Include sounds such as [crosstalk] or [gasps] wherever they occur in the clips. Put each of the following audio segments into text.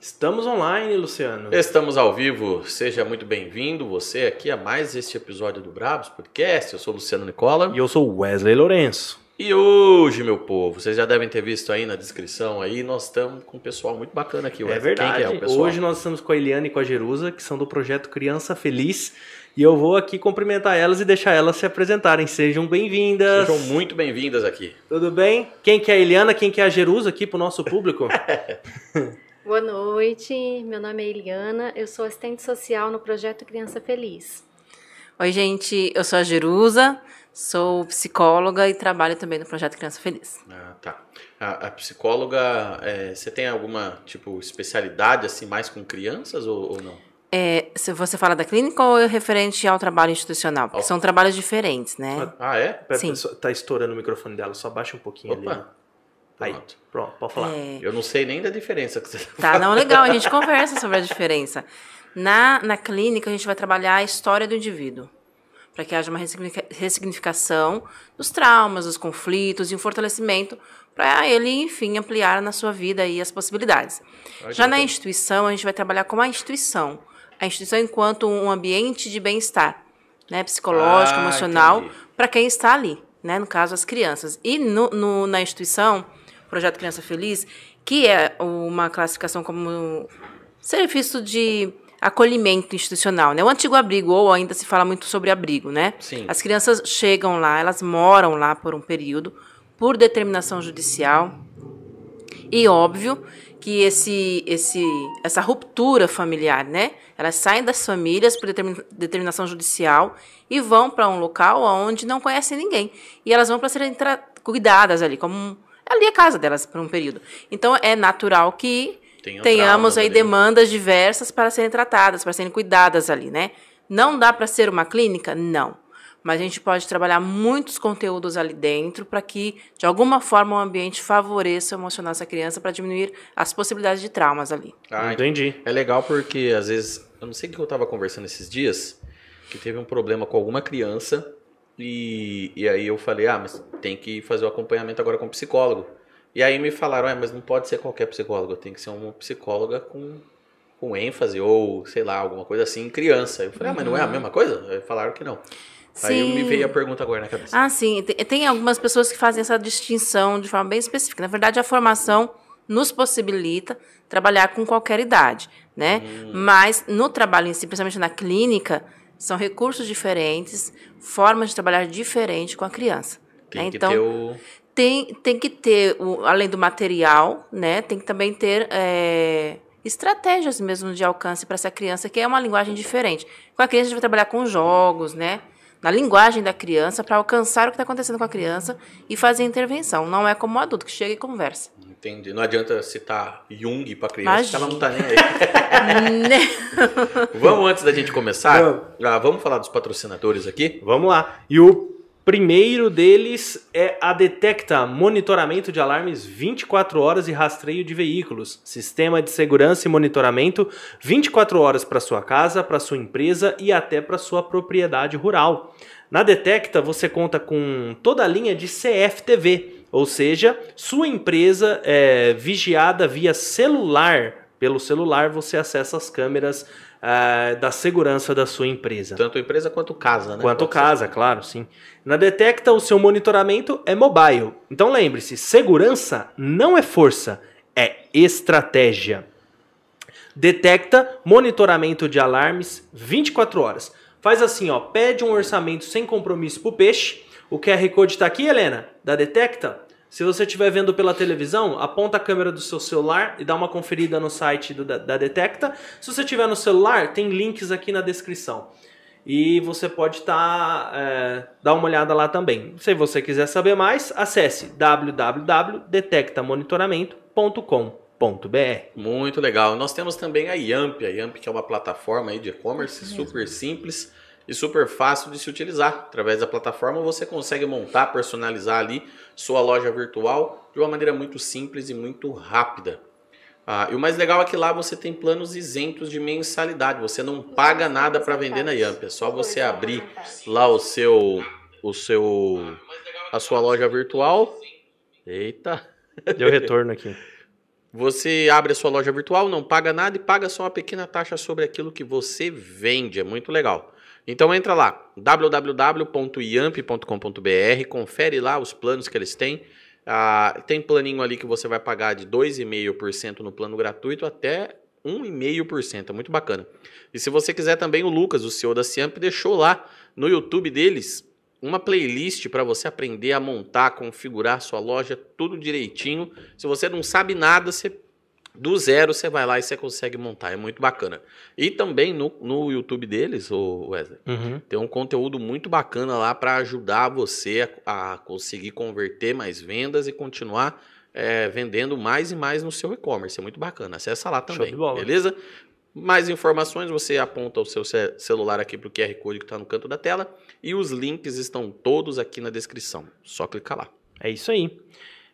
Estamos online, Luciano. Estamos ao vivo. Seja muito bem-vindo você aqui a mais este episódio do Brabos Podcast. Eu sou o Luciano Nicola. E eu sou Wesley Lourenço. E hoje, meu povo, vocês já devem ter visto aí na descrição aí, nós estamos com um pessoal muito bacana aqui. É verdade. É hoje nós estamos com a Eliane e com a Jerusa, que são do projeto Criança Feliz. E eu vou aqui cumprimentar elas e deixar elas se apresentarem. Sejam bem-vindas. Sejam muito bem-vindas aqui. Tudo bem? Quem que é a Eliana, quem que é a Jerusa aqui para o nosso público? [laughs] Boa noite, meu nome é Eliana, eu sou assistente social no projeto Criança Feliz. Oi, gente, eu sou a Jerusa, Sou psicóloga e trabalho também no projeto Criança Feliz. Ah, tá. A, a psicóloga, é, você tem alguma tipo especialidade assim mais com crianças ou, ou, não? É, se você fala da clínica ou é referente ao trabalho institucional? Porque são trabalhos diferentes, né? Ah, é? Sim. Tá estourando o microfone dela, só baixa um pouquinho Opa. ali. Aí, pronto. pronto, pode falar. É... Eu não sei nem da diferença que você Tá, não, legal, a gente conversa sobre a diferença. Na, na clínica, a gente vai trabalhar a história do indivíduo para que haja uma ressignificação dos traumas, dos conflitos e um fortalecimento para ele, enfim, ampliar na sua vida aí as possibilidades. Já na instituição, a gente vai trabalhar com a instituição. A instituição enquanto um ambiente de bem-estar, né, psicológico, ah, emocional, para quem está ali, né, no caso as crianças. E no, no, na instituição, Projeto Criança Feliz, que é uma classificação como serviço de acolhimento institucional, né? O antigo abrigo, ou ainda se fala muito sobre abrigo, né? Sim. As crianças chegam lá, elas moram lá por um período, por determinação judicial. E óbvio que esse, esse, essa ruptura familiar, né? Elas saem das famílias por determinação judicial e vão para um local onde não conhecem ninguém. E elas vão para serem cuidadas ali, como um, ali é a casa delas por um período. Então é natural que tenhamos aí ali. demandas diversas para serem tratadas, para serem cuidadas ali, né? Não dá para ser uma clínica? Não. Mas a gente pode trabalhar muitos conteúdos ali dentro para que, de alguma forma, o ambiente favoreça o emocional dessa criança para diminuir as possibilidades de traumas ali. Ah, entendi. É legal porque, às vezes, eu não sei o que eu estava conversando esses dias, que teve um problema com alguma criança e, e aí eu falei, ah, mas tem que fazer o acompanhamento agora com psicólogo. E aí me falaram, é, mas não pode ser qualquer psicólogo, tem que ser uma psicóloga com, com ênfase ou, sei lá, alguma coisa assim em criança. Eu falei, ah, mas não é a uhum. mesma coisa? Aí falaram que não. Sim. Aí me veio a pergunta agora na cabeça. Ah, sim. Tem algumas pessoas que fazem essa distinção de forma bem específica. Na verdade, a formação nos possibilita trabalhar com qualquer idade, né? Hum. Mas no trabalho em si, principalmente na clínica, são recursos diferentes, formas de trabalhar diferentes com a criança. Tem né? que então, ter o tem, tem que ter, além do material, né, tem que também ter é, estratégias mesmo de alcance para essa criança, que é uma linguagem diferente. Com a criança, a gente vai trabalhar com jogos, né, na linguagem da criança, para alcançar o que está acontecendo com a criança e fazer intervenção. Não é como um adulto que chega e conversa. Entendi. Não adianta citar Jung para criança, ela não está nem aí. [laughs] [laughs] Vamos, antes da gente começar, vamos. Ah, vamos falar dos patrocinadores aqui? Vamos lá. E o Primeiro deles é a Detecta, monitoramento de alarmes 24 horas e rastreio de veículos. Sistema de segurança e monitoramento 24 horas para sua casa, para sua empresa e até para sua propriedade rural. Na Detecta você conta com toda a linha de CFTV, ou seja, sua empresa é vigiada via celular. Pelo celular você acessa as câmeras uh, da segurança da sua empresa. Tanto empresa quanto casa, né? Quanto Pode casa, ser. claro, sim. Na Detecta, o seu monitoramento é mobile. Então lembre-se, segurança não é força, é estratégia. Detecta monitoramento de alarmes 24 horas. Faz assim, ó, pede um orçamento sem compromisso pro peixe. O QR Code está aqui, Helena, da Detecta. Se você estiver vendo pela televisão, aponta a câmera do seu celular e dá uma conferida no site do, da, da Detecta. Se você estiver no celular, tem links aqui na descrição. E você pode tá, é, dar uma olhada lá também. Se você quiser saber mais, acesse www.detectamonitoramento.com.br. Muito legal. Nós temos também a Yamp, a Yamp que é uma plataforma aí de e-commerce super simples e super fácil de se utilizar. Através da plataforma você consegue montar, personalizar ali sua loja virtual de uma maneira muito simples e muito rápida. Ah, e o mais legal é que lá você tem planos isentos de mensalidade. Você não paga nada para vender na Yamp. É só você abrir lá o seu, o seu, a sua loja virtual. Eita. Deu retorno aqui. [laughs] Você abre a sua loja virtual, não paga nada e paga só uma pequena taxa sobre aquilo que você vende. É muito legal. Então entra lá, www.iamp.com.br, confere lá os planos que eles têm. Ah, tem planinho ali que você vai pagar de 2,5% no plano gratuito até 1,5%. É muito bacana. E se você quiser também, o Lucas, o CEO da Ciamp, deixou lá no YouTube deles uma playlist para você aprender a montar, configurar sua loja, tudo direitinho. Se você não sabe nada, você do zero você vai lá e você consegue montar. É muito bacana. E também no, no YouTube deles, o Wesley, Uhum. tem um conteúdo muito bacana lá para ajudar você a, a conseguir converter mais vendas e continuar é, vendendo mais e mais no seu e-commerce. É muito bacana. Acessa lá também. Beleza? Mais informações, você aponta o seu ce- celular aqui para o QR Code que está no canto da tela. E os links estão todos aqui na descrição. Só clicar lá. É isso aí.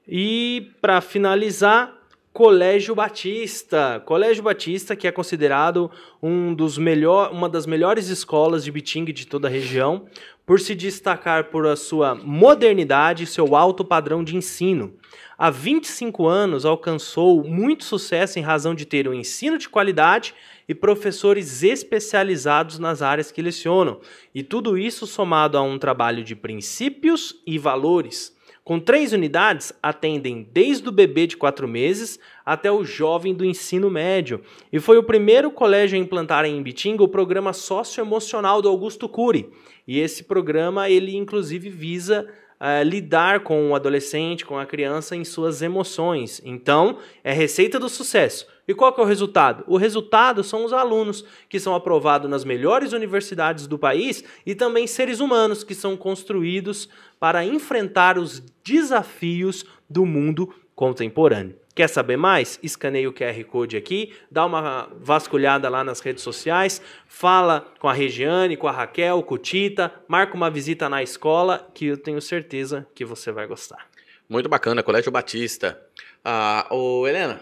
E para finalizar, Colégio Batista. Colégio Batista, que é considerado um dos melhor, uma das melhores escolas de Biting de toda a região, por se destacar por a sua modernidade e seu alto padrão de ensino. Há 25 anos alcançou muito sucesso em razão de ter um ensino de qualidade e professores especializados nas áreas que lecionam. E tudo isso somado a um trabalho de princípios e valores. Com três unidades, atendem desde o bebê de quatro meses até o jovem do ensino médio. E foi o primeiro colégio a implantar em Ibitinga o programa socioemocional do Augusto Cury. E esse programa, ele inclusive visa eh, lidar com o adolescente, com a criança em suas emoções. Então, é receita do sucesso. E qual que é o resultado? O resultado são os alunos que são aprovados nas melhores universidades do país e também seres humanos que são construídos para enfrentar os desafios do mundo contemporâneo. Quer saber mais? Escaneie o QR Code aqui, dá uma vasculhada lá nas redes sociais, fala com a Regiane, com a Raquel, com o Tita, marca uma visita na escola que eu tenho certeza que você vai gostar. Muito bacana, Colégio Batista. Ah, ô, Helena,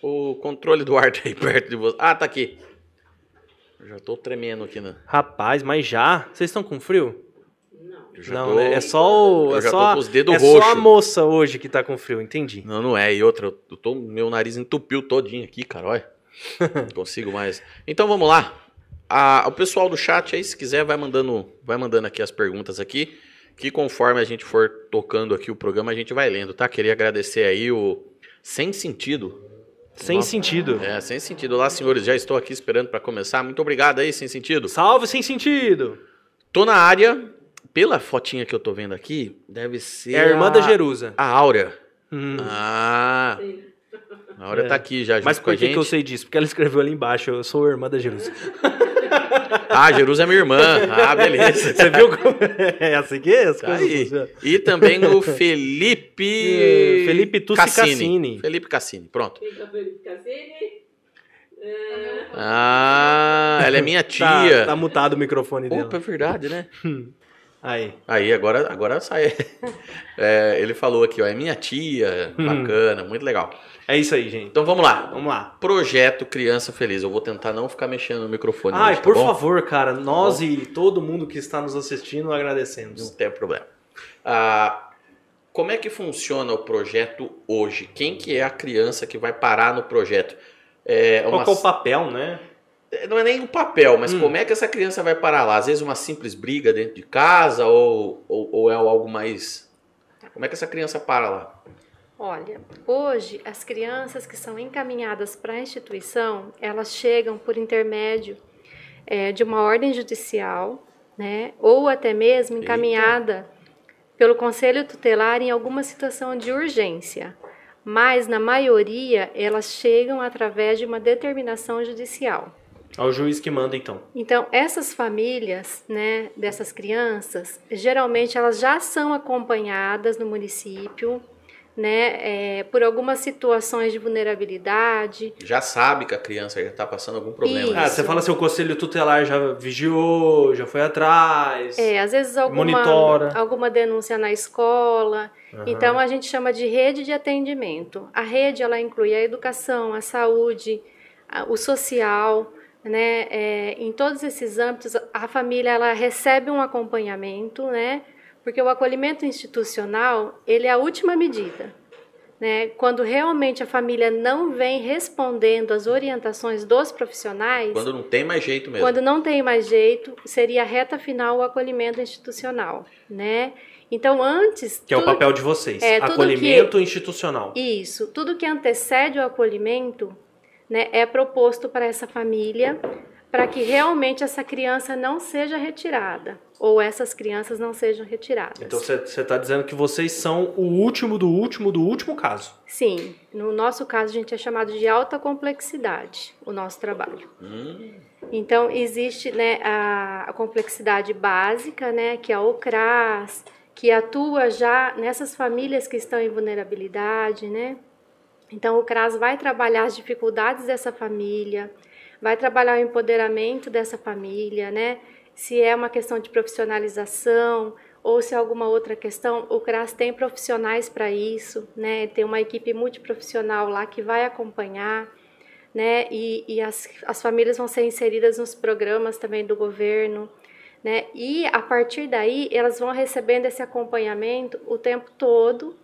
o controle do ar tá aí [laughs] perto de você. Ah, tá aqui. Já tô tremendo aqui, né? Rapaz, mas já? Vocês estão com frio? Não, tô- né? É só o. É, já só, tô com os dedos é só a moça hoje que tá com frio, entendi. Não, não é. E outra, eu tô, meu nariz entupiu todinho aqui, cara, olha. Não consigo mais. Então vamos lá. Ah, o pessoal do chat aí, se quiser, vai mandando, vai mandando aqui as perguntas aqui, que conforme a gente for tocando aqui o programa, a gente vai lendo, tá? Queria agradecer aí o Sem Sentido. Sem Nossa. sentido. É, Sem Sentido. Olá, senhores, já estou aqui esperando para começar. Muito obrigado aí, Sem Sentido. Salve sem sentido! Tô na área, pela fotinha que eu tô vendo aqui, deve ser É a irmã da Jerusa. A Áurea. Hum. Ah, a Áurea É. tá aqui já junto Mas com por a que, gente. que eu sei disso? Porque ela escreveu ali embaixo, eu sou a irmã da Jerusa. [laughs] Ah, Jerusa é minha irmã. Ah, beleza. [laughs] Você viu como é assim que é? As Tá coisas. E também o [laughs] Felipe... É, Felipe Tussi Cassini. Felipe Cassini, pronto. Fica Felipe Cassini. É, Ah, ela é minha Tá, tia. tá mutado o microfone dela. Opa, é verdade, né? Aí. Aí, agora, agora sai. [laughs] É, ele falou aqui, ó, é minha tia, Hum. bacana, muito legal. É isso aí, gente. Então vamos lá. Vamos lá. Projeto Criança Feliz. Eu vou tentar não ficar mexendo no microfone. Ai, hoje, tá por bom? favor, cara, nós e todo mundo que está nos assistindo agradecemos. Não tem problema. Ah, como é que funciona o projeto hoje? Quem que é a criança que vai parar no projeto? É Qual uma- que é o papel, né? Não é nem o papel, mas Hum. como é que essa criança vai parar lá? Às vezes uma simples briga dentro de casa ou, ou, ou é algo mais... Como é que essa criança para lá? Olha, hoje as crianças que são encaminhadas para a instituição, elas chegam por intermédio eh, de uma ordem judicial, né, ou até mesmo Eita. encaminhada pelo conselho tutelar em alguma situação de urgência. Mas na maioria elas chegam através de uma determinação judicial. É o juiz que manda, então. Então, essas famílias, né, dessas crianças, geralmente elas já são acompanhadas no município, né, é, por algumas situações de vulnerabilidade. Já sabe que a criança já está passando algum problema. Isso. Ah, você fala se o conselho tutelar já vigiou, já foi atrás. É, às vezes alguma, Monitora. alguma denúncia na escola. Aham. Então, a gente chama de rede de atendimento. A rede, ela inclui a educação, a saúde, a- o social, né? É, em todos esses âmbitos, a família, ela recebe um acompanhamento, né? Porque o acolhimento institucional, ele é a última medida. né, quando realmente a família não vem respondendo às orientações dos profissionais, Quando não tem mais jeito mesmo. quando não tem mais jeito, seria a reta final o acolhimento institucional, né? Então, antes... Que é o papel de vocês. É, Acolhimento institucional. Isso, tudo que antecede o acolhimento né, é proposto para essa família para que realmente essa criança não seja retirada ou essas crianças não sejam retiradas. Então você está dizendo que vocês são o último do último do último caso. Sim, no nosso caso a gente é chamado de alta complexidade, o nosso trabalho. Hum, Então existe né, a, a complexidade básica, né, que é o CRAS, que atua já nessas famílias que estão em vulnerabilidade, né? Então o CRAS vai trabalhar as dificuldades dessa família, vai trabalhar o empoderamento dessa família, né? Se é uma questão de profissionalização ou se é alguma outra questão, o CRAS tem profissionais para isso, né? Tem uma equipe multiprofissional lá que vai acompanhar, né? E, e as, as famílias vão ser inseridas nos programas também do governo, né? E a partir daí elas vão recebendo esse acompanhamento o tempo todo.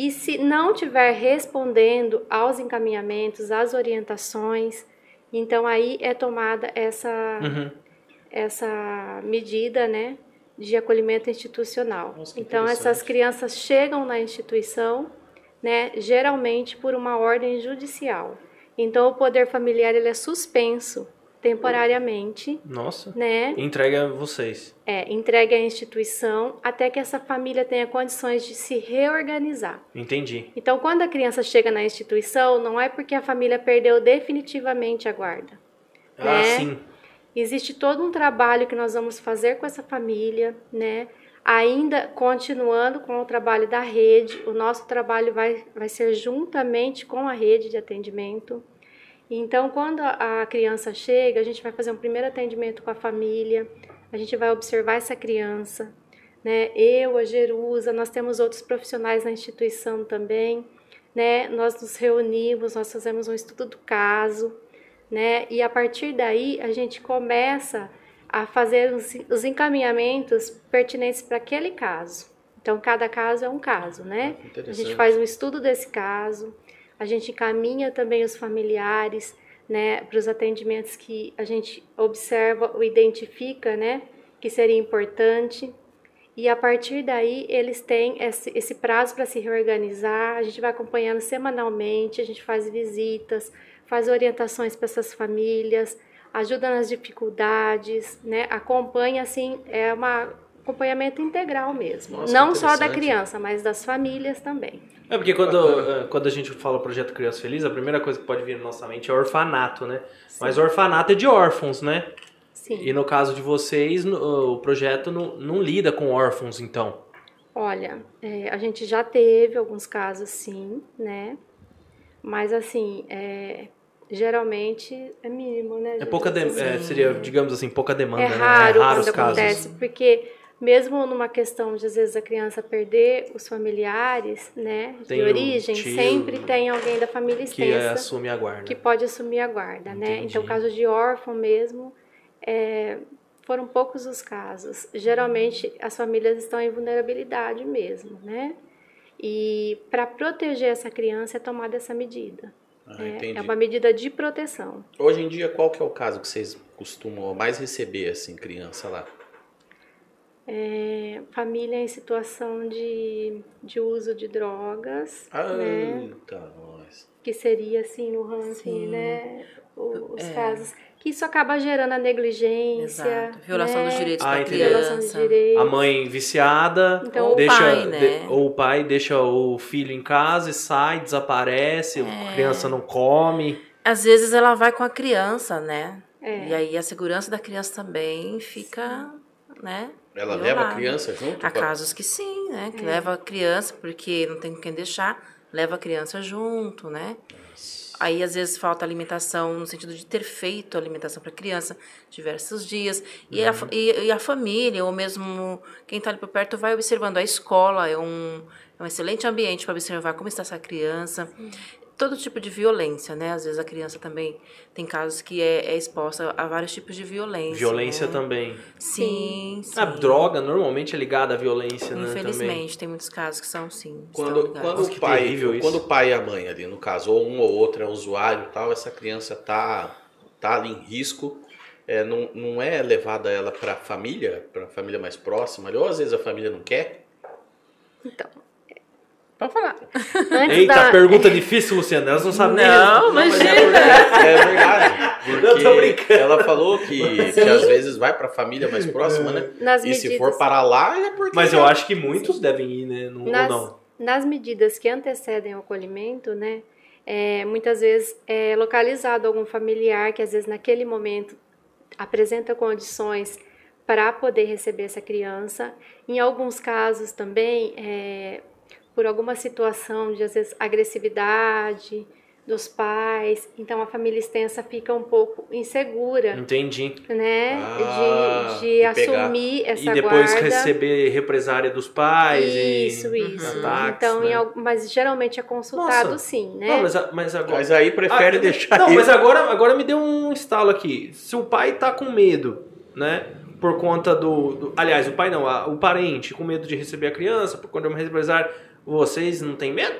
E se não tiver respondendo aos encaminhamentos, às orientações, então aí é tomada essa Uhum. essa medida, né, de acolhimento institucional. Nossa, então essas crianças chegam na instituição, né, geralmente por uma ordem judicial. Então o poder familiar ele é suspenso temporariamente, Nossa. né? Entregue a vocês. É, entregue à instituição até que essa família tenha condições de se reorganizar. Entendi. Então, quando a criança chega na instituição, não é porque a família perdeu definitivamente a guarda. Ah, Né? sim. Existe todo um trabalho que nós vamos fazer com essa família, né? Ainda continuando com o trabalho da rede, o nosso trabalho vai, vai ser juntamente com a rede de atendimento. Então, quando a criança chega, a gente vai fazer um primeiro atendimento com a família, a gente vai observar essa criança, né? Eu, a Jerusa, nós temos outros profissionais na instituição também, né? Nós nos reunimos, nós fazemos um estudo do caso, né? E a partir daí a gente começa a fazer os, os encaminhamentos pertinentes para aquele caso. Então, cada caso é um caso, né? A gente faz um estudo desse caso, a gente encaminha também os familiares, né, para os atendimentos que a gente observa ou identifica, né, que seria importante. E a partir daí eles têm esse, esse prazo para se reorganizar. A gente vai acompanhando semanalmente, a gente faz visitas, faz orientações para essas famílias, ajuda nas dificuldades, né? Acompanha assim, é um acompanhamento integral mesmo. Nossa, Não só da criança, mas das famílias também. É porque quando, [laughs] quando a gente fala Projeto Criança Feliz, a primeira coisa que pode vir na nossa mente é orfanato, né? Mas orfanato é de órfãos, né? Sim. E no caso de vocês, o projeto não, não lida com órfãos, então. Olha, é, a gente já teve alguns casos sim, né? Mas assim, é, geralmente é mínimo, né? É pouca de- Assim, é, seria, digamos assim, pouca demanda, é né? raro é raro quando os casos. acontece, porque mesmo numa questão de às vezes a criança perder os familiares, né, Tem de origem, sempre tem alguém da família Que é, extensa assume a guarda. que pode assumir a guarda, né? Entendi. Então, caso de órfão mesmo, é, foram poucos os casos. Geralmente, as famílias estão em vulnerabilidade mesmo, né? E para proteger essa criança é tomada essa medida. Ah, né? entendi. É uma medida de proteção. Hoje em dia, qual que é o caso que vocês costumam mais receber, assim, criança lá? É, família em situação de, de uso de drogas, Ah, né? Eita, nós. que seria assim no ranking, Sim. né? O- Os É. casos que isso acaba gerando a negligência, Exato. Violação né? dos direitos Ah, da criança. direitos. A mãe viciada, Então, Ou o deixa, pai, né? de- ou o pai deixa o filho em casa e sai, desaparece, É. a criança não come. Às vezes ela vai com a criança, né? É. E aí a segurança da criança também fica, né? Ela leva a criança junto? Há com a- casos que sim, né? É. Que leva a criança, porque não tem com quem deixar, leva a criança junto, né? Aí às vezes falta alimentação no sentido de ter feito alimentação para a criança diversos dias. E, a, fa- e, e a família, ou mesmo quem está ali por perto, vai observando. A escola é um, é um excelente ambiente para observar como está essa criança. Todo tipo de violência, né? Às vezes a criança também tem casos que é, é exposta a vários tipos de violência. Violência né? também. Sim, sim. A droga normalmente é ligada à violência, né? Também. Infelizmente, tem muitos casos que são sim. Quando, quando, o pai, quando o pai e a mãe ali, no caso, ou um ou outro é usuário e tal, essa criança tá, tá ali em risco, é, não, não é levada ela para a família, para a família mais próxima, ali, ou às vezes a família não quer. Então, Pode falar. antes Eita, da... pergunta difícil, Luciana. Elas não sabem nem Não, é Imagina. verdade. É verdade. Porque Eu tô brincando. ela falou que, que às vezes vai para a família mais próxima, né? Nas e se medidas- for para lá, é porque. Mas eu acho que muitos devem ir, né? Não, nas, Ou não? nas medidas que antecedem o acolhimento, né, é, muitas vezes é localizado algum familiar que às vezes naquele momento apresenta condições para poder receber essa criança. Em alguns casos também, é, por alguma situação de às vezes agressividade dos pais, então a família extensa fica um pouco insegura, Entendi. né, Ah, de, de e pegar. assumir essa e depois guarda. receber represária dos pais Isso, e isso. ataques, então, né? em mas geralmente é consultado Nossa. sim, né? Não, mas, mas agora... Mas aí prefere Ah, deixar Não, ele. mas agora, agora me deu um estalo aqui. Se o pai tá com medo, né? Por conta do. do- aliás, o pai não, a- o parente com medo de receber a criança, por conta de uma represária, vocês não têm medo?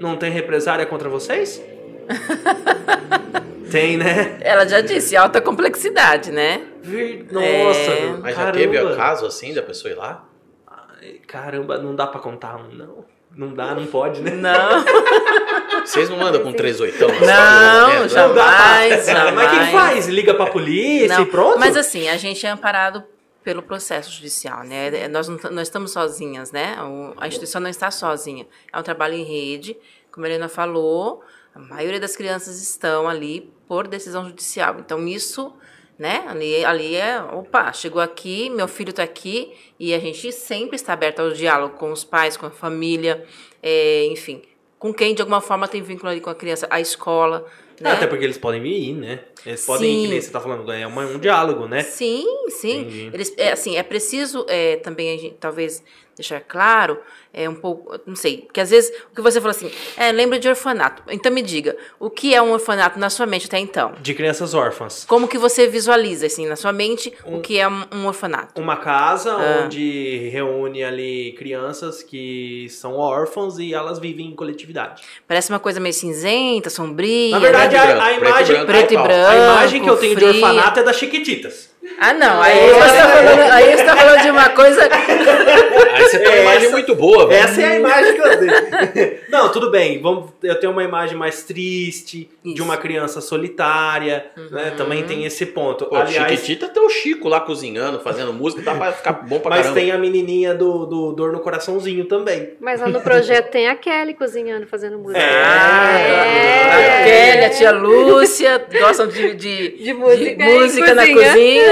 Não tem represária contra vocês? [laughs] tem, né? Ela já disse, alta complexidade, né? Vir- Nossa, É. Mas já caramba. teve o caso assim da pessoa ir lá? Ai, Caramba, não dá pra contar um, não. Não dá, não pode, né? Não, [laughs] Vocês não andam com três oitão? na Não, sala do já- momento? Jamais, Mas quem jamais. faz? Liga pra polícia não. e pronto? Mas assim, a gente é amparado pelo processo judicial, né? Nós não nós estamos sozinhas, né? O- A instituição não está sozinha. É um trabalho em rede, como a Helena falou, a maioria das crianças estão ali por decisão judicial. Então isso, né? Ali, ali é, opa, chegou aqui, meu filho está aqui e a gente sempre está aberto ao diálogo com os pais, com a família, é, enfim, com quem de alguma forma tem vínculo ali com a criança, a escola, né? Até porque eles podem ir, né? Eles podem ir, Sim. que nem você tá falando, é uma- um diálogo, né? Sim, sim. Entendi. Eles, é, assim, é preciso é, também a gente, talvez deixar claro, é um pouco, não sei, que às vezes o que você falou assim, é, lembra de orfanato. Então me diga, o que é um orfanato na sua mente até então? De crianças órfãs. Como que você visualiza assim na sua mente o que é um, um orfanato? Uma casa Ah. onde reúne ali crianças que são órfãos e elas vivem em coletividade. Parece uma coisa meio cinzenta, sombria. Na verdade, preto e a, a preto e imagem, branco Preto e branco. a imagem que eu tenho de orfanato é das Chiquititas. Ah, não. Aí você tá falando, aí você tá falando de uma coisa. [laughs] Aí você tem uma imagem Essa- muito boa, velho. Essa é a imagem que eu tenho. [laughs] Não, tudo bem. Vamos, eu tenho uma imagem mais triste, de Isso. uma criança solitária, né? Uhum. Também tem esse ponto. Pô, Aliás, Chiquitita tem o Chico lá cozinhando, fazendo música, dá pra ficar bom pra mas caramba. tem a menininha do, do Dor no Coraçãozinho também. Mas lá no projeto tem a Kelly cozinhando, fazendo música. Ah, É. a Kelly, a tia Lúcia, gostam de, de, De música em música na cozinha. cozinha.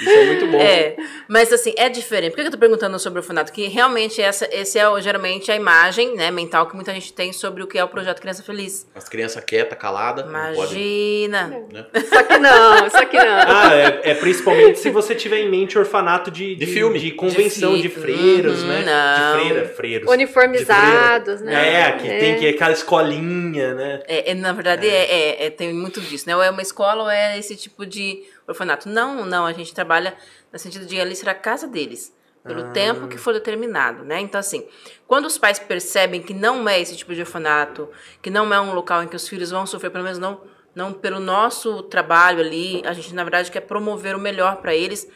Isso é muito bom. É, mas assim, é diferente. Por que eu tô perguntando sobre o orfanato? Que realmente essa, esse é geralmente a imagem né, mental que muita gente tem sobre o que é o projeto Criança Feliz. As crianças quietas, caladas, não pode. Imagina. Né? Só que não, só que não. [laughs] Ah, é, é principalmente se você tiver em mente orfanato de, De filme. de convenção De de, freiros, Uhum, né? não. De freira, freiros. Uniformizados, De né? É, que tem que aquela escolinha, né? É, é, na verdade, é. é- é- tem muito disso, né? Ou é uma escola ou é esse tipo de orfanato. Não, não, a gente trabalha no sentido de ali ser a casa deles. Pelo Ah. tempo que for determinado, né? Então, assim, quando os pais percebem que não é esse tipo de orfanato, que não é um local em que os filhos vão sofrer, pelo menos não, não pelo nosso trabalho ali, a gente, na verdade, quer promover o melhor para eles,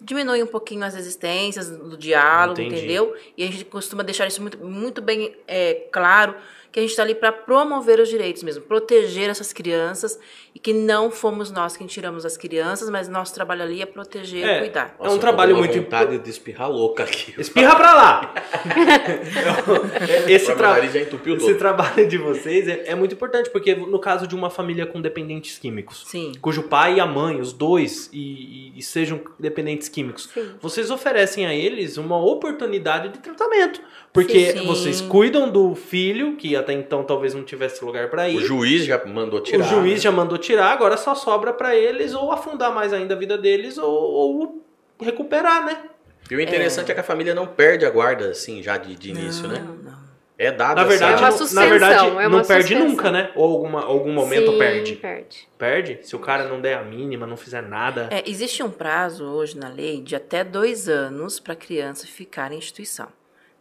diminui um pouquinho as resistências do diálogo, Entendi. entendeu? E a gente costuma deixar isso muito, muito bem é, claro, que a gente está ali para promover os direitos mesmo, proteger essas crianças e que não fomos nós quem tiramos as crianças, mas nosso trabalho ali é proteger É. e cuidar. É um Nossa, eu tô trabalho muito vontade de espirrar louca aqui. Espirra pra lá! [laughs] esse, tra- nariz já entupiu esse trabalho de vocês é, é muito importante, porque no caso de uma família com dependentes químicos, Sim. cujo pai e a mãe, os dois, e, e- e sejam dependentes químicos, Sim. vocês oferecem a eles uma oportunidade de tratamento. Porque Sim. vocês cuidam do filho, que até então talvez não tivesse lugar pra ir. O juiz já mandou O tirar. juiz né? já mandou tirar, agora só sobra pra eles ou afundar mais ainda a vida deles ou, ou recuperar, né? E o interessante é. que a família não perde a guarda, assim, já de, de início, né? Não, não. É dado Na verdade, É uma na verdade é não perde suspensão. nunca, né? Ou alguma, algum momento Sim, perde. perde. Perde? Se o cara não der a mínima, não fizer nada. É, existe um prazo hoje na lei de até dois anos para a criança ficar em instituição.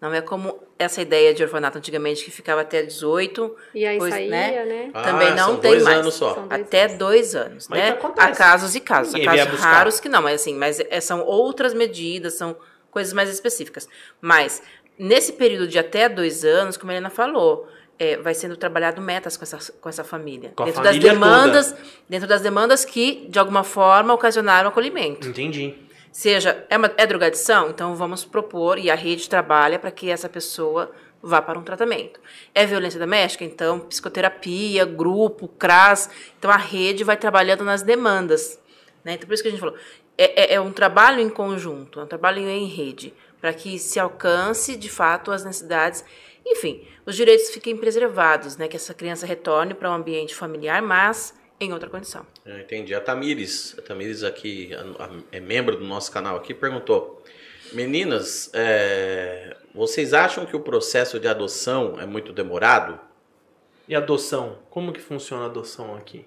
Não é como essa ideia de orfanato antigamente que ficava até 18, E aí Pois, saía, né? né? Ah, também não são tem dois mais. anos só. Dois até anos. dois anos, Mas né? Há casos e casos, há Ninguém casos raros que não, mas assim, mas é- são outras medidas, são coisas mais específicas. Mas nesse período de até dois anos, como a Helena falou, é, vai sendo trabalhado metas com essa, com essa família. Com a dentro família das demandas, dentro das demandas que de alguma forma ocasionaram acolhimento. Entendi. Seja, é, uma, é drogadição? Então vamos propor, e a rede trabalha para que essa pessoa vá para um tratamento. É violência doméstica? Então, psicoterapia, grupo, CRAS. Então a rede vai trabalhando nas demandas. Né? Então, por isso que a gente falou, é, é- é um trabalho em conjunto, é um trabalho em rede, para que se alcance, de fato, as necessidades. Enfim, os direitos fiquem preservados, né? que essa criança retorne para um ambiente familiar, mas em outra condição. Eu entendi. A Tamires, a Tamires aqui, a- a- é membro do nosso canal aqui, perguntou: Meninas, é, vocês acham que o processo de adoção é muito demorado? E adoção? Como que funciona a adoção aqui?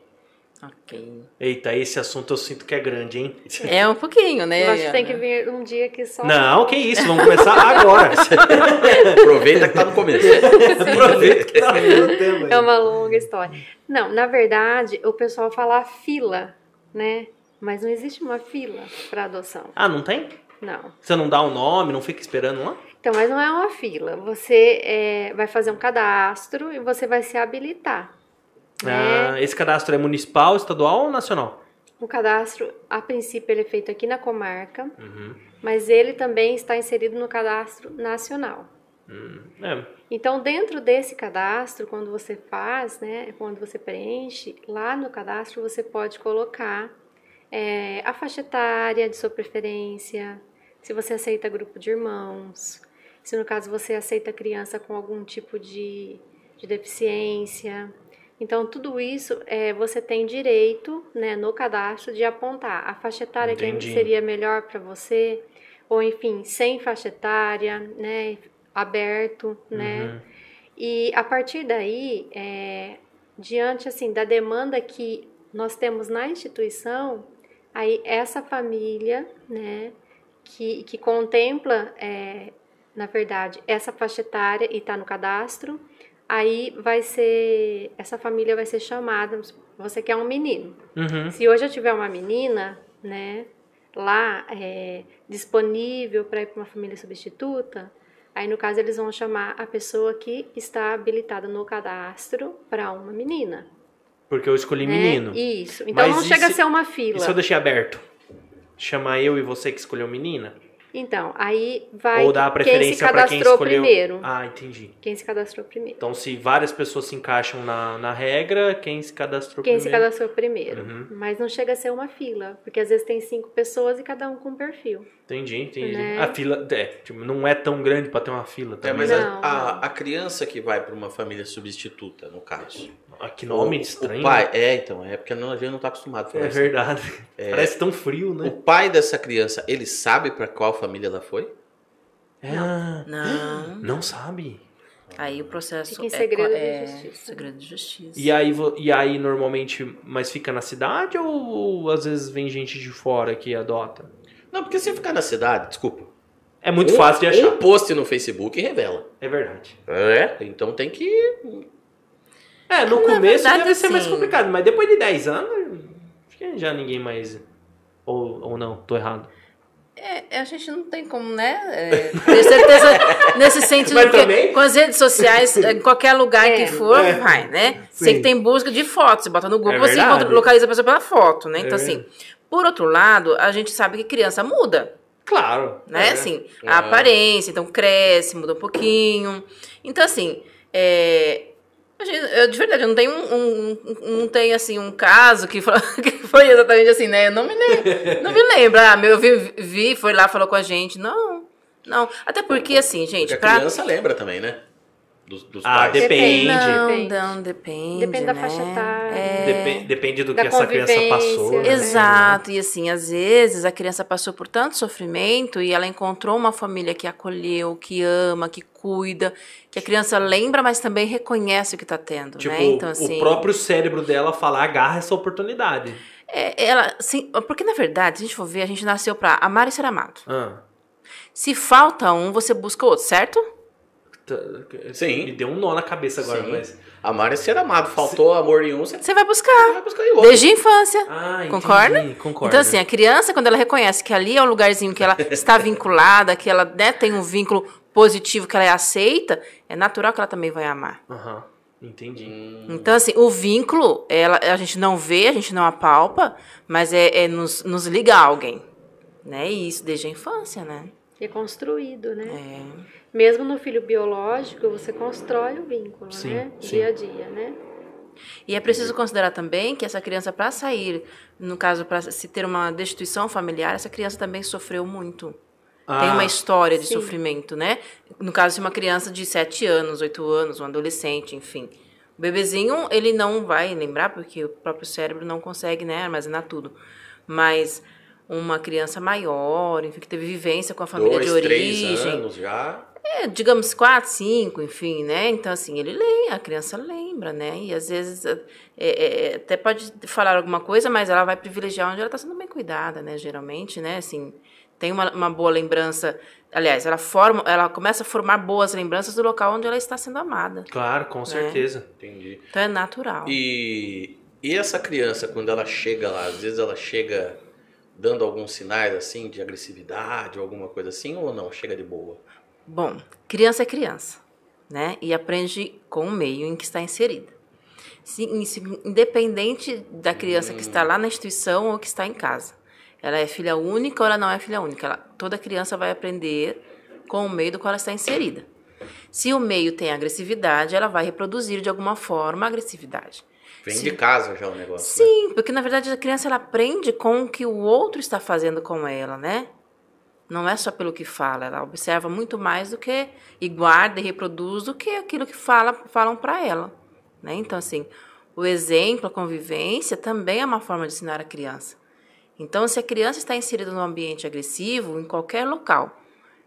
Ok. Eita, esse assunto eu sinto que é grande, hein? [laughs] É um pouquinho, né? Eu acho que tem que vir um dia que só. Não, que isso, vamos começar agora. [laughs] Aproveita que tá no começo. Aproveita que tá no tema. É uma longa história. Não, na verdade, o pessoal fala fila, né? Mas não existe uma fila para adoção. Ah, não tem? Não. Você não dá o nome, não fica esperando lá? Então, mas não é uma fila. Você é, vai fazer um cadastro e você vai se habilitar. Né? Ah, esse cadastro é municipal, estadual ou nacional? O cadastro, a princípio, ele é feito aqui na comarca, Uhum. mas ele também está inserido no cadastro nacional. É, Então, dentro desse cadastro, quando você faz, né, quando você preenche, lá no cadastro você pode colocar é, a faixa etária de sua preferência, se você aceita grupo de irmãos, se no caso você aceita criança com algum tipo de, de deficiência. Então, tudo isso é, você tem direito né, no cadastro de apontar a faixa etária Entendi. que seria melhor para você, ou enfim, sem faixa etária, né, aberto, né? Uhum. E a partir daí, é, diante assim da demanda que nós temos na instituição, aí essa família, né, que, que contempla, é, na verdade, essa faixa etária e está no cadastro, aí vai ser, essa família vai ser chamada, você quer um menino. Uhum. Se hoje eu tiver uma menina, né, lá é, disponível para ir para uma família substituta, aí no caso eles vão chamar a pessoa que está habilitada no cadastro para uma menina. Porque eu escolhi né? menino. Isso. Então Mas não chega se- a ser uma fila. Se eu deixei aberto? Chamar eu e você que escolheu menina? Então, aí vai Ou dar a quem se preferência pra quem cadastrou escolheu. primeiro. Ah, entendi. Quem se cadastrou primeiro. Então, se várias pessoas se encaixam na, na regra, quem se cadastrou Quem se primeiro. cadastrou primeiro. Uhum. Mas não chega a ser uma fila, porque às vezes tem cinco pessoas e cada um com um perfil. Entendi, entendi. Né? A fila é, tipo, não é tão grande pra ter uma fila É, também. mas né? Não, a, a, não. a criança que vai para uma família substituta, no caso. Ah, que nome o, estranho. O pai, é, então, é porque não- a gente não tá acostumado a falar É verdade. Parece tão frio, O né? pai dessa criança, ele sabe para qual família ela foi? Ah, Não. não sabe. Aí o processo Fica em é segredo co- de é, justiça. Segredo de justiça. E aí, e aí, normalmente, mas fica na cidade ou às vezes vem gente de fora que adota? Não, porque se ficar na cidade, desculpa. É muito um, fácil de achar. Um post no Facebook revela. É verdade. É, então tem que. É, no Na começo verdade, deve ser mais assim- complicado, mas depois de 10 anos, acho que já ninguém mais. Ou, ou não, tô errado. É, a gente não tem como, né? É, ter certeza [laughs] nesse sentido, Mas porque também- com as redes sociais, em qualquer lugar É. que for, É. vai, né? Sim. Sei que tem busca de fotos, você bota no Google, É você encontra, localiza a pessoa pela foto, né? Então, É. assim, por outro lado, a gente sabe que criança muda, Claro. né? é. Assim, É. a aparência, então cresce, muda um pouquinho. Então, assim, é, eu, de verdade, eu não tenho um, um- um- não tenho, assim, um caso que foi, [laughs] que foi exatamente assim, né? Eu não me lembro, não me lembro. Ah, meu, eu vi, vi, foi lá, falou com a gente. Não, não. Até porque, assim, gente, Porque a pra... criança lembra também, né? Dos, dos Ah, pais? depende. Não, Depende. não, depende. Depende da né? faixa etária. É. Depen- depende do Da que essa criança passou. né? Exato, e assim, às vezes a criança passou por tanto sofrimento e ela encontrou uma família que acolheu, que ama, que cuida, que a criança lembra, mas também reconhece o que está tendo, Tipo, né? Então, assim, o próprio cérebro dela fala, agarra essa oportunidade. é, ela, assim, porque na verdade, se a gente for ver, a gente nasceu para amar e ser amado. Ah, Se falta um, você busca outro, certo? Sim. Me deu um nó na cabeça agora, Sim. mas... Amar é ser amado. Faltou amor em um, você Você vai buscar. vai buscar em outro. Desde a infância. Ah, entendi, Concorda? Concordo. Então, assim, a criança, quando ela reconhece que ali é o lugarzinho que ela [laughs] está vinculada, que ela né, tem um vínculo positivo, que ela é aceita, é natural que ela também vai amar. Aham, entendi. Então, assim, o vínculo, ela, a gente não vê, a gente não apalpa, mas é, é nos, nos liga a alguém. Né? E isso desde a infância, né? É construído, né? É. Mesmo no filho biológico, você constrói o vínculo, Sim, né? sim. Dia a dia, né? E é preciso considerar também que essa criança, para sair, no caso, para se ter uma destituição familiar, essa criança também sofreu muito. Tem Ah, uma história de sim. sofrimento, né? No caso de uma criança de 7 anos, 8 anos, um adolescente, enfim. O bebezinho, ele não vai lembrar, porque o próprio cérebro não consegue né, armazenar tudo. Mas uma criança maior, enfim, que teve vivência com a família Dois, de três origem. anos já. É, digamos, quatro, cinco, enfim, né? Então, assim, ele lembra, a criança lembra, né? E às vezes é, é, é, até pode falar alguma coisa, mas ela vai privilegiar onde ela está sendo bem cuidada, né? Geralmente, né? Assim, tem uma, uma boa lembrança. Aliás, ela forma, ela começa a formar boas lembranças do local onde ela está sendo amada. Claro, com certeza. Entendi. Então é natural. E, e essa criança, quando ela chega lá, às vezes ela chega dando alguns sinais assim de agressividade alguma coisa assim, ou não? Chega de boa. Bom, criança é criança, né? E aprende com o meio em que está inserida. Se- in- se- independente da criança que está lá na instituição ou que está em casa. Ela é filha única ou ela não é filha única. Ela- toda criança vai aprender com o meio do qual ela está inserida. Se o meio tem agressividade, ela vai reproduzir de alguma forma a agressividade. Vem Sim. de casa já o negócio. né? Sim, porque na verdade a criança ela aprende com o que o outro está fazendo com ela, né? Não é só pelo que fala, ela observa muito mais do que e guarda e reproduz do que aquilo que fala, falam para ela, né? Então assim, o exemplo, a convivência também é uma forma de ensinar a criança. Então, se a criança está inserida num ambiente agressivo, em qualquer local,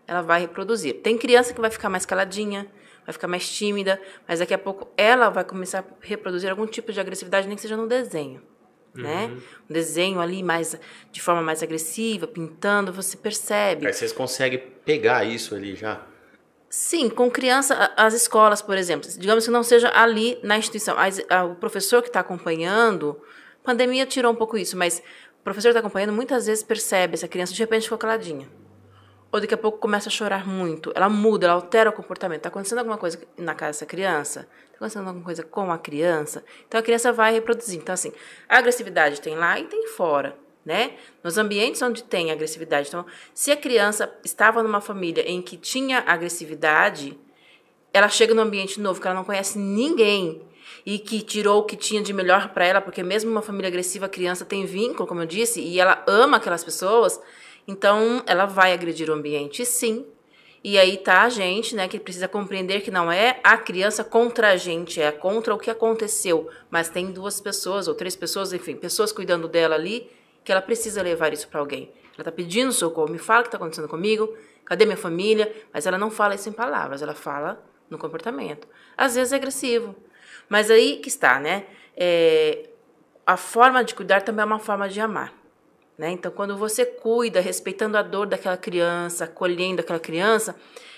ela vai reproduzir. Tem criança que vai ficar mais caladinha, vai ficar mais tímida, mas daqui a pouco ela vai começar a reproduzir algum tipo de agressividade, nem que seja no desenho. Né? Um desenho ali mais de forma mais agressiva, pintando, você percebe. Aí vocês conseguem pegar isso ali já. Sim, com criança, as escolas, por exemplo, digamos que não seja ali na instituição, o professor que está acompanhando, pandemia tirou um pouco isso, mas o professor que está acompanhando muitas vezes percebe essa criança de repente ficou caladinha. Ou daqui a pouco começa a chorar muito, ela muda, ela altera o comportamento. Está acontecendo alguma coisa na casa dessa criança? Está acontecendo alguma coisa com a criança? Então a criança vai reproduzir. Então, assim, a agressividade tem lá e tem fora. Né? Nos ambientes onde tem agressividade. Então, se a criança estava numa família em que tinha agressividade, ela chega num ambiente novo que ela não conhece ninguém e que tirou o que tinha de melhor para ela, porque mesmo uma família agressiva, a criança tem vínculo, como eu disse, e ela ama aquelas pessoas, então ela vai agredir o ambiente, sim. E aí tá a gente, né, que precisa compreender que não é a criança contra a gente, é contra o que aconteceu, mas tem duas pessoas ou três pessoas, enfim, pessoas cuidando dela ali, que ela precisa levar isso para alguém. Ela tá pedindo socorro, me fala o que está acontecendo comigo, cadê minha família? Mas ela não fala isso em palavras, ela fala no comportamento. Às vezes é agressivo, mas aí que está, né? É, a forma de cuidar também é uma forma de amar. Né? Então, quando você cuida, respeitando a dor daquela criança, acolhendo aquela criança,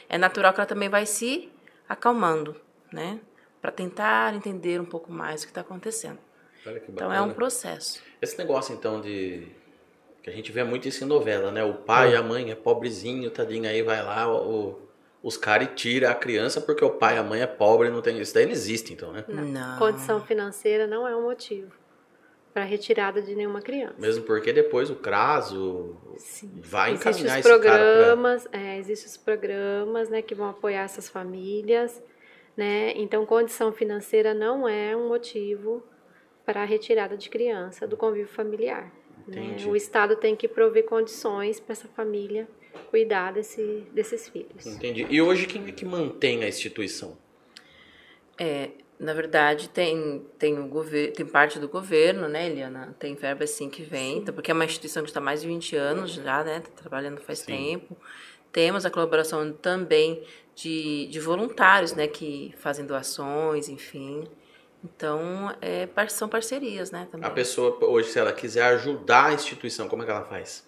é natural que ela também vai se acalmando, né? Para tentar entender um pouco mais o que está acontecendo. Olha que Então, é um processo. Esse negócio, então, de. Que a gente vê muito isso em novela, né? O pai e a mãe é pobrezinho, tadinho, aí vai lá, o, os caras e tira a criança porque o pai e a mãe é pobre, não tem. Isso daí não existe, então, né? Não. Condição financeira não é um motivo para retirada de nenhuma criança. Mesmo porque depois o CRASO Sim. vai encaminhar os esse cara pra. programas, é, existem os programas, né, que vão apoiar essas famílias, né? Então, condição financeira não é um motivo para a retirada de criança do convívio familiar. Né? Entendi. O Estado tem que prover condições para essa família cuidar desse, desses filhos. Entendi. E hoje quem é que mantém a instituição? É, na verdade, tem, tem, o gover tem parte do governo, né, Eliana? Tem verba assim que vem, então, porque é uma instituição que está há mais de 20 anos já, né? Está trabalhando faz Sim. tempo. Temos a colaboração também de, de voluntários, né, que fazem doações, enfim. Então, é, são parcerias, né, também. A pessoa, hoje, se ela quiser ajudar a instituição, como é que ela faz?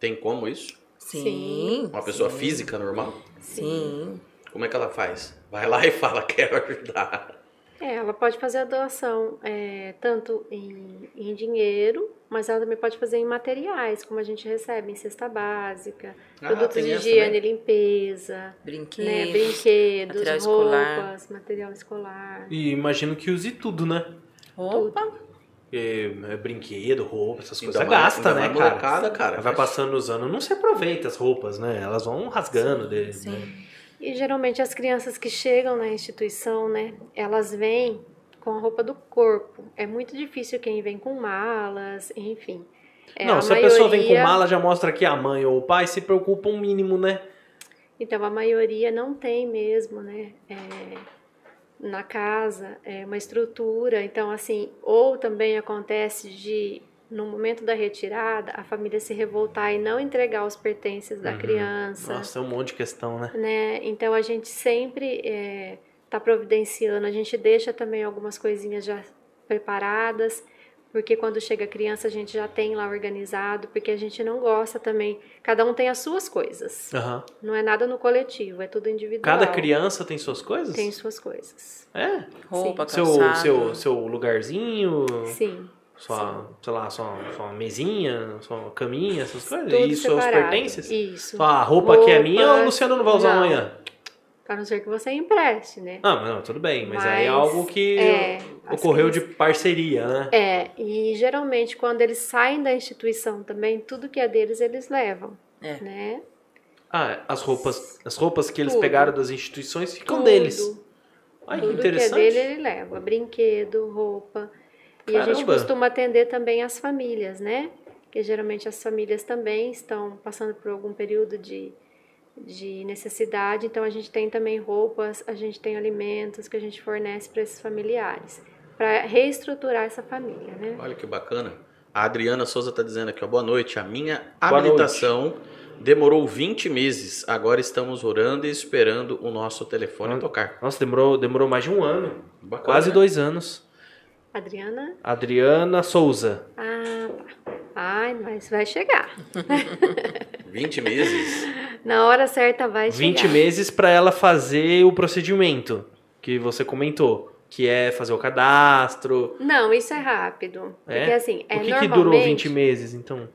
Tem como isso? Sim. Uma pessoa sim, física normal? Sim. Como é que ela faz? Vai lá e fala, quero ajudar. É, ela pode fazer a doação é, tanto em, em dinheiro, mas ela também pode fazer em materiais, como a gente recebe em cesta básica, Ah, produtos de essa higiene e também? limpeza, Brinquedos. né, brinquedos, material roupas, escolar. material escolar. E imagino que use tudo, né? Roupa. É, é brinquedo, roupa, essas Ainda coisas. mais- Gasta, ainda né, mais cara? molecada, cara. Vai passando os anos, não se aproveita as roupas, né? Elas vão rasgando. de, Sim. né? E geralmente as crianças que chegam na instituição, né, elas vêm com a roupa do corpo. É muito difícil quem vem com malas, enfim. É, não, se a pessoa vem com maioria- mala, já mostra que a mãe ou o pai se preocupa um mínimo, né? Então, a maioria não tem mesmo, né? é, na casa, é, uma estrutura. Então, assim, ou também acontece de, no momento da retirada, a família se revoltar e não entregar os pertences da Uhum. criança. Nossa, é um monte de questão, né? né? Então, a gente sempre está providenciando, a gente deixa também algumas coisinhas já preparadas. Porque quando chega a criança a gente já tem lá organizado, porque a gente não gosta também. Cada um tem as suas coisas. Aham. Não é nada no coletivo, é tudo individual. Cada criança tem suas coisas? tem suas coisas. É? Roupa, Seu, calçado. seu, seu lugarzinho, Sim. Sua, sei lá, sua, sua mesinha, sua caminha, essas coisas? Tudo e seus pertences? Isso. Sua roupa que é minha ou o Luciano não vai usar não. amanhã? A não ser que você empreste, né? Ah, mas não, tudo bem, mas, aí é Mas, algo que é, ocorreu de crianças- parceria, né? É, e geralmente quando eles saem da instituição também, tudo que é deles eles levam, É. né? Ah, as roupas, as roupas que eles Tudo. pegaram das instituições ficam Tudo. deles. Ai, que Tudo que é interessante. dele ele leva, brinquedo, roupa. E a gente Caramba. costuma atender também as famílias, né? Que geralmente as famílias também estão passando por algum período de, de necessidade, então a gente tem também roupas, a gente tem alimentos que a gente fornece para esses familiares, para reestruturar essa família, né? Olha que bacana. A Adriana Souza está dizendo aqui, ó, boa noite. A minha Boa habilitação demorou 20 meses. Agora estamos orando e esperando o nosso telefone Hum. tocar. Nossa, demorou, demorou mais de um ano. Bacana, Quase né? dois anos. Adriana? Adriana Souza. Ah, tá. Ai, mas vai chegar. [laughs] 20 meses. Na hora certa vai 20 chegar. meses para ela fazer o procedimento que você comentou, que é fazer o cadastro. Não, isso é rápido. É? Porque assim, é o que, que normalmente... durou 20 meses, então?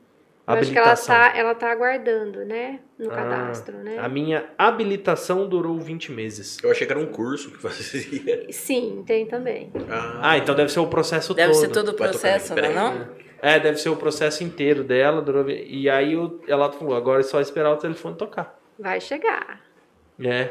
Eu acho que ela Habilitação. tá, ela tá aguardando, né? No Ah, cadastro, né? A minha habilitação durou 20 meses. Eu achei que era um curso que fazia. [laughs] Sim, tem também. Ah, então deve ser o processo Deve todo. ser todo o processo, não é não? É, deve ser o processo inteiro dela. durou- E aí ela falou, agora é só esperar o telefone tocar. Vai chegar. É.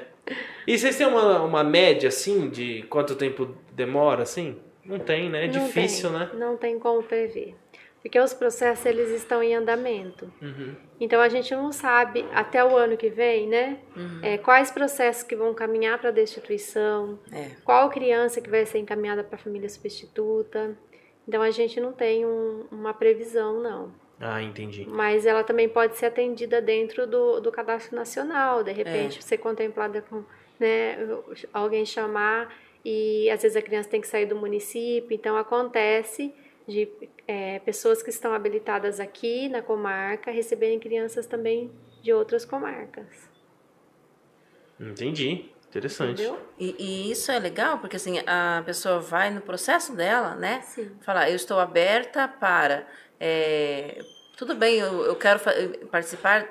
E vocês têm uma, uma média, assim, de quanto tempo demora, assim? Não tem, né? É Não difícil, tem, né? Não tem como prever. Porque os processos, eles estão em andamento. Uhum. Então, a gente não sabe, até o ano que vem, né? é, quais processos que vão caminhar para a destituição, É. qual criança que vai ser encaminhada para a família substituta. Então, a gente não tem um- uma previsão, não. Ah, entendi. Mas ela também pode ser atendida dentro do, do cadastro nacional, de repente ser contemplada com né, alguém chamar e às vezes a criança tem que sair do município, então acontece de é, pessoas que estão habilitadas aqui na comarca receberem crianças também de outras comarcas. Entendi. Interessante. E, e isso é legal, porque assim, a pessoa vai no processo dela, né? Sim. Falar, eu estou aberta para. é, tudo bem, eu, eu quero participar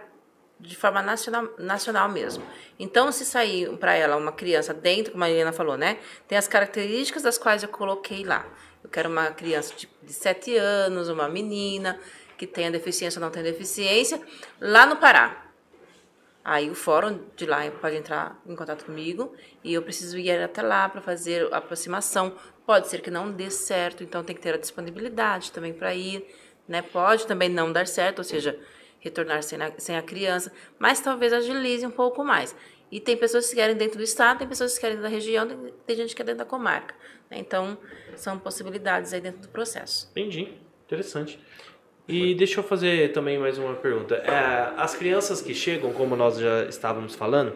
de forma nacional, nacional mesmo. Então, se sair para ela uma criança dentro, como a Helena falou, né? Tem as características das quais eu coloquei lá. Eu quero uma criança tipo, de 7 anos, uma menina que tenha deficiência ou não tenha deficiência, lá no Pará. Aí o fórum de lá pode entrar em contato comigo e eu preciso ir até lá para fazer a aproximação. Pode ser que não dê certo, então tem que ter a disponibilidade também para ir, né? Pode também não dar certo, ou seja, retornar sem a, sem a criança, mas talvez agilize um pouco mais. E tem pessoas que querem dentro do estado, tem pessoas que querem da região, tem, tem gente que quer dentro da comarca. Então, são possibilidades aí dentro do processo. Entendi. Interessante. E deixa eu fazer também mais uma pergunta. É, as crianças que chegam, como nós já estávamos falando,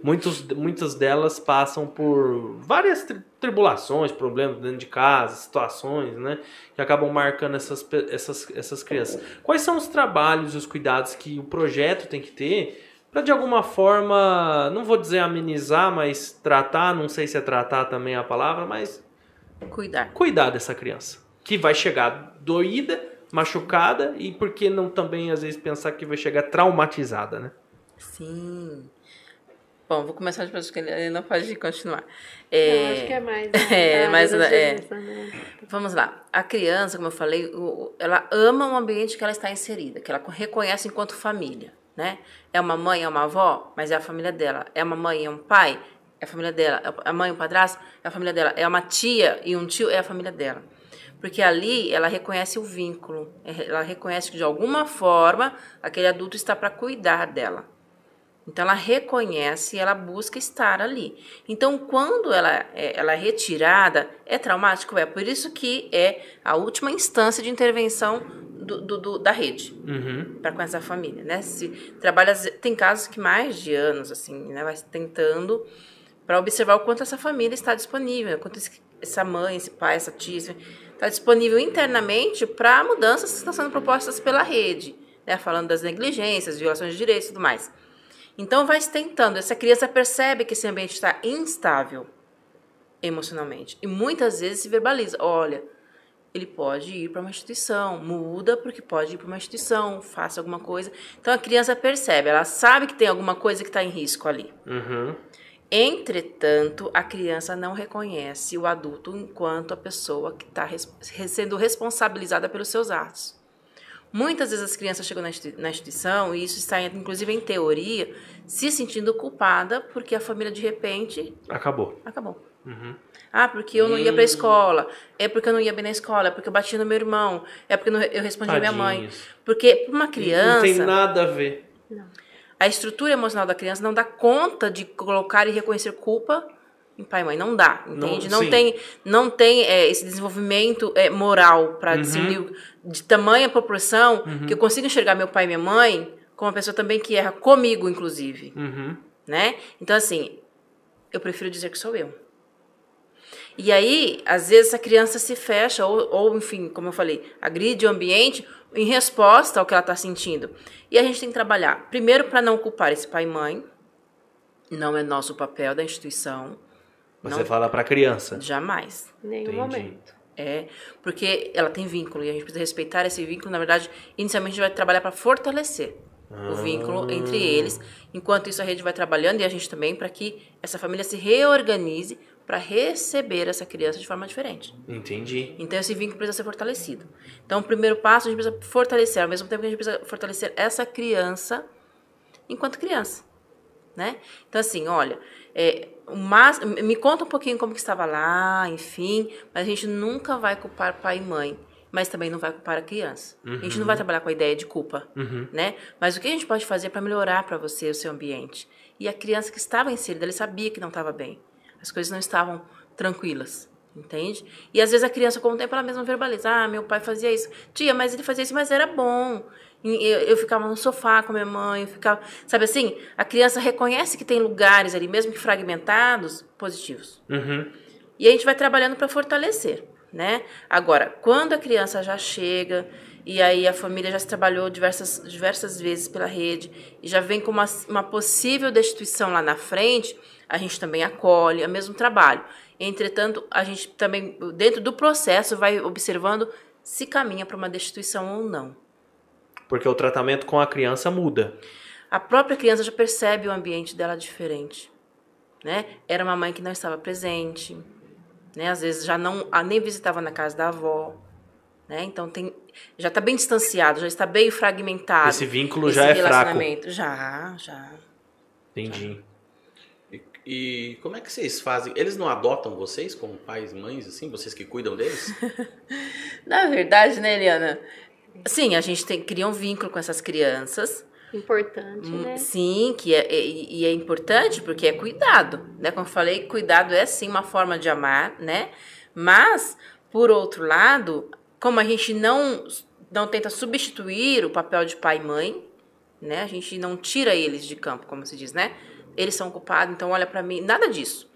muitos, muitas delas passam por várias tri- tribulações, problemas dentro de casa, situações, né? Que acabam marcando essas, essas, essas crianças. Quais são os trabalhos e os cuidados que o projeto tem que ter para de alguma forma, não vou dizer amenizar, mas tratar, não sei se é tratar também a palavra, mas Cuidar. cuidar dessa criança. Que vai chegar doída, machucada e por que não também às vezes pensar que vai chegar traumatizada, né? Sim. Bom, vou começar de que ele não pode continuar. Eu É, acho que é mais. [laughs] é, mais é. né? Vamos lá. A criança, como eu falei, ela ama o ambiente que ela está inserida, que ela reconhece enquanto família, né? É uma mãe, é uma avó, mas é a família dela. É uma mãe, é um pai, é a família dela. É a mãe, um padrasto, é a família dela. É uma tia e um tio, é a família dela. Porque ali ela reconhece o vínculo, é, ela reconhece que de alguma forma aquele adulto está para cuidar dela. Então ela reconhece e ela busca estar ali. Então quando ela é, ela é retirada, é traumático? É por isso que é a última instância de intervenção do, do- do- da rede Uhum. para com essa família, né? Se trabalha tem casos que mais de anos assim, né, vai tentando para observar o quanto essa família está disponível, quanto essa mãe, esse pai, essa tia está disponível internamente para mudanças que estão sendo propostas pela rede, né? Falando das negligências, violações de direitos e tudo mais. Então vai se tentando. Essa criança percebe que esse ambiente está instável emocionalmente e muitas vezes se verbaliza: olha, ele pode ir para uma instituição, muda porque pode ir para uma instituição, faça alguma coisa. Então a criança percebe, ela sabe que tem alguma coisa que está em risco ali. Uhum. Entretanto, a criança não reconhece o adulto enquanto a pessoa que está res sendo responsabilizada pelos seus atos. Muitas vezes as crianças chegam na, institui na instituição, e isso está inclusive em teoria, se sentindo culpada porque a família de repente Acabou. acabou. Uhum. Ah, porque eu não ia para a escola, é porque eu não ia bem na escola, é porque eu bati no meu irmão, é porque eu não- eu respondi à minha mãe. Porque para uma criança. Não tem nada a ver. A estrutura emocional da criança não dá conta de colocar e reconhecer culpa em pai e mãe. Não dá, entende? Não- Não, tem, não tem é, esse desenvolvimento é, moral para Uhum. discernir de tamanha proporção que eu consigo enxergar meu pai e minha mãe como uma pessoa também que erra comigo, inclusive, Uhum. né? Então, assim, eu prefiro dizer que sou eu. E aí, às vezes, a criança se fecha, ou, ou enfim, como eu falei, agride o ambiente em resposta ao que ela está sentindo. E a gente tem que trabalhar, primeiro, para não culpar esse pai e mãe, não é nosso papel da instituição, Você Não. fala pra criança. jamais. Em nenhum Entendi. momento. É, porque ela tem vínculo e a gente precisa respeitar esse vínculo. Na verdade, inicialmente a gente vai trabalhar para fortalecer o vínculo entre eles. Enquanto isso, a rede vai trabalhando e a gente também para que essa família se reorganize para receber essa criança de forma diferente. Entendi. Então, esse vínculo precisa ser fortalecido. Então, o primeiro passo, a gente precisa fortalecer, ao mesmo tempo que a gente precisa fortalecer essa criança enquanto criança, né? Então, assim, olha, é, mas, me conta um pouquinho como que estava lá, enfim, mas a gente nunca vai culpar pai e mãe, mas também não vai culpar a criança. A gente não vai trabalhar com a ideia de culpa, né? Mas o que a gente pode fazer para melhorar para você o seu ambiente? E a criança que estava inserida, ele sabia que não estava bem. As coisas não estavam tranquilas, entende? E às vezes a criança, com o tempo, ela mesma verbaliza: ah, meu pai fazia isso. Tia, mas ele fazia isso, mas era bom. Eu, eu ficava no sofá com a minha mãe, eu ficava. Sabe assim? A criança reconhece que tem lugares ali, mesmo que fragmentados, positivos. Uhum. E a gente vai trabalhando para fortalecer, né? Agora, quando a criança já chega e aí a família já se trabalhou diversas, diversas vezes pela rede e já vem com uma, uma possível destituição lá na frente, a gente também acolhe, é o mesmo trabalho. Entretanto, a gente também, dentro do processo, vai observando se caminha para uma destituição ou não. Porque o tratamento com a criança muda. A própria criança já percebe o ambiente dela diferente, né? Era uma mãe que não estava presente, né? Às vezes já não a nem visitava na casa da avó, né? Então tem já está bem distanciado, já está bem fragmentado. Esse vínculo esse já é fraco. relacionamento. Já, já. Entendi. E, e como é que vocês fazem? Eles não adotam vocês como pais, mães, assim? Vocês que cuidam deles? [laughs] Na verdade, né, Eliana? Sim, a gente tem, cria um vínculo com essas crianças, Importante, Hum, né? Sim, que é, e, e é importante porque é cuidado, né? Como eu falei, cuidado é sim uma forma de amar, né? Mas, por outro lado, como a gente não, não tenta substituir o papel de pai e mãe, né? A gente não tira eles de campo, como se diz, né? Eles são culpados, então olha pra mim, nada disso.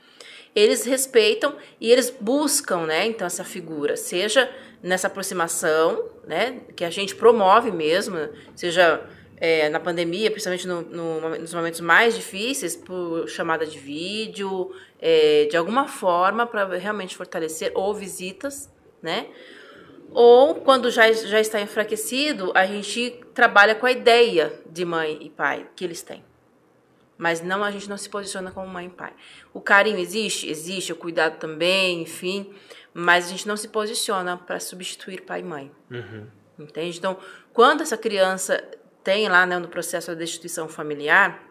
Eles respeitam e eles buscam, né? Então essa figura, seja nessa aproximação, né? Que a gente promove mesmo, seja é, na pandemia, principalmente no- no- nos momentos mais difíceis, por chamada de vídeo, é, de alguma forma para realmente fortalecer, ou visitas, né? Ou quando já, já está enfraquecido, a gente trabalha com a ideia de mãe e pai que eles têm. Mas não, a gente não se posiciona como mãe e pai. O carinho existe? Existe, o cuidado também, enfim. Mas a gente não se posiciona para substituir pai e mãe. Entende? Então, quando essa criança tem lá né, no processo da destituição familiar,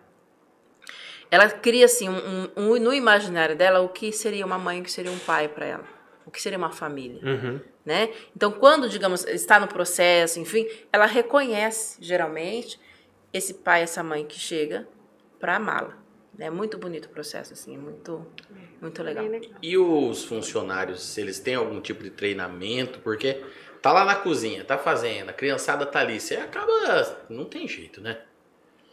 ela cria assim um, um- um- no imaginário dela o que seria uma mãe, o que seria um pai para ela, o que seria uma família, Uhum. né? Então, quando digamos está no processo, enfim, ela reconhece geralmente esse pai, essa mãe que chega para amá-la. É muito bonito o processo assim, é muito muito legal. E os funcionários, se eles têm algum tipo de treinamento, porque tá lá na cozinha, tá fazendo, a criançada tá ali, você acaba. Não tem jeito, né?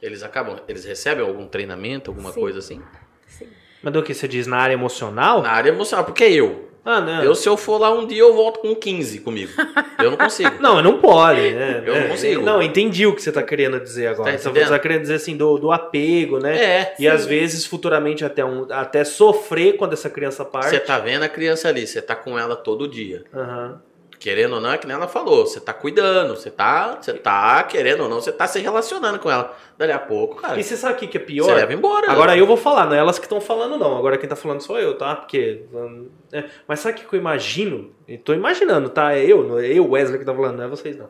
Eles acabam. Eles recebem algum treinamento, alguma Sim. coisa assim? Sim. Mas do que você diz na área emocional? Na área emocional, porque eu. Ah, não. Eu, se eu for lá um dia, eu volto com 15 comigo. Eu não consigo. [laughs] Não, não pode, né? Eu não É, consigo. Não, entendi o que você tá querendo dizer agora. Tá você entendendo? tá querendo dizer assim do, do apego, né? É. E às vezes, futuramente, até, um, até sofrer quando essa criança parte. Você tá vendo a criança ali, você tá com ela todo dia. Aham. Querendo ou não, é que nem ela falou, você tá cuidando, você tá, você tá, querendo ou não, você tá se relacionando com ela. Dali a pouco, cara, E você sabe o que, que é você pior? leva embora. Agora eu vou falar, não é elas que estão falando, não. Agora quem tá falando sou eu, tá? Porque. é. Mas sabe o que que eu imagino? Eu tô imaginando, tá? É eu, não é eu, Wesley, que tá falando, não é vocês, não.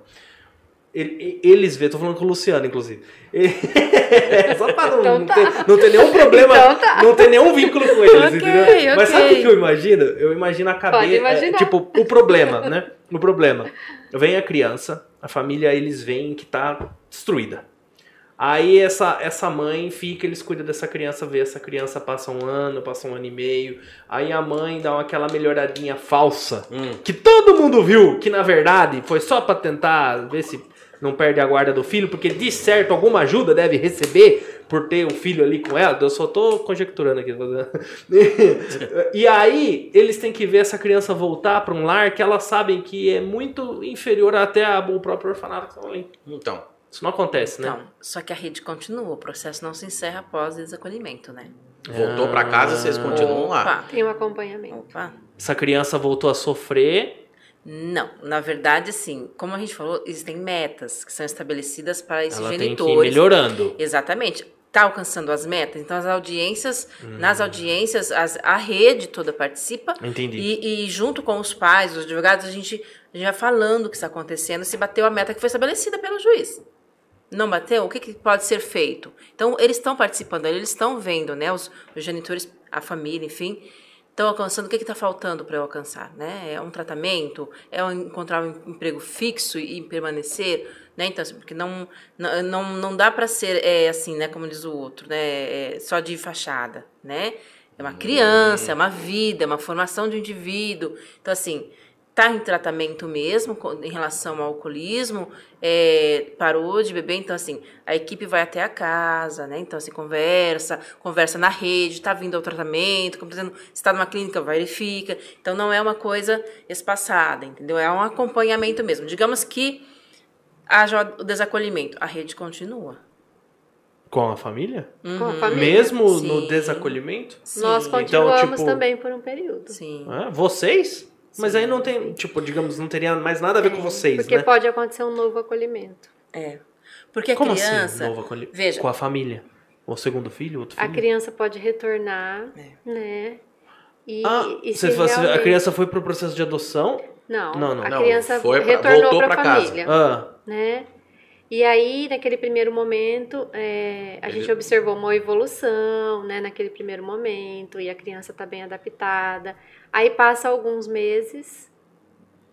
Ele- Eles vê, tô falando com o Luciano, inclusive. [laughs] Só pra não, Então não tá. ter, não ter nenhum problema, Então tá. não ter nenhum vínculo com eles, Ok, entendeu? Mas sabe o que eu imagino? Eu imagino a cabeça. imaginar. tipo, o problema, né? O problema. Vem a criança, a família, eles veem que tá destruída. Aí essa, essa mãe fica, eles cuidam dessa criança, vê essa criança passa um ano, passa um ano e meio. Aí a mãe dá uma- aquela melhoradinha falsa, Hum. que todo mundo viu, que na verdade foi só pra tentar ver se não perde a guarda do filho, porque de certo alguma ajuda deve receber por ter o filho ali com ela. Eu só tô conjecturando aqui. [laughs] e aí eles têm que ver essa criança voltar pra um lar que elas sabem que é muito inferior até a- o próprio orfanato que estão ali. Então, Isso não acontece, né? Então, só que a rede continua, o processo não se encerra após o desacolhimento, né? voltou pra casa, vocês continuam lá. Opa, Tem um acompanhamento. opa. Essa criança voltou a sofrer. Não, na verdade, assim, como a gente falou, existem metas que são estabelecidas para esses Ela tem que ir genitores. melhorando. Exatamente. Está alcançando as metas. Então, as audiências, Hum. nas audiências, as- a rede toda participa. Entendi. E, e junto com os pais, os advogados, a gente, vai falando o que está acontecendo, se bateu a meta que foi estabelecida pelo juiz. Não bateu? O que, que pode ser feito? Então, eles estão participando, eles estão vendo, né? Os, os genitores, a família, enfim, estão alcançando. O que está faltando para eu alcançar? Né? É um tratamento? É encontrar um emprego fixo e permanecer? Né? Então, assim, porque não, não, não, não dá para ser é, assim, né? Como diz o outro, né? É, só de fachada, né? É uma criança, é uma vida, é uma formação de um indivíduo. Então, assim, tá em tratamento mesmo em relação ao alcoolismo, é, parou de beber, então assim, a equipe vai até a casa, né? Então assim, conversa, conversa na rede, tá vindo ao tratamento, como dizendo, está numa clínica, verifica. Então não é uma coisa espaçada, entendeu? É um acompanhamento mesmo. Digamos que haja o desacolhimento, a rede continua. Com a família? Com a família. Mesmo Sim. no desacolhimento? Nós Sim. continuamos Então, tipo- também por um período. Sim. Ah, vocês? Mas aí não tem, tipo, digamos, não teria mais nada a ver com vocês, Porque né? pode acontecer um novo acolhimento. É. Porque a Como criança. assim? Novo Veja. Com a família? O segundo filho, outro A filho? criança pode retornar, É. né? E, Ah, e você, se você- a realmente- criança foi pro processo de adoção? Não, Não, não. a Não, criança foi pra- retornou voltou para pra a casa. família, Ah, né? E aí, naquele primeiro momento, é, a Ele- gente observou uma evolução, né? Naquele primeiro momento, e a criança está bem adaptada. Aí passa alguns meses,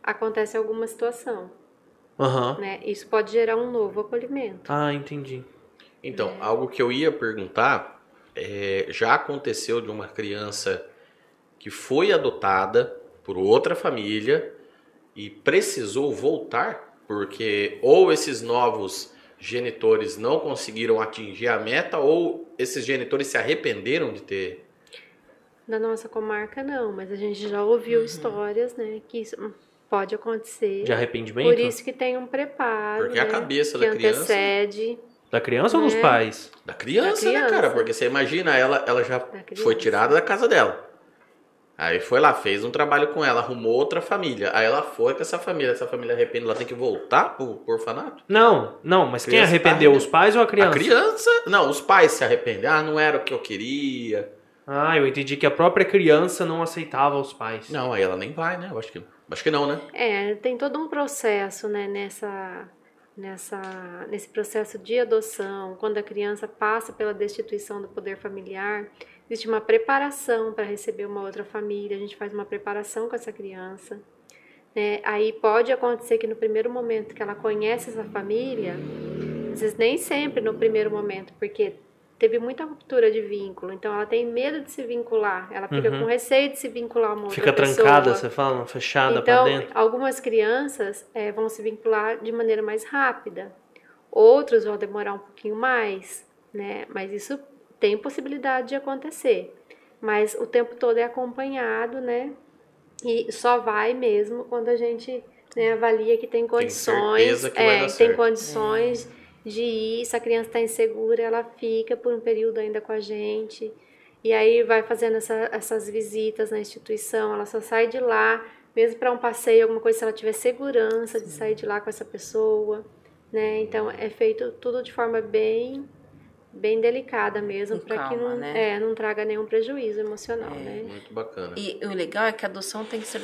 acontece alguma situação, aham. né? Isso pode gerar um novo acolhimento. Ah, entendi. Então, algo que eu ia perguntar, é, já aconteceu de uma criança que foi adotada por outra família e precisou voltar, porque ou esses novos genitores não conseguiram atingir a meta, ou esses genitores se arrependeram de ter. Na nossa comarca, não, mas a gente já ouviu Uhum. histórias, né, que isso pode acontecer. De arrependimento? Por isso que tem um preparo, Porque a né, cabeça que da criança- antecede. Da criança ou dos É. pais? Da criança, Da né, criança. cara? Porque você imagina, ela, ela já foi tirada da casa dela. Aí foi lá, fez um trabalho com ela, arrumou outra família. Aí ela foi com essa família. Essa família arrepende, ela tem que voltar pro, pro orfanato? Não, não, mas quem Criança arrependeu? tá Os pais ou a criança? A criança. Não, os pais se arrependem. Ah, não era o que eu queria. Ah, eu entendi que a própria criança não aceitava os pais. Não, aí ela nem vai, né? Eu acho que, acho que não, né? É, tem todo um processo, né, nessa, nessa, nesse processo de adoção, quando a criança passa pela destituição do poder familiar, existe uma preparação para receber uma outra família, a gente faz uma preparação com essa criança. né? Aí pode acontecer que no primeiro momento que ela conhece essa família, às vezes nem sempre no primeiro momento, porque teve muita ruptura de vínculo, então ela tem medo de se vincular, ela fica Uhum. com receio de se vincular a uma outra Fica pessoa. trancada, você fala, fechada pra Então, dentro. algumas crianças eh, vão se vincular de maneira mais rápida, outros vão demorar um pouquinho mais, né? Mas isso tem possibilidade de acontecer. Mas o tempo todo é acompanhado, né? E só vai mesmo quando a gente né, avalia que tem condições, certeza que vai é, tem condições de ir. Se a criança está insegura, ela fica por um período ainda com a gente. E aí vai fazendo essa- essas visitas na instituição, ela só sai de lá, mesmo para um passeio, alguma coisa, se ela tiver segurança de sair de lá com essa pessoa, né? Então é feito tudo de forma bem bem delicada mesmo, para que não, né? é, não traga nenhum prejuízo emocional, né? Muito bacana. E o legal é que a adoção tem que ser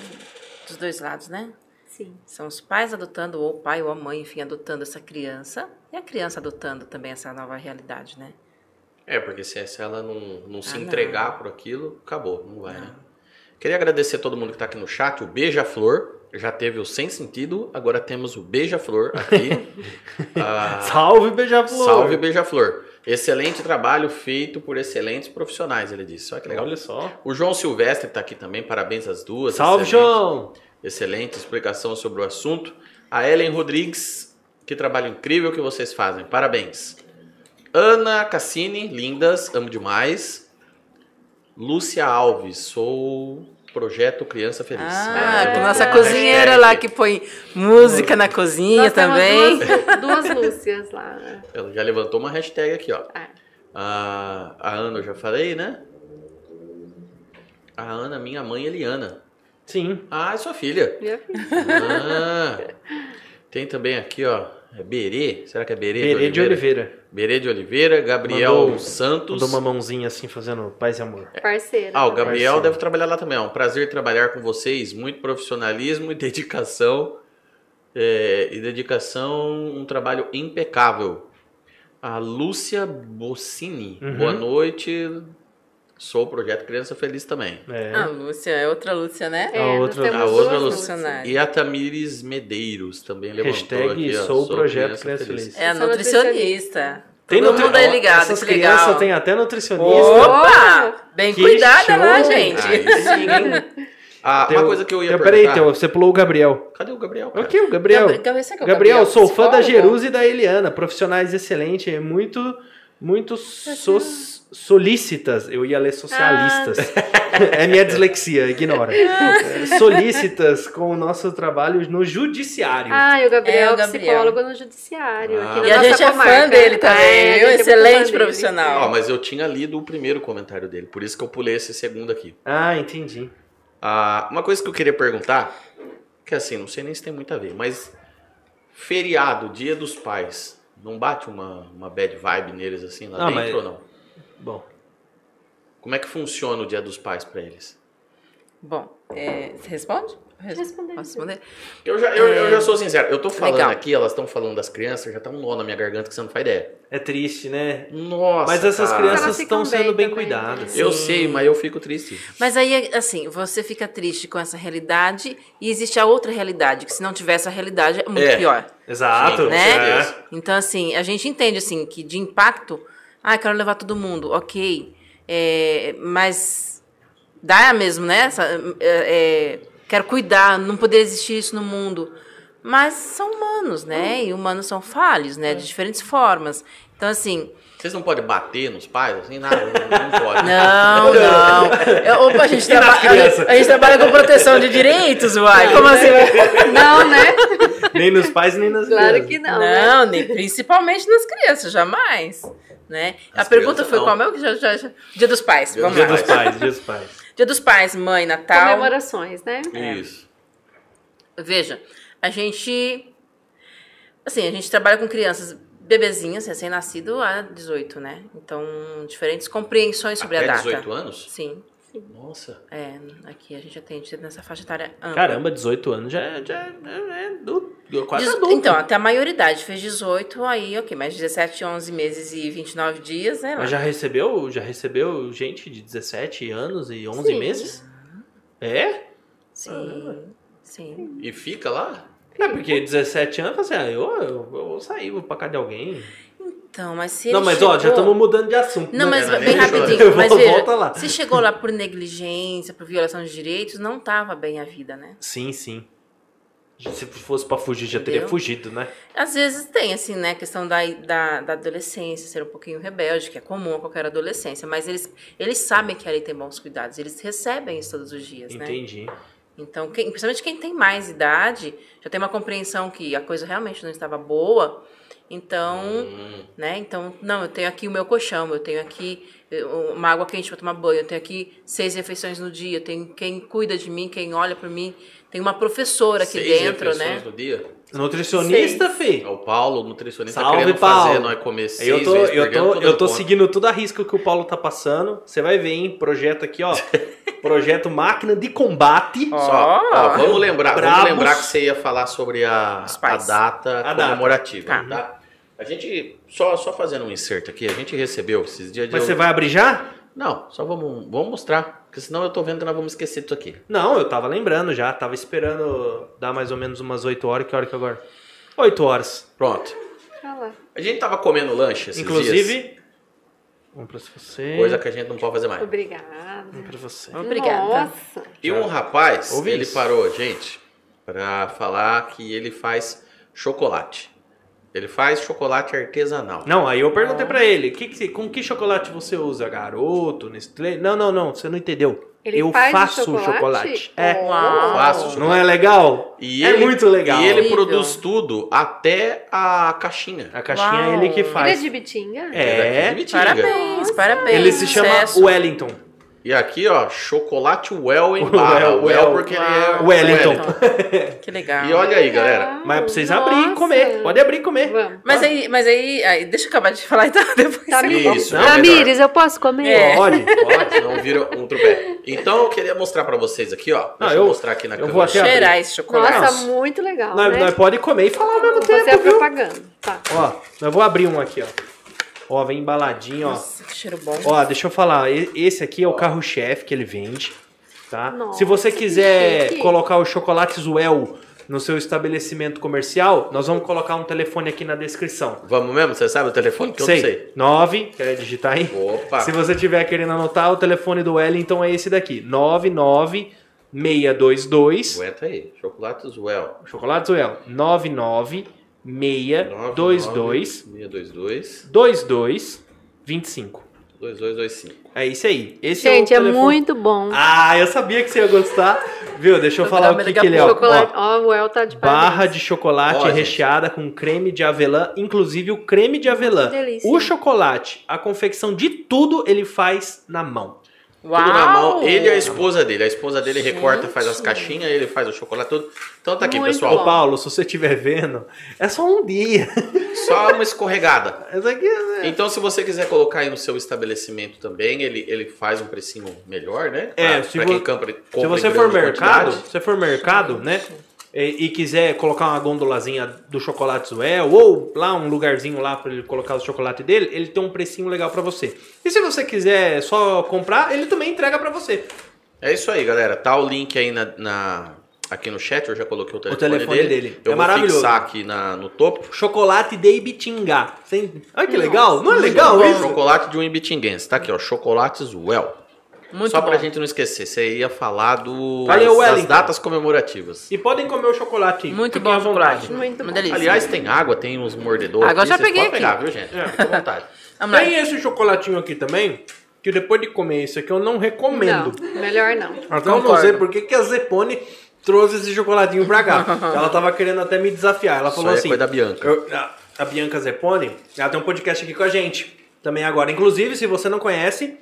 dos dois lados, né? Sim. São os pais adotando, ou o pai ou a mãe, enfim, adotando essa criança, e a criança adotando também essa nova realidade, né? É, porque se, se ela não, não se Ah, não. entregar por aquilo, acabou, não vai, né? Queria agradecer a todo mundo que está aqui no chat, o Beija-Flor. Já teve o Sem Sentido, agora temos o Beija-Flor aqui. [laughs] Ah, Salve, beija-flor! salve, Beija-Flor. Excelente trabalho feito por excelentes profissionais, ele disse. Olha que legal. Olha só. O João Silvestre está aqui também, parabéns às duas. Salve, excelente, João! Excelente explicação sobre o assunto. A Ellen Rodrigues, que trabalho incrível que vocês fazem, parabéns. Ana Cassini, lindas, amo demais. Lúcia Alves, sou projeto Criança Feliz. Ah, É, com nossa é, cozinheira hashtag. lá que põe música na cozinha Nós também. duas, [laughs] duas Lúcias lá? Ela já levantou uma hashtag aqui, ó. É. A, a Ana eu já falei, né? A Ana, minha mãe Eliana. Sim. Ah, é sua filha. Minha filha. Ah, tem também aqui, ó. É Berê? Será que é Berê, Berê de Oliveira. Berê de Oliveira, Gabriel Mandou- Santos. Mandou uma mãozinha assim, fazendo paz e amor. Parceira. Ah, o. Gabriel Parceiro. deve trabalhar lá também. É um prazer trabalhar com vocês. Muito profissionalismo e [laughs] dedicação. É, e dedicação, um trabalho impecável. A Lúcia Bossini. Uhum. Boa noite. Sou o Projeto Criança Feliz também. É. A Lúcia, é outra Lúcia, né? É, A outra- a outra Lúcia. E a Tamires Medeiros também levantou Hashtag aqui. ó, sou o Projeto Criança Feliz. É a nutricionista. Tem Todo nutri- mundo aí ligado, Essas que legal. crianças têm até nutricionista. Opa! Bem Que cuidada show! lá, gente. Aí sim? [laughs] Ah, Tem uma coisa que eu ia Tem- Peraí, perguntar. Teu, você pulou o Gabriel. Cadê o Gabriel? cara? Aqui, o Gabriel. É o Gabriel, Gabriel sou fã da? Jerusa e da Eliana, profissionais excelentes, é muito, muito so- solícitas. Eu ia ler socialistas. [laughs] é minha dislexia, ignora. É, solícitas com o nosso trabalho no judiciário. Ah, e o Gabriel É, o Gabriel. psicólogo no judiciário. Ah. aqui na E a gente é fã comarca. dele também, É, é Excelente profissional. Mas eu tinha lido o primeiro comentário dele, por isso que eu pulei esse segundo aqui. Ah, entendi. Ah, uma coisa que eu queria perguntar, que assim, não sei nem se tem muito a ver, mas feriado, dia dos pais, não bate uma, uma bad vibe neles assim lá Ah, dentro mas- ou não? Bom, Como é que funciona o dia dos pais pra eles? Bom, é, você responde? Responder. Posso responder? Eu já, eu, eu já sou sincero, eu tô falando Legal. aqui, elas estão falando das crianças, já tá um nó na minha garganta que você não faz ideia. É triste, né? Nossa. Mas essas cara. crianças estão sendo bem bem cuidadas. né? Eu Sim. sei, mas eu fico triste. Mas aí, assim, você fica triste com essa realidade e existe a outra realidade, que se não tivesse a realidade é muito É. pior. Exato. Né? certeza. Então, assim, a gente entende, assim, que de impacto, ah, quero levar todo mundo, ok, é, mas dá mesmo, né? Essa, é, é, quero cuidar, não poder existir isso no mundo. Mas são humanos, né? E humanos são falhos, né? De diferentes formas. Então, assim, Vocês não podem bater nos pais, assim, nada, não, não pode. não, não. Eu- opa, a gente, traba- a, gente, a gente trabalha com proteção de direitos, uai. Como assim? Não, né? Nem nos pais, nem nas Claro crianças. que não. né? Não, nem, principalmente nas crianças, jamais. Né? As a pergunta foi não. qual é o já, já, já- Dia dos Pais. Dia Vamos Dia lá. dos pais, dia dos pais. Dia dos Pais, mãe, Natal. Comemorações, né? Isso. Veja, a gente. Assim, a gente trabalha com crianças bebezinhas, recém-nascido a 18, né? Então, diferentes compreensões sobre Até a data. 18 anos? Sim. Nossa. É, aqui a gente atende nessa faixa etária ampla. Caramba, 18 anos já, é- já é, é, do, quase Dezo- adulto. Então, até a maioridade fez 18, aí, ok, mas 17, 11 meses e 29 dias, né? Mas já recebeu, já recebeu gente de 17 anos e 11 Sim. meses? É? Sim, sim. E fica lá? É porque 17 anos, assim, ah, eu, eu, eu vou sair, vou pra casa de alguém. Então, mas se Não, ele mas ó, já chegou- estamos mudando de assunto. Não, né? mas Não, bem nem chora. rapidinho. [laughs] Mas Volta veja, lá. se chegou lá por negligência, por violação de direitos, não tava bem a vida, né? Sim, sim. Se fosse pra fugir, já teria Entendeu? fugido, né? Às vezes tem, assim, né, a questão da, da, da adolescência, ser um pouquinho rebelde, que é comum a qualquer adolescência, mas eles, eles sabem que ali tem bons cuidados, eles recebem isso todos os dias, né? Entendi. Então, quem, principalmente quem tem mais idade, já tem uma compreensão que a coisa realmente não estava boa. Então, Hum. né? Então, não, eu tenho aqui o meu colchão, eu tenho aqui eh, uma água quente para tomar banho, eu tenho aqui seis refeições no dia, eu tenho quem cuida de mim, quem olha por mim, tem uma professora aqui Seis dentro, refeições né? no dia? Nutricionista, fi. É o Paulo, nutricionista, Salve, querendo Paulo. fazer nós comer seis Eu tô, vezes eu tô, eu tô seguindo tudo a risca que o Paulo tá passando. Você vai ver, hein? Projeto aqui, ó. [laughs] Projeto Máquina de Combate. Só, ó, vamos lembrar, Brabos. vamos lembrar que você ia falar sobre a, a data A data. comemorativa, Tá. tá? A gente, só, só fazendo um insert aqui, a gente recebeu esses dias de... Mas você vai abrir já? Não, só vamos, vamos mostrar, porque senão eu tô vendo que nós vamos esquecer disso aqui. Não, eu tava lembrando já. Tava esperando dar mais ou menos umas 8 horas. Que hora que agora? 8 horas. Pronto. A gente tava comendo lanche esses dias, Inclusive. Um pra você. coisa que a gente não pode fazer mais. Obrigada. Um pra você. Obrigada. Nossa. E um rapaz, Ouvi ele isso. parou a gente pra falar que ele faz chocolate. Ele faz chocolate artesanal. Não, aí eu perguntei pra ele, que que- com que chocolate você usa? Garoto, Nestlé? Não, não, não, você não entendeu. Ele eu faz o faço chocolate? chocolate. É. Uau. Faço Não é legal? E é ele- muito legal. E ele Incrível. produz tudo, até a caixinha. A caixinha é Uau. ele que Ele é faz. de Bitinga? É. daqui de Bitinga. Parabéns, parabéns. Ele se chama sucesso. Wellington. E aqui, ó, chocolate well [laughs] em barra. Well, Well, well. porque ele é Uau. Wellington. [laughs] Que legal. E olha aí, galera. Mas é pra vocês Nossa. abrirem e comer. Pode abrir e comer. Vamos. Mas aí, mas aí, aí, deixa eu acabar de falar então, [laughs] depois Tá você. Isso, é Tamires, eu posso comer? É. Pode. Pode, senão vira um trupé. Então eu queria mostrar pra vocês aqui, ó. Deixa Não, eu, eu- mostrar aqui na eu câmera. vou até abrir. Cheirar esse chocolate. Nossa, muito legal, Nós, né? nós pode comer e falar ao mesmo tempo, viu? propaganda. Tá. Ó, eu vou abrir um aqui, ó. Ó, vem embaladinho, ó. Nossa, que cheiro bom. Ó, deixa eu falar. Esse aqui é o carro-chefe que ele vende, tá? Nossa, Se você quiser colocar os chocolates Well no seu estabelecimento comercial, nós vamos colocar um telefone aqui na descrição. Vamos mesmo? Você sabe o telefone? Que eu não sei. 9, quer digitar aí? Opa. Se você tiver querendo anotar, o telefone do Wellington é esse daqui. 99 622 Aguenta aí. Chocolates well. Chocolates Well. 99 622 622 22 25. 2225. É isso aí. Esse Gente, é, é o telefone. muito bom. Ah, eu sabia que você ia gostar. Viu? Deixa eu falar o que, que ele é. Chocolate. Ó, Ó, o El tá de barra parabéns. de chocolate gente. recheada com creme de avelã, inclusive o creme de avelã. delícia. O chocolate, a confecção de tudo ele faz na mão. Uau! Tudo na mão. Ele e a esposa dele. A esposa dele recorta, faz as caixinhas, ele faz o chocolate tudo. Então tá aqui, Muito pessoal. Ô, Paulo, se você estiver vendo, é só um dia. [laughs] Só uma escorregada. Essa aqui é... Então, se você quiser colocar aí no seu estabelecimento também, ele, ele faz um precinho melhor, né? É, Pra- se pra vo- Se você for mercado, quantidade. se você for mercado, né? E, e quiser colocar uma gondolazinha do chocolate Zuel, ou lá um lugarzinho lá para ele colocar o chocolate dele, ele tem um precinho legal para você. E se você quiser só comprar, ele também entrega para você. É isso aí, galera. Tá o link aí na, na- aqui no chat, eu já coloquei o telefone, telefone dele. dele. Eu É vou maravilhoso. fixar aqui na, no topo. Chocolate de Ibitingá. Sem... Olha que legal, não é legal isso? Chocolate de um ibitinguense. Tá aqui, ó. Chocolates Well. Muito Só bom. pra gente não esquecer, você ia falar do, Valeu, das datas comemorativas. E podem comer o chocolate. Muito fiquem bom à vontade. Muito Uma bom. delícia. Aliás, tem água, tem uns mordedores. Agora aqui, já vocês peguei podem aqui. pegar, viu, gente? É. Fica à vontade. [laughs] Vamos lá. Tem esse chocolatinho aqui também, que depois de comer esse aqui eu não recomendo. Não, melhor não. Então eu não Concordo. sei por que, que a Zepone trouxe esse chocolatinho pra cá. [laughs] ela tava querendo até me desafiar. Ela falou aí é assim. coisa da Bianca. eu- a, a Bianca Zepone, ela tem um podcast aqui com a gente. Também agora. Inclusive, se você não conhece,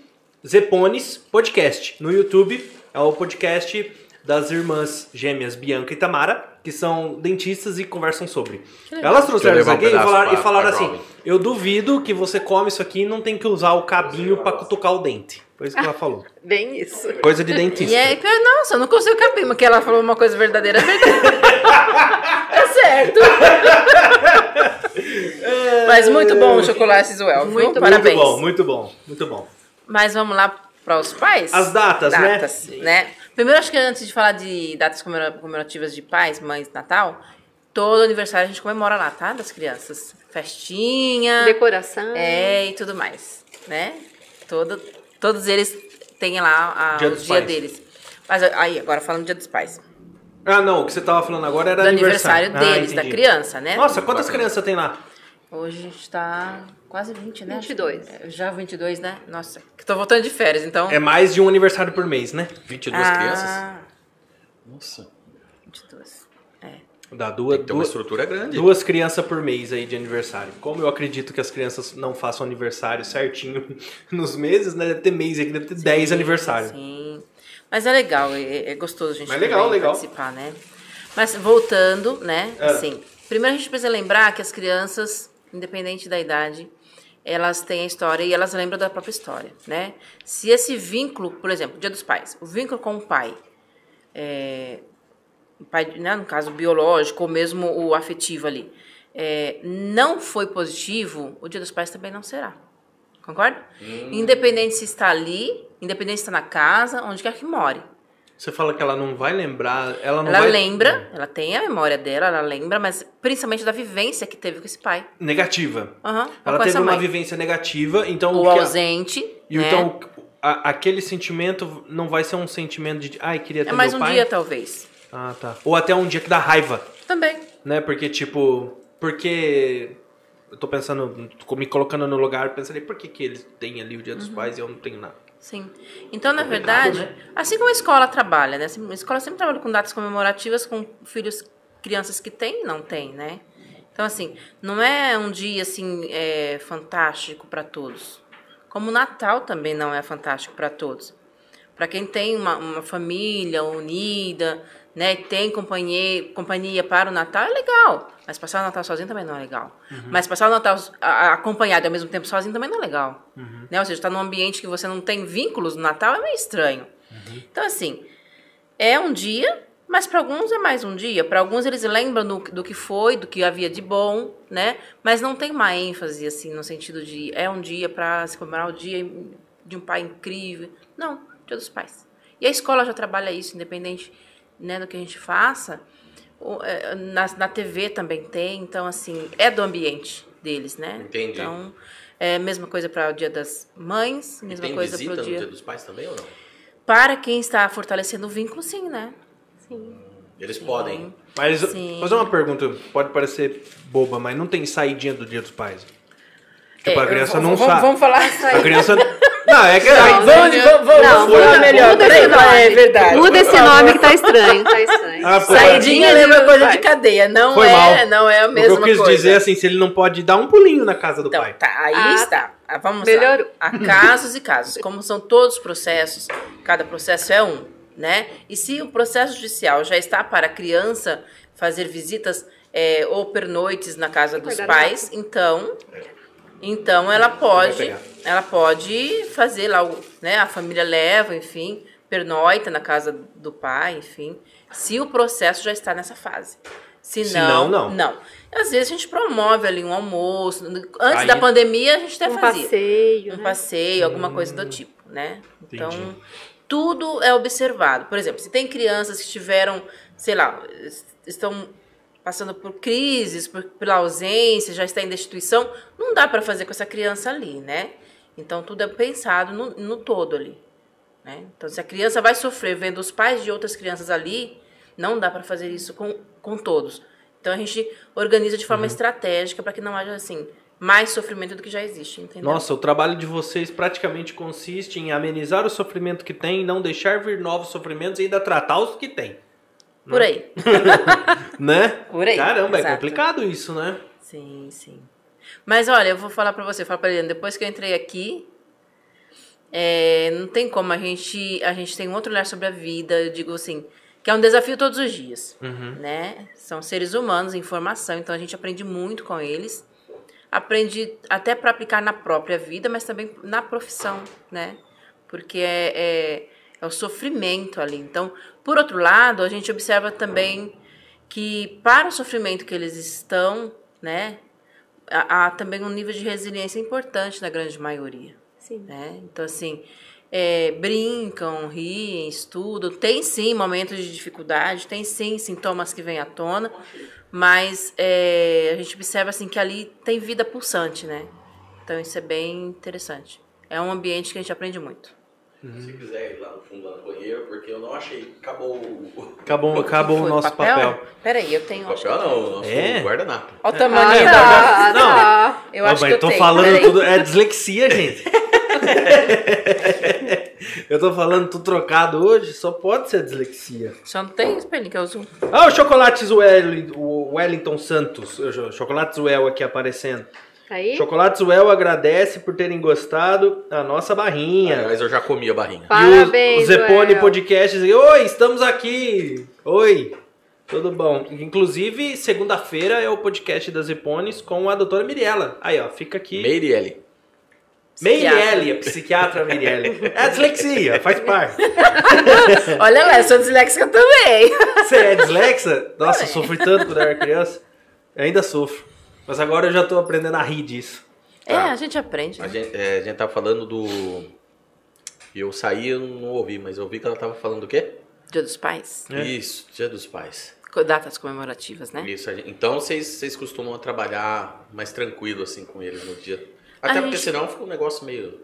Zepones Podcast. No YouTube é o podcast das irmãs gêmeas Bianca e Tamara, que são dentistas e conversam sobre. Elas trouxeram isso levar um aqui e falaram, pra- e falaram assim: Robin. Eu duvido que você come isso aqui e não tem que usar o cabinho pra cutucar o dente. Foi isso que ela falou. [laughs] Bem isso. Coisa de dentista. E é, que- nossa, eu não consigo caber, mas que ela falou uma coisa verdadeira, é verdade. [laughs] é certo. [laughs] Mas muito bom o chocolate Zuel? Muito bom. Parabéns. Muito bom, muito bom, muito bom. Mas vamos lá para os pais? As datas, né? datas né? Primeiro, acho que antes de falar de datas comemora- comemorativas de pais, mães, Natal, todo aniversário a gente comemora lá, tá? Das crianças. Festinha. Decoração. É, e tudo mais, né? Todo, todos eles têm lá a, Dia o dia pais. deles. Mas aí, agora falando do dia dos pais. Ah, não, o que você tava falando agora era Do aniversário. aniversário, Ah, deles, da entendi. criança, né? Nossa, quantas crianças tem lá? Hoje a gente tá quase 20, né? 22. É, Já 22, né? Nossa, que tô voltando de férias, então... É mais de um aniversário por mês, né? 22 ah, crianças? Nossa. 22. É. Dá duas, Tem ter uma duas, estrutura grande. duas crianças por mês aí de aniversário. Como eu acredito que as crianças não façam aniversário certinho [laughs] nos meses, né? Deve ter mês aqui, deve ter 10 aniversários. Sim. Mas é legal, é, é gostoso a gente Mas legal, legal. participar, né? Mas voltando, né? É. Assim, primeiro a gente precisa lembrar que as crianças, independente da idade, elas têm a história e elas lembram da própria história, né? Se esse vínculo, por exemplo, Dia dos Pais, o vínculo com o pai, é, o pai, né, no caso biológico ou mesmo o afetivo ali, é, não foi positivo, o Dia dos Pais também não será. Concorda? Independente se está ali, independente se está na casa, onde quer que more. Você fala que ela não vai lembrar, ela não ela vai... lembra, ela tem a memória dela, ela lembra, mas principalmente da vivência que teve com esse pai. Negativa. Aham, Ela teve uma vivência negativa, então... Ou o que a- ausente. E né? então, a- aquele sentimento não vai ser um sentimento de, ai, queria ter é mais um pai. dia, talvez. Ah, tá. Ou até um dia que dá raiva, Também. né? Porque, tipo, porque... Eu tô pensando, me colocando no lugar, pensando, por que que eles têm ali o Dia Uhum. dos Pais e eu não tenho nada? Sim. Então, na verdade, né? assim como a escola trabalha, né? A escola sempre trabalha com datas comemorativas com filhos, crianças que têm e não têm, né? Então, assim, não é um dia, assim, é, fantástico para todos. Como o Natal também não é fantástico para todos. Para quem tem uma, uma família unida, né, tem companhia, companhia para o Natal, é legal. Mas passar o Natal sozinho também não é legal. Mas passar o Natal acompanhado ao mesmo tempo sozinho também não é legal. Né? Ou seja, estar num ambiente que você não tem vínculos no Natal é meio estranho. Então, assim, é um dia, mas para alguns é mais um dia. Para alguns eles lembram do, do que foi, do que havia de bom, né? Mas não tem uma ênfase, assim, no sentido de é um dia para se comemorar o dia de um pai incrível. Não, dia dos pais. E a escola já trabalha isso, independente né, do que a gente faça. É, Na, na TV também tem, então, assim, é do ambiente deles, né? Entendi. Então, é a mesma coisa para o dia das mães, E mesma tem coisa para o no dia... dia dos pais também ou não? Para quem está fortalecendo o vínculo, sim, né? Sim. Eles podem. Mas, Sim. fazer uma pergunta, pode parecer boba, mas não tem saidinha do Dia dos Pais? Tipo, É, a criança v- não v- sabe. Vamos falar. A criança... Não, é que... Não, Vamos, vamos, vamos muda- melhor. muda esse nome. é verdade. Muda esse nome que tá estranho, [laughs] tá estranho. Ah, Saidinha lembra coisa de pais. cadeia. Não Foi é, mal. não é a O que mesma eu quis coisa. dizer assim, se ele não pode dar um pulinho na casa do Então, pai. tá, aí Ah, está. Ah, Vamos Melhorou. lá. Há casos e casos. Como são todos os processos, cada processo é um, né? E se o processo judicial já está para a criança fazer visitas é, ou pernoites na casa dos pais, então, então ela pode, ela pode fazer lá, o- né? A família leva, enfim, pernoita na casa do pai, enfim. Se o processo já está nessa fase. Se Se não, não, não. não. Às vezes a gente promove ali um almoço. Antes Aí- da pandemia a gente até Um fazia passeio, um né? passeio, alguma coisa do tipo, né? Então, Entendi. tudo é observado. Por exemplo, se tem crianças que tiveram, sei lá, es- estão passando por crises, por, pela ausência, já está em destituição, não dá para fazer com essa criança ali, né? Então, tudo é pensado no, no todo ali. Né? Então, se a criança vai sofrer vendo os pais de outras crianças ali, não dá para fazer isso com, com todos. Então, a gente organiza de forma Uhum. estratégica para que não haja, assim, mais sofrimento do que já existe, entendeu? Nossa, o trabalho de vocês praticamente consiste em amenizar o sofrimento que tem, não deixar vir novos sofrimentos e ainda tratar os que tem. Por aí. [laughs] Né? Por aí, Caramba, é exato. complicado isso, né? Sim, sim. Mas olha, eu vou falar pra você, falar pra Eliane, depois que eu entrei aqui, é, não tem como, a gente, a gente tem um outro olhar sobre a vida, eu digo assim, que é um desafio todos os dias, né? São seres humanos em formação, então a gente aprende muito com eles, aprende até para aplicar na própria vida, mas também na profissão, né? Porque é, é, é o sofrimento ali. Então, por outro lado, a gente observa também que para o sofrimento que eles estão, né, há, também um nível de resiliência importante na grande maioria, Sim. né? Então assim, é, brincam, riem, estudam, tem sim momentos de dificuldade, tem sim sintomas que vêm à tona, mas é, a gente observa assim que ali tem vida pulsante, né? Então isso é bem interessante. É um ambiente que a gente aprende muito. Se quiser ir lá no fundo, lá no banheiro, porque eu não achei. Acabou o. Acabou, [laughs] acabou o nosso papel. Peraí, eu tenho. O papel não, o nosso É? guardanapo. Olha o tamanho Ah, da. tá, Não. tá. Eu acho mas que eu tô tenho. falando peraí. tudo. É dislexia, gente. [laughs] eu tô falando tudo trocado hoje, só pode ser dislexia. Só não tem espelho que eu uso. Ah, o Chocolates Wellington, o Wellington Santos. O Chocolates Well aqui aparecendo. Aí, Chocolates Well agradece por terem gostado da nossa barrinha. Aliás, eu já comi a barrinha. parabéns, e o, o Zepone Well. Podcast. Oi, estamos aqui. Oi. Tudo bom. Inclusive, segunda-feira é o podcast das Zepones com a doutora Miriela. Aí, ó, fica aqui. Meirelle, a psiquiatra Meirelle. É dislexia, faz parte. [laughs] Olha lá, eu sou disléxica também. Você é dislexa? Nossa, eu sofri tanto quando eu era criança. Eu ainda sofro. Mas agora eu já tô aprendendo a rir disso. É, a gente aprende. A né? gente, é, a gente tava falando do. Eu saí, eu não ouvi, mas eu vi que ela tava falando do quê? Dia dos Pais. É. Isso, Dia dos Pais. Datas comemorativas, né? Isso, gente- então vocês, vocês costumam trabalhar mais tranquilo assim com eles no dia. Até A porque gente- senão fica um negócio meio.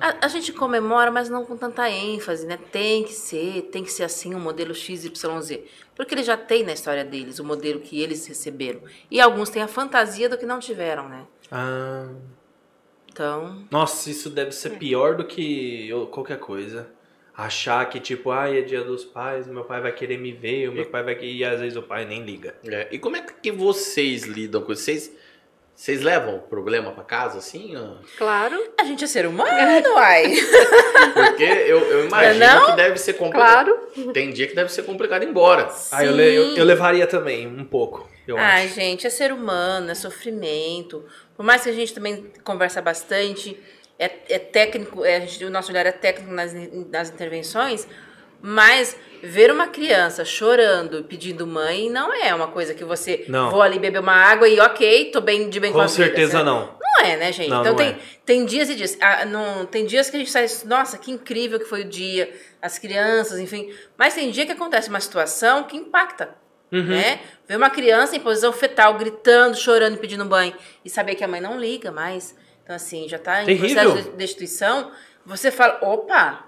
A, a gente comemora, mas não com tanta ênfase, né? Tem que ser, tem que ser assim, o modelo XYZ. Porque eles já têm na história deles o modelo que eles receberam. E alguns têm a fantasia do que não tiveram, né? Ah, Então, nossa, isso deve ser pior do que qualquer coisa. Achar que, tipo, ai, é dia dos pais, meu pai vai querer me ver, o meu pai vai querer. E às vezes o pai nem liga. É, E como é que vocês lidam com isso? Vocês, vocês levam o problema pra casa assim? ó? Claro, a gente é ser humano, [laughs] uai. Porque eu, eu imagino Não? que deve ser complicado. claro. Tem dia que deve ser complicado ir embora. Ah, eu, le- eu, eu levaria também, um pouco, eu Ai, acho. gente, é ser humano, é sofrimento. Por mais que a gente também conversa bastante, é, é técnico, é, a gente- o nosso olhar é técnico nas, nas intervenções, mas ver uma criança chorando, pedindo mãe, não é uma coisa que você Não. vou ali beber uma água e ok, tô bem de bem com, Com a vida, certeza certo? não. Não é, né, gente? Não, então não tem, é. tem dias e dias. Ah, não, tem dias que a gente sai, nossa, que incrível que foi o dia, as crianças, enfim. Mas tem dia que acontece uma situação que impacta. Uhum. Né? Ver uma criança em posição fetal, gritando, chorando pedindo banho, e saber que a mãe não liga mais. Então, assim, já tá em Terrível. processo de destituição, você fala, opa!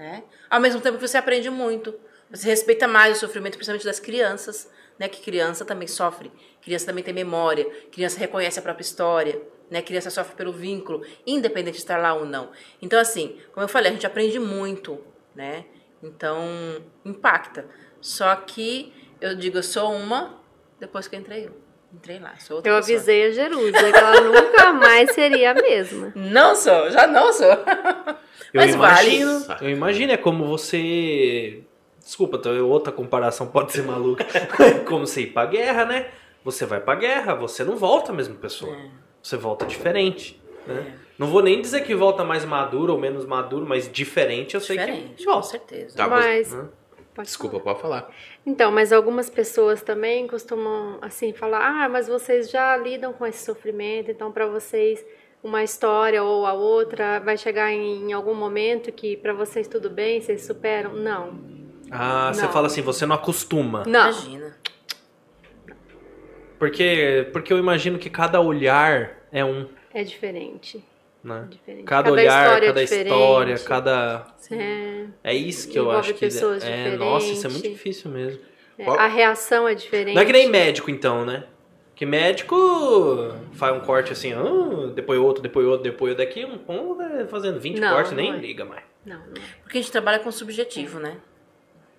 Né? Ao mesmo tempo que você aprende muito. Você respeita mais o sofrimento, principalmente das crianças, né? Que criança também sofre, criança também tem memória, criança reconhece a própria história, né? Criança sofre pelo vínculo, independente de estar lá ou não. Então, assim, como eu falei, a gente aprende muito, né? Então, impacta. Só que eu digo, eu sou uma depois que eu entrei eu. Entrei lá, sou outra Eu pessoa. avisei a Jerusa que ela nunca mais seria a mesma. Não sou, já não sou. [laughs] Eu Mas vale. imagino, eu imagino, é como você. Desculpa, tá, outra comparação [laughs] pode ser maluca. [laughs] como você ir pra guerra, né? Você vai pra guerra, você não volta a mesma pessoa. É. Você volta diferente. Né? Não vou nem dizer que volta mais maduro ou menos maduro, mas diferente eu sei Diferente, que com volta. certeza. Tá, Mas. Pode Desculpa, pode falar. Então, mas algumas pessoas também costumam assim falar: "Ah, mas vocês já lidam com esse sofrimento, então para vocês uma história ou a outra vai chegar em algum momento que para vocês tudo bem, vocês superam?" Não. Ah, você Não. fala assim, você não acostuma. Não. Imagina. Porque, porque eu imagino que cada olhar é um, É diferente. né? diferente. Cada, Cada olhar, história é cada diferente. história, cada. É, É isso que eu acho que. pessoas É, nossa, isso é muito diferentes. difícil mesmo. é, a reação é diferente. Não é que nem médico, então, né? Que médico faz um corte assim, ah, depois outro, depois outro, depois outro. Daqui um vai fazendo 20 Não, cortes, não nem é. liga mais. Não, não. Porque a gente trabalha com subjetivo, né?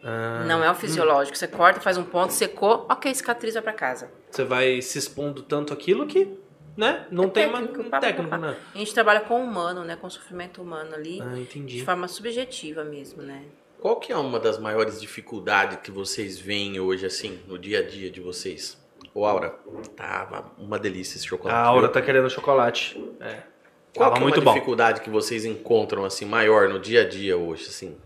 Ah, Não é o fisiológico. Você corta, faz um ponto, secou, ok, cicatriza pra casa. Você vai se expondo tanto aquilo que, né? Não É tem técnico, uma pá, técnico, pá. né? A gente trabalha com o humano, né? Com o sofrimento humano ali. Ah, De entendi. forma subjetiva mesmo, né? Qual que é uma das maiores dificuldades que vocês veem hoje, assim, no dia a dia de vocês? Ô, Aura, tava uma delícia esse chocolate. A Aura viu? tá querendo chocolate. É. Qual Tava que é muito uma bom. dificuldade que vocês encontram, assim, maior no dia a dia hoje, assim?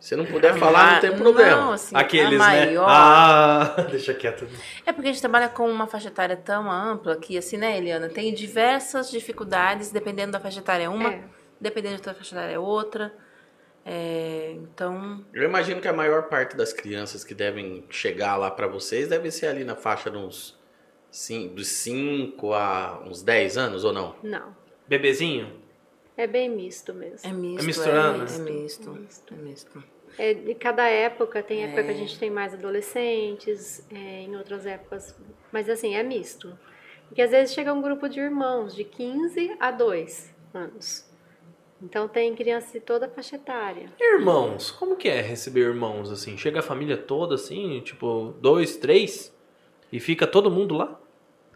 Se não puder falar, não tem problema. Não, assim, Aqueles, a né? maior... Ah, [laughs] deixa quieto. É porque a gente trabalha com uma faixa etária tão ampla que, assim, né, Eliana? Tem diversas dificuldades, dependendo da faixa etária é uma, É. dependendo da faixa etária é outra. É, então, Eu imagino que a maior parte das crianças que devem chegar lá pra vocês deve ser ali na faixa de uns dos 5 a uns 10 anos, ou não? Não. Bebezinho? É bem misto mesmo. é misto. misturando, é, né? é misto. É misto. É, de cada época, tem época que É. a gente tem mais adolescentes, é, em outras épocas. Mas assim, é misto. Porque às vezes chega um grupo de irmãos de 15 a 2 anos. Então tem criança de toda a faixa etária. Irmãos, como que é receber irmãos assim? Chega a família toda assim, tipo, dois, três? E fica todo mundo lá?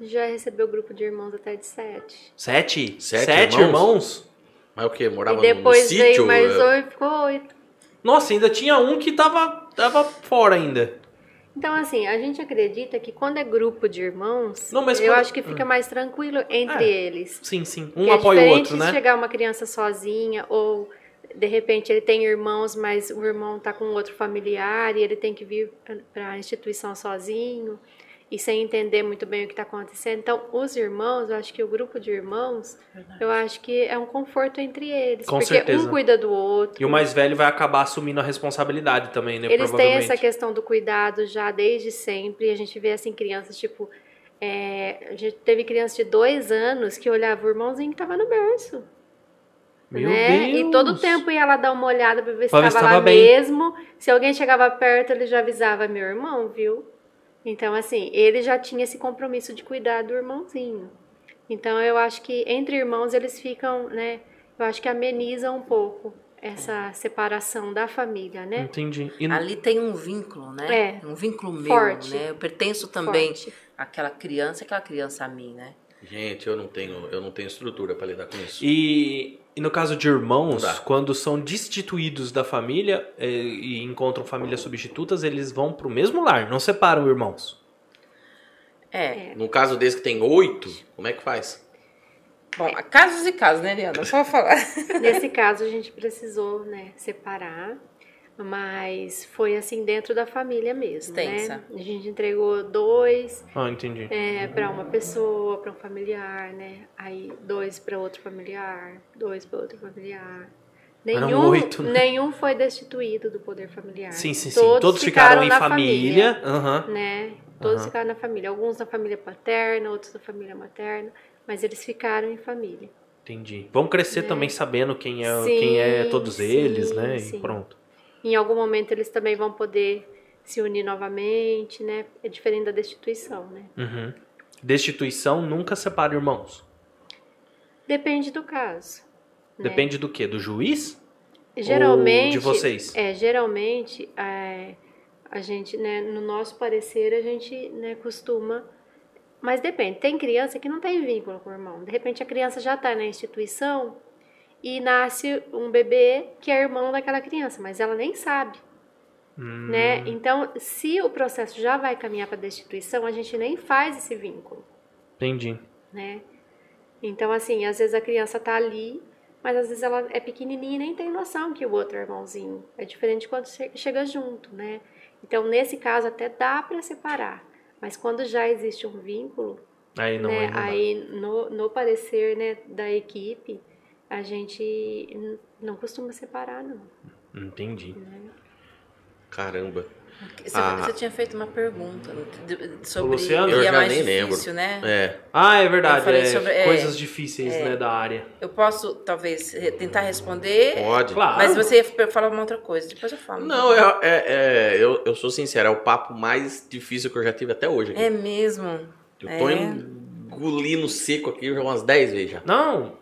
Já recebeu grupo de irmãos até de 7. Sete? Sete irmãos? irmãos? Mas o quê? Morava E no- depois no, veio sítio? mais é? oito, ficou oito. Nossa, ainda tinha um que tava, tava fora ainda. Então, assim, a gente acredita que quando é grupo de irmãos, Não, eu quando- acho que fica mais tranquilo entre É. eles. Sim, sim. Um é apoia o diferente outro, de né? chegar uma criança sozinha ou de repente ele tem irmãos, mas o irmão tá com outro familiar e ele tem que vir para a instituição sozinho e sem entender muito bem o que está acontecendo. Então, os irmãos, eu acho que o grupo de irmãos, eu acho que é um conforto entre eles, Com porque certeza. um cuida do outro. E o mais velho vai acabar assumindo a responsabilidade também, né? Eles têm essa questão do cuidado já desde sempre. A gente vê assim crianças tipo é, a gente teve criança de dois anos que olhava o irmãozinho que estava no berço. Meu né? Deus! E todo tempo ia lá dar uma olhada para ver se Pra ver se estava lá tava bem. mesmo. Se alguém chegava perto, ele já avisava meu irmão, viu? Então, assim, ele já tinha esse compromisso de cuidar do irmãozinho. Então, eu acho que entre irmãos eles ficam, né? Eu acho que amenizam um pouco essa separação da família, né? Entendi. E Ali tem um vínculo, né? É. Um vínculo meu, Forte. né? Eu pertenço também Forte. àquela criança, aquela criança a mim, né? Gente, eu não tenho, eu não tenho estrutura pra lidar com isso. E, e no caso de irmãos, quando são destituídos da família eh, e encontram famílias substitutas, eles vão pro mesmo lar, não separam irmãos. É. No caso desse que tem oito, como é que faz? Bom, casos e casos, né, Eliana? Só falar. Nesse caso, a gente precisou, né, separar, mas foi assim dentro da família mesmo, Extensa. né? A gente entregou dois Ah, entendi. é, para uma pessoa, para um familiar, né? Aí dois para outro familiar, dois para outro familiar. Nenhum, oito, né? nenhum foi destituído do poder familiar. Sim, sim, sim. Todos, ficaram, em família. Aham. né? Todos Aham. ficaram na família. Alguns na família paterna, outros na família materna, mas eles ficaram em família. Entendi. Vão crescer também sabendo quem é, quem é Sim, todos sim, eles, né? E sim. pronto. Em algum momento eles também vão poder se unir novamente, né? É diferente da destituição, né? Uhum. Destituição nunca separa irmãos. Depende do caso. né? Depende do quê? Do juiz? Geralmente, de vocês? É, geralmente, é, a gente, né, no nosso parecer, a gente, né, costuma. Mas depende, tem criança que não tem vínculo com o irmão. De repente a criança já está na instituição e nasce um bebê que é irmão daquela criança, mas ela nem sabe. Hum. Né? Então, se o processo já vai caminhar para a destituição, a gente nem faz esse vínculo. Entendi. Né? Então, assim, às vezes a criança tá ali, mas às vezes ela é pequenininha e nem tem noção que o outro é irmãozinho. É diferente quando che- chega junto, né? Então, nesse caso, até dá para separar. Mas quando já existe um vínculo, Aí não, né, aí não aí no, no parecer né, da equipe, a gente não costuma separar, não. Entendi. Caramba. Você, Ah. você tinha feito uma pergunta sobre Luciano? o Eu que é já mais nem difícil, lembro. né? É. Ah, é verdade. Eu falei é sobre- é, coisas difíceis, é. né, da área. Eu posso, talvez, tentar responder, Pode. Claro. mas você ia falar uma outra coisa. Depois eu falo. Não, é, é- é- eu, eu sou sincero, é o papo mais difícil que eu já tive até hoje. aqui. É mesmo. eu tô é. engolindo seco aqui já umas 10 vezes já. Não,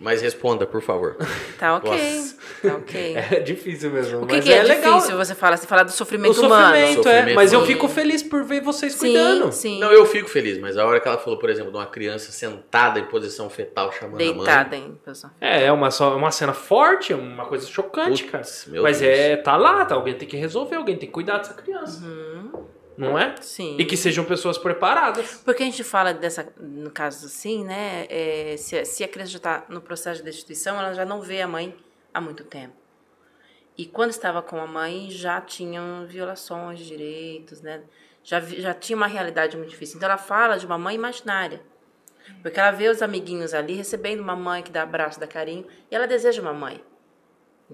Mas responda, por favor. Tá ok. Nossa. Tá ok. [laughs] é difícil mesmo. O que, mas que é, legal. difícil você falar? Você fala do O sofrimento, sofrimento, humano. é. Sofrimento Mas eu fico feliz por ver vocês Sim, cuidando. sim. Não, eu fico feliz, mas a hora que ela falou, por exemplo, de uma criança sentada em posição fetal chamando a mãe. Deitada, hein, pessoal. É, é uma, só, uma cena forte, é uma coisa chocante, cara. Putz, meu Mas Deus. é, tá lá, tá, alguém tem que resolver, alguém tem que cuidar dessa criança. Não é? Sim. E que sejam pessoas preparadas. Porque a gente fala dessa, no caso assim, né? é, se, a- se a criança já está no processo de destituição, ela já não vê a mãe há muito tempo. E quando estava com a mãe, já tinham violações de direitos, né? Já, já tinha uma realidade muito difícil. Então ela fala de uma mãe imaginária. Porque ela vê os amiguinhos ali recebendo uma mãe que dá abraço, dá carinho, e ela deseja uma mãe.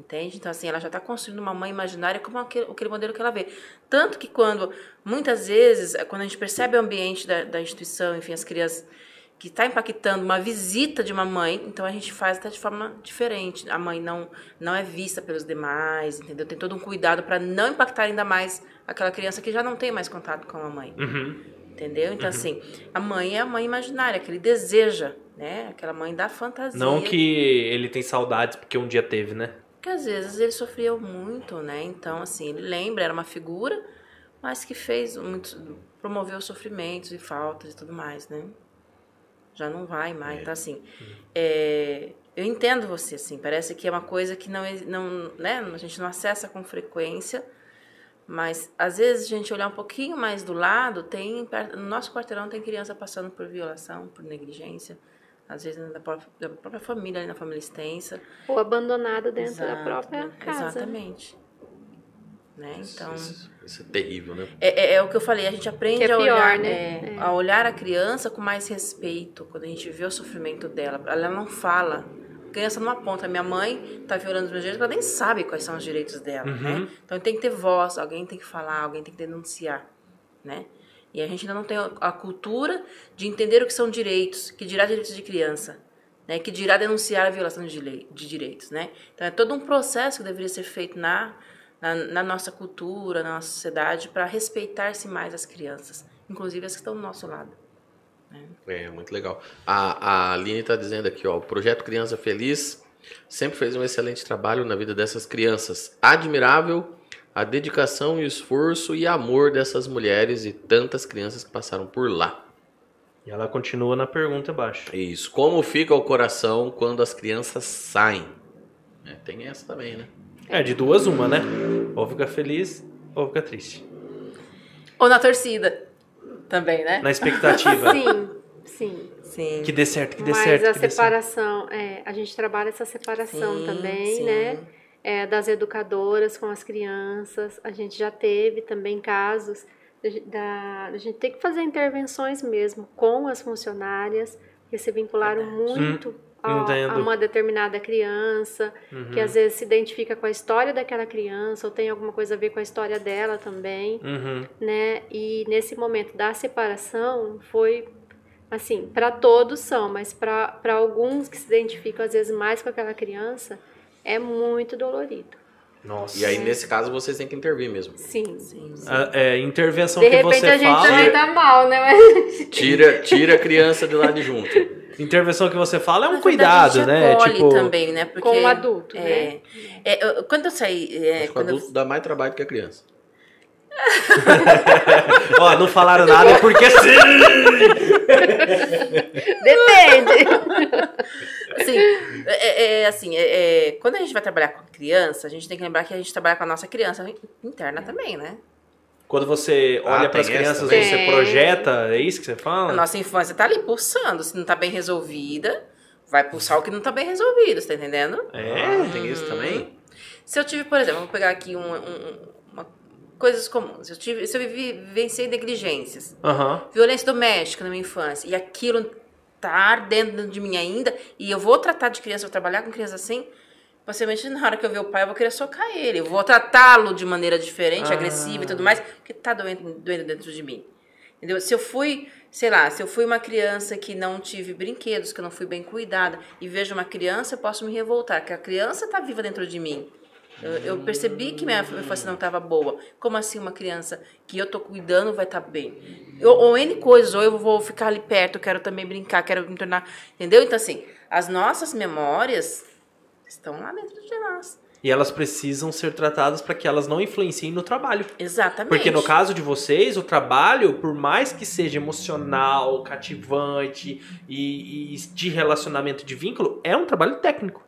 Entende? Então, assim, ela já está construindo uma mãe imaginária como aquele, aquele modelo que ela vê. Tanto que quando, muitas vezes, é, quando a gente percebe o ambiente da, da instituição, enfim, as crianças, que está impactando uma visita de uma mãe, então a gente faz até de forma diferente. A mãe não, não é vista pelos demais, entendeu? Tem todo um cuidado para não impactar ainda mais aquela criança que já não tem mais contato com a mãe. Entendeu? Então, assim, a mãe é a mãe imaginária, que ele deseja, né? Aquela mãe da fantasia. Não que ele tem saudades porque um dia teve, né? Porque às vezes ele sofria muito, né? Então, assim, ele lembra, era uma figura, mas que fez muitos. promoveu sofrimentos e faltas e tudo mais, né? Já não vai mais. Então, assim, é, eu entendo você, assim, parece que é uma coisa que não, não, né? a gente não acessa com frequência, mas às vezes a gente olhar um pouquinho mais do lado, tem no nosso quarteirão tem criança passando por violação, por negligência, às vezes da própria, da própria família, ali na família extensa. Ou abandonado dentro da Exato, própria né? casa. Exatamente. Né? Então, Isso, isso é terrível, né? é, é- é o que eu falei, a gente aprende é a, pior, olhar, né? é, a olhar a criança com mais respeito, quando a gente vê o sofrimento dela. Ela não fala. A criança não aponta. Minha mãe está violando os meus direitos, ela nem sabe quais são os direitos dela, né? Então tem que ter voz, alguém tem que falar, alguém tem que denunciar, né? E a gente ainda não tem a cultura de entender o que são direitos, que dirá direitos de criança, né? Que dirá denunciar a violação de, lei, de direitos, né? Então é todo um processo que deveria ser feito na, na, na nossa cultura, na nossa sociedade, para respeitar-se mais as crianças, inclusive as que estão do nosso lado. É, muito legal. A, a Aline está dizendo aqui, ó, o Projeto Criança Feliz sempre fez um excelente trabalho na vida dessas crianças. Admirável a dedicação e o esforço e amor dessas mulheres e tantas crianças que passaram por lá. E ela continua na pergunta abaixo. Isso. Como fica o coração quando as crianças saem? É, tem essa também, né? É, de duas uma, né? Ou fica feliz, ou fica triste. Ou na torcida também, né? Na expectativa. [laughs] Sim, sim. Sim. Que dê certo, que dê Mas certo. a dê certo. separação, é, a gente trabalha essa separação Sim, também, sim. né? É, das educadoras com as crianças. A gente já teve também casos da, da, gente ter que fazer intervenções mesmo com as funcionárias, que se vincularam muito a, a entendo. uma determinada criança, Uhum. que às vezes se identifica com a história daquela criança ou tem alguma coisa a ver com a história dela também Uhum. né? E nesse momento da separação foi assim, para todos são, mas para alguns que se identificam às vezes mais com aquela criança, é muito dolorido. Nossa. E aí, nesse caso, vocês têm que intervir mesmo. Sim. Sim, sim. A é, intervenção De que repente você a gente fala. também tá mal, né? Mas- Tira, tira a criança de lá de junto. Intervenção que você fala é um Na verdade, cuidado, né? Tipo, também, né? Porque, Com o adulto, é, né? é, eu- quando eu saí... é, Acho que o quando eu- adulto dá mais trabalho que a criança. [laughs] Ó, não falaram nada porque sim! Depende. [laughs] Assim, é, é, assim é, é, quando a gente vai trabalhar com criança, a gente tem que lembrar que a gente trabalha com a nossa criança interna também, né? Quando você Ah, olha para as essa crianças, também. você projeta, é isso que você A fala? nossa infância tá ali pulsando. Se não tá bem resolvida, vai pulsar o que não tá bem resolvido, você tá entendendo? É. Ah, tem isso também? Se eu tive, por exemplo, vou pegar aqui um, um- uma, coisas comuns. Eu tive, se eu vivi, vivenciei negligências, violência doméstica na minha infância, e aquilo tá ardendo dentro de mim ainda, e eu vou tratar de criança, vou trabalhar com criança assim, possivelmente na hora que eu ver o pai, eu vou querer socar ele. Eu vou tratá-lo de maneira diferente, Ah. agressiva e tudo mais, porque tá doendo, doendo dentro de mim. Entendeu? Se eu fui, sei lá, se eu fui uma criança que não tive brinquedos, que eu não fui bem cuidada, e vejo uma criança, eu posso me revoltar, que a criança tá viva dentro de mim. Eu, percebi que minha infância não estava boa. Como assim uma criança que eu tô cuidando vai estar bem? Eu, ou N coisas, ou eu vou ficar ali perto, quero também brincar, quero me tornar. Entendeu? Então, assim, as nossas memórias estão lá dentro de nós. E elas precisam ser tratadas para que elas não influenciem no trabalho. Exatamente. Porque no caso de vocês, o trabalho, por mais que seja emocional, cativante e, e de relacionamento de vínculo, é um trabalho técnico.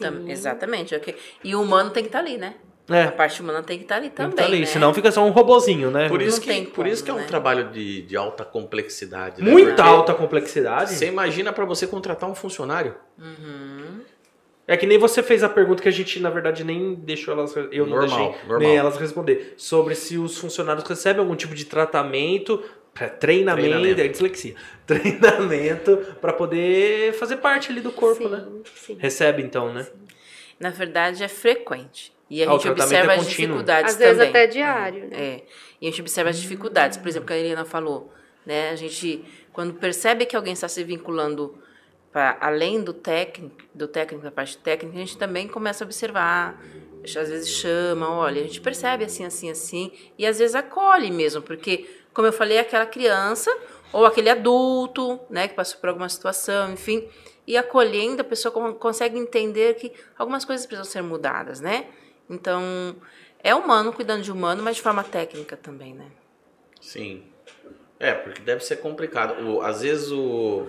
Tam- exatamente. ok. E o humano tem que estar ali, né? A É. parte humana tem que estar ali Tem também. que tá ali, né? senão fica só um robozinho, né? Por isso, Não que, por isso que é um né? trabalho de, de alta complexidade. né? Muita Porque alta complexidade. Você imagina para você contratar um funcionário? Uhum. É que nem você fez a pergunta que a gente, na verdade, nem deixou elas. Eu não Normal, deixei normal. nem elas responder. Sobre se os funcionários recebem algum tipo de tratamento, treinamento, Treinamento. é dislexia. [laughs] Treinamento para poder fazer parte ali do corpo, sim, né? sim. Recebe então, né? Na verdade, é frequente. E a Ah, o gente tratamento observa é as dificuldades Às vezes também. até diário, né? É. E a gente observa as dificuldades. Por exemplo, que a Helena falou, né? A gente, quando percebe que alguém está se vinculando para além do técnico, do técnico, da parte técnica, a gente também começa a observar. Às vezes chama, olha, a gente percebe assim, assim, assim, e às vezes acolhe mesmo, porque, como eu falei, é aquela criança ou aquele adulto, né, que passou por alguma situação, enfim, e acolhendo, a pessoa con- consegue entender que algumas coisas precisam ser mudadas, né? Então, é humano cuidando de humano, mas de forma técnica também, né? Sim. É, porque deve ser complicado. O- às vezes o.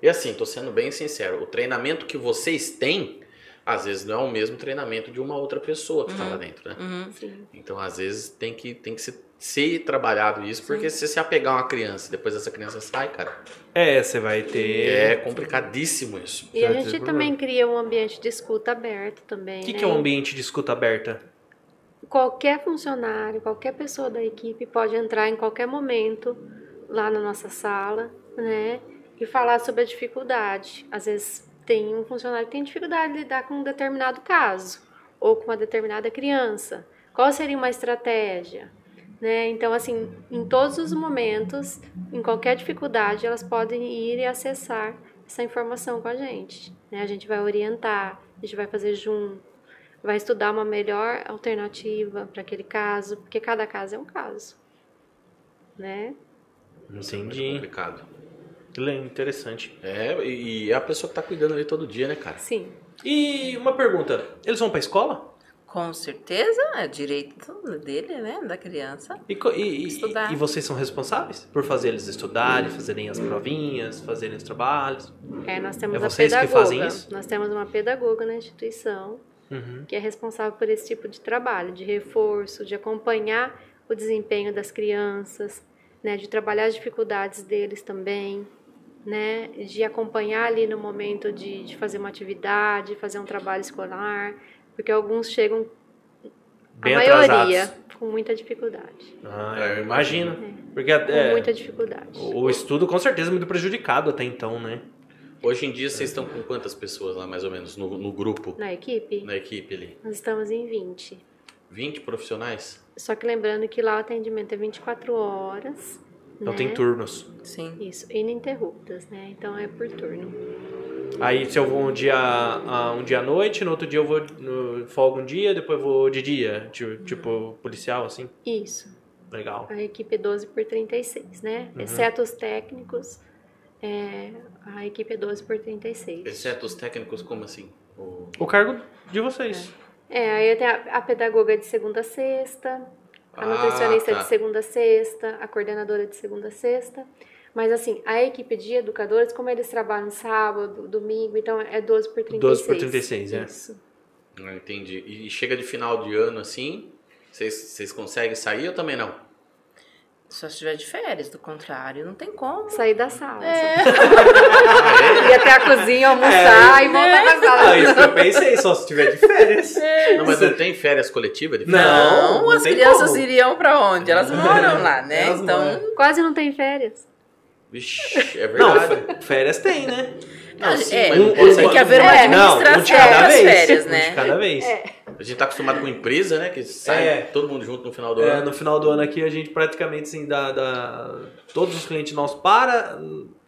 E assim, tô sendo bem sincero, o treinamento que vocês têm, às vezes não é o mesmo treinamento de uma outra pessoa que está lá dentro, né? Uhum. Sim. Então, às vezes, tem que, tem que ser, ser trabalhado isso, porque se você apegar uma criança e depois essa criança sai, cara, É, você vai ter. é complicadíssimo isso. E a gente também cria um ambiente de escuta aberto também. O que, né? que é um ambiente de escuta aberta? Qualquer funcionário, qualquer pessoa da equipe pode entrar em qualquer momento lá na nossa sala, né? E falar sobre a dificuldade. Às vezes tem um funcionário que tem dificuldade de lidar com um determinado caso ou com uma determinada criança. Qual seria uma estratégia? Né? Então, assim, em todos os momentos, em qualquer dificuldade, elas podem ir e acessar essa informação com a gente. Né? A gente vai orientar, a gente vai fazer junto, vai estudar uma melhor alternativa para aquele caso, porque cada caso é um caso. Né? É Entendi. complicado. Interessante. É, e é a pessoa que tá cuidando ali todo dia, né, cara? Sim. E uma pergunta: eles vão pra escola? Com certeza, é direito dele, né? Da criança. E, e- Estudar. e vocês são responsáveis por fazer eles estudarem, fazerem as provinhas, fazerem os trabalhos? É, nós temos É a vocês que pedagoga. fazem isso? Nós temos uma pedagoga na instituição Uhum. que é responsável por esse tipo de trabalho, de reforço, de acompanhar o desempenho das crianças, né, de trabalhar as dificuldades deles também, né, de acompanhar ali no momento de, de fazer uma atividade, fazer um trabalho escolar, porque alguns chegam, Bem a maioria, atrasados. com muita dificuldade, Ah, É, eu imagino. Porque com é, muita dificuldade. o o estudo com certeza é muito prejudicado até então, né? Hoje em dia vocês estão com quantas pessoas lá, mais ou menos, no, no grupo, Na equipe, na equipe ali? nós estamos em 20. 20 profissionais? Só que lembrando que lá o atendimento é 24 horas. Então né? tem turnos. Sim. Isso, ininterruptas, né? Então é por turno. Aí se eu vou um dia, ah, um dia à noite, no outro dia eu vou no, folgo um dia, depois eu vou de dia, tipo, tipo policial, assim. Isso. Legal. A equipe é 12 por 36, né? Uhum. Exceto os técnicos, é, a equipe é 12 por 36. Exceto os técnicos, como assim? O- O cargo de vocês. É, aí tem a, a pedagoga é de segunda a sexta, a nutricionista Ah, tá. de segunda a sexta, a coordenadora de segunda a sexta. Mas assim, a equipe de educadores, como eles trabalham sábado, domingo, então é 12 por 36. 12 por 36, é. Isso. Ah, entendi. E chega de final de ano assim, vocês conseguem sair ou também não? Só se estiver de férias, do contrário, não tem como. Sair da sala. É. Ir até a cozinha, almoçar e voltar pra sala. Ah, isso que eu pensei, só se tiver de férias. Não, mas não tem férias coletivas de Não. férias? Não, não as crianças como. iriam pra onde? Elas moram lá, né? Elas então, moram. Quase não tem férias. Vixe, [laughs] é Não, verdade. fé- férias tem, né? Não, sim, é, mas não um- pode um- tem que haver uma É. Não, um de administração cada das vez. férias, Um né? de cada vez. A gente tá acostumado com empresa, né? Que sai É. todo mundo junto no final do É, ano. no final do ano aqui a gente praticamente assim, dá, dá- todos os clientes nossos para,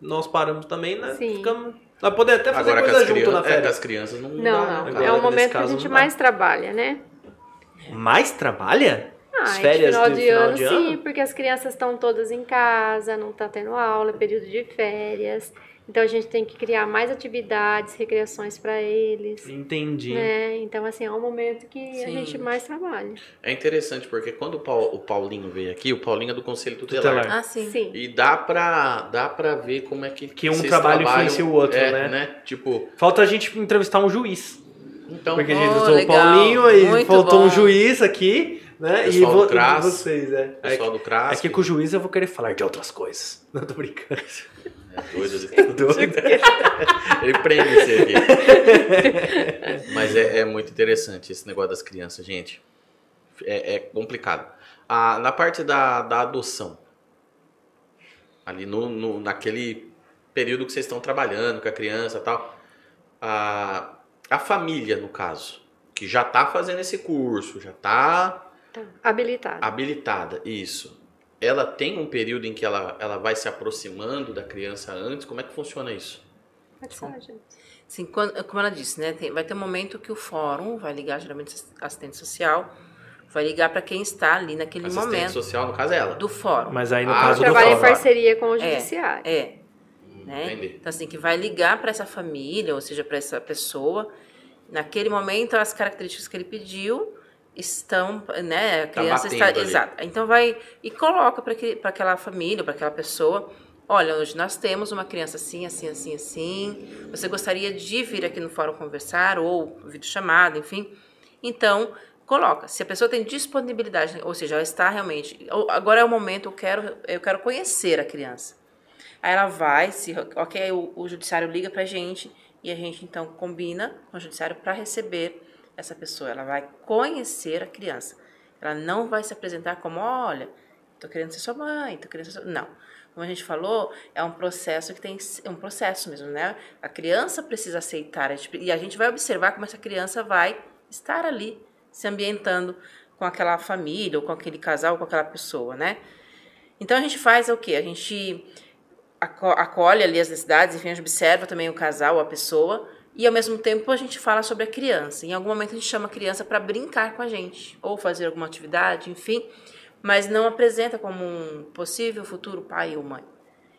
nós paramos também, né? Sim. Ficamos, vai poder até fazer Agora coisa as, junto crianças, na é, com férias. as crianças não, Não, dá, não. né, Agora, cara? é o momento que a gente não mais trabalha, né? Mais trabalha? Ah, As em férias final de de, final ano, de sim, ano? porque as crianças estão todas em casa, não tá tendo aula, é período de férias. Então a gente tem que criar mais atividades, recreações para eles. Entendi. Né? Então, assim, é um momento que a Sim. gente mais trabalha. É interessante porque quando o, o Paulinho veio aqui, o Paulinho é do Conselho Tutelar. Tutelar. Ah, sim. Sim. E dá pra, dá pra ver como é que. Que um trabalho influencia o outro, é, né? Tipo, Falta a gente entrevistar um juiz. então. Porque a gente Oh, entrevistou o legal. Paulinho e faltou bom. um juiz aqui, né? E do vo- vocês, é. É Pessoal do CRAS. É que com o juiz eu vou querer falar de outras coisas. [laughs] Não tô brincando. É doido. [laughs] Doido. [laughs] Ele prende você aqui. Mas é, é muito interessante esse negócio das crianças, gente. É, é complicado. Ah, na parte da, da adoção, ali no, no- naquele período que vocês estão trabalhando com a criança e tal, a, a família, no caso, que já está fazendo esse curso, já está Tá. Habilitado. habilitada, isso. Ela tem um período em que ela, ela vai se aproximando da criança antes? Como é que funciona isso? Pode. Sim, quando- como ela disse, né? tem- vai ter um momento que o fórum vai ligar, geralmente assistente social, vai ligar para quem está ali naquele Assistente momento social, no caso, é ela. do fórum. Mas aí no Ah, caso do Trabalha em parceria com o É, judiciário. É. Né? Entendi. Então, assim, que vai ligar para essa família, ou seja, para essa pessoa. Naquele momento, as características que ele pediu estão, né? A Tá criança batendo está. ali. Exato. Então, vai e coloca para aquela família, para aquela pessoa. Olha, hoje nós temos uma criança assim, assim, assim, assim. Você gostaria de vir aqui no fórum conversar, ou vídeo chamada, enfim. Então, coloca. Se a pessoa tem disponibilidade, ou seja, ela está realmente. Agora é o momento, eu quero, eu quero conhecer a criança. Aí ela vai, se ok, o, o judiciário liga pra gente e a gente então combina com o judiciário para receber essa pessoa. Ela vai conhecer a criança. Ela não vai se apresentar como, olha, tô querendo ser sua mãe, tô querendo ser sua... Não. Como a gente falou, é um processo que tem é um processo mesmo, né? A criança precisa aceitar gente- e a gente vai observar como essa criança vai estar ali se ambientando com aquela família ou com aquele casal, ou com aquela pessoa, né? Então a gente faz o quê? A gente aco- acolhe ali as necessidades, enfim, a gente observa também o casal, a pessoa, e ao mesmo tempo a gente fala sobre a criança. Em algum momento a gente chama a criança para brincar com a gente, ou fazer alguma atividade, enfim, mas não apresenta como um possível futuro pai ou mãe.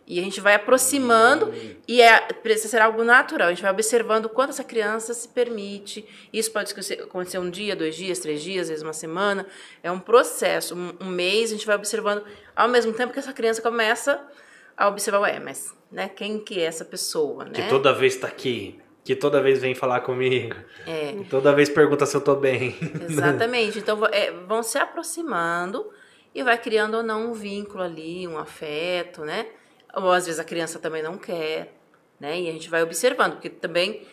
E a gente vai aproximando e é, precisa ser algo natural. A gente vai observando o quanto essa criança se permite. Isso pode acontecer um dia, dois dias, três dias, às vezes uma semana. É um processo, um, um mês, a gente vai observando ao mesmo tempo que essa criança começa a observar, ué, mas né, quem que é essa pessoa, né? Que toda vez tá aqui. Que toda vez vem falar comigo. É. Toda vez pergunta se eu tô bem. [laughs] Exatamente. Então é, vão se aproximando e vai criando ou não um vínculo ali, um afeto, né? Ou às vezes a criança também não quer, né? E a gente vai observando, porque também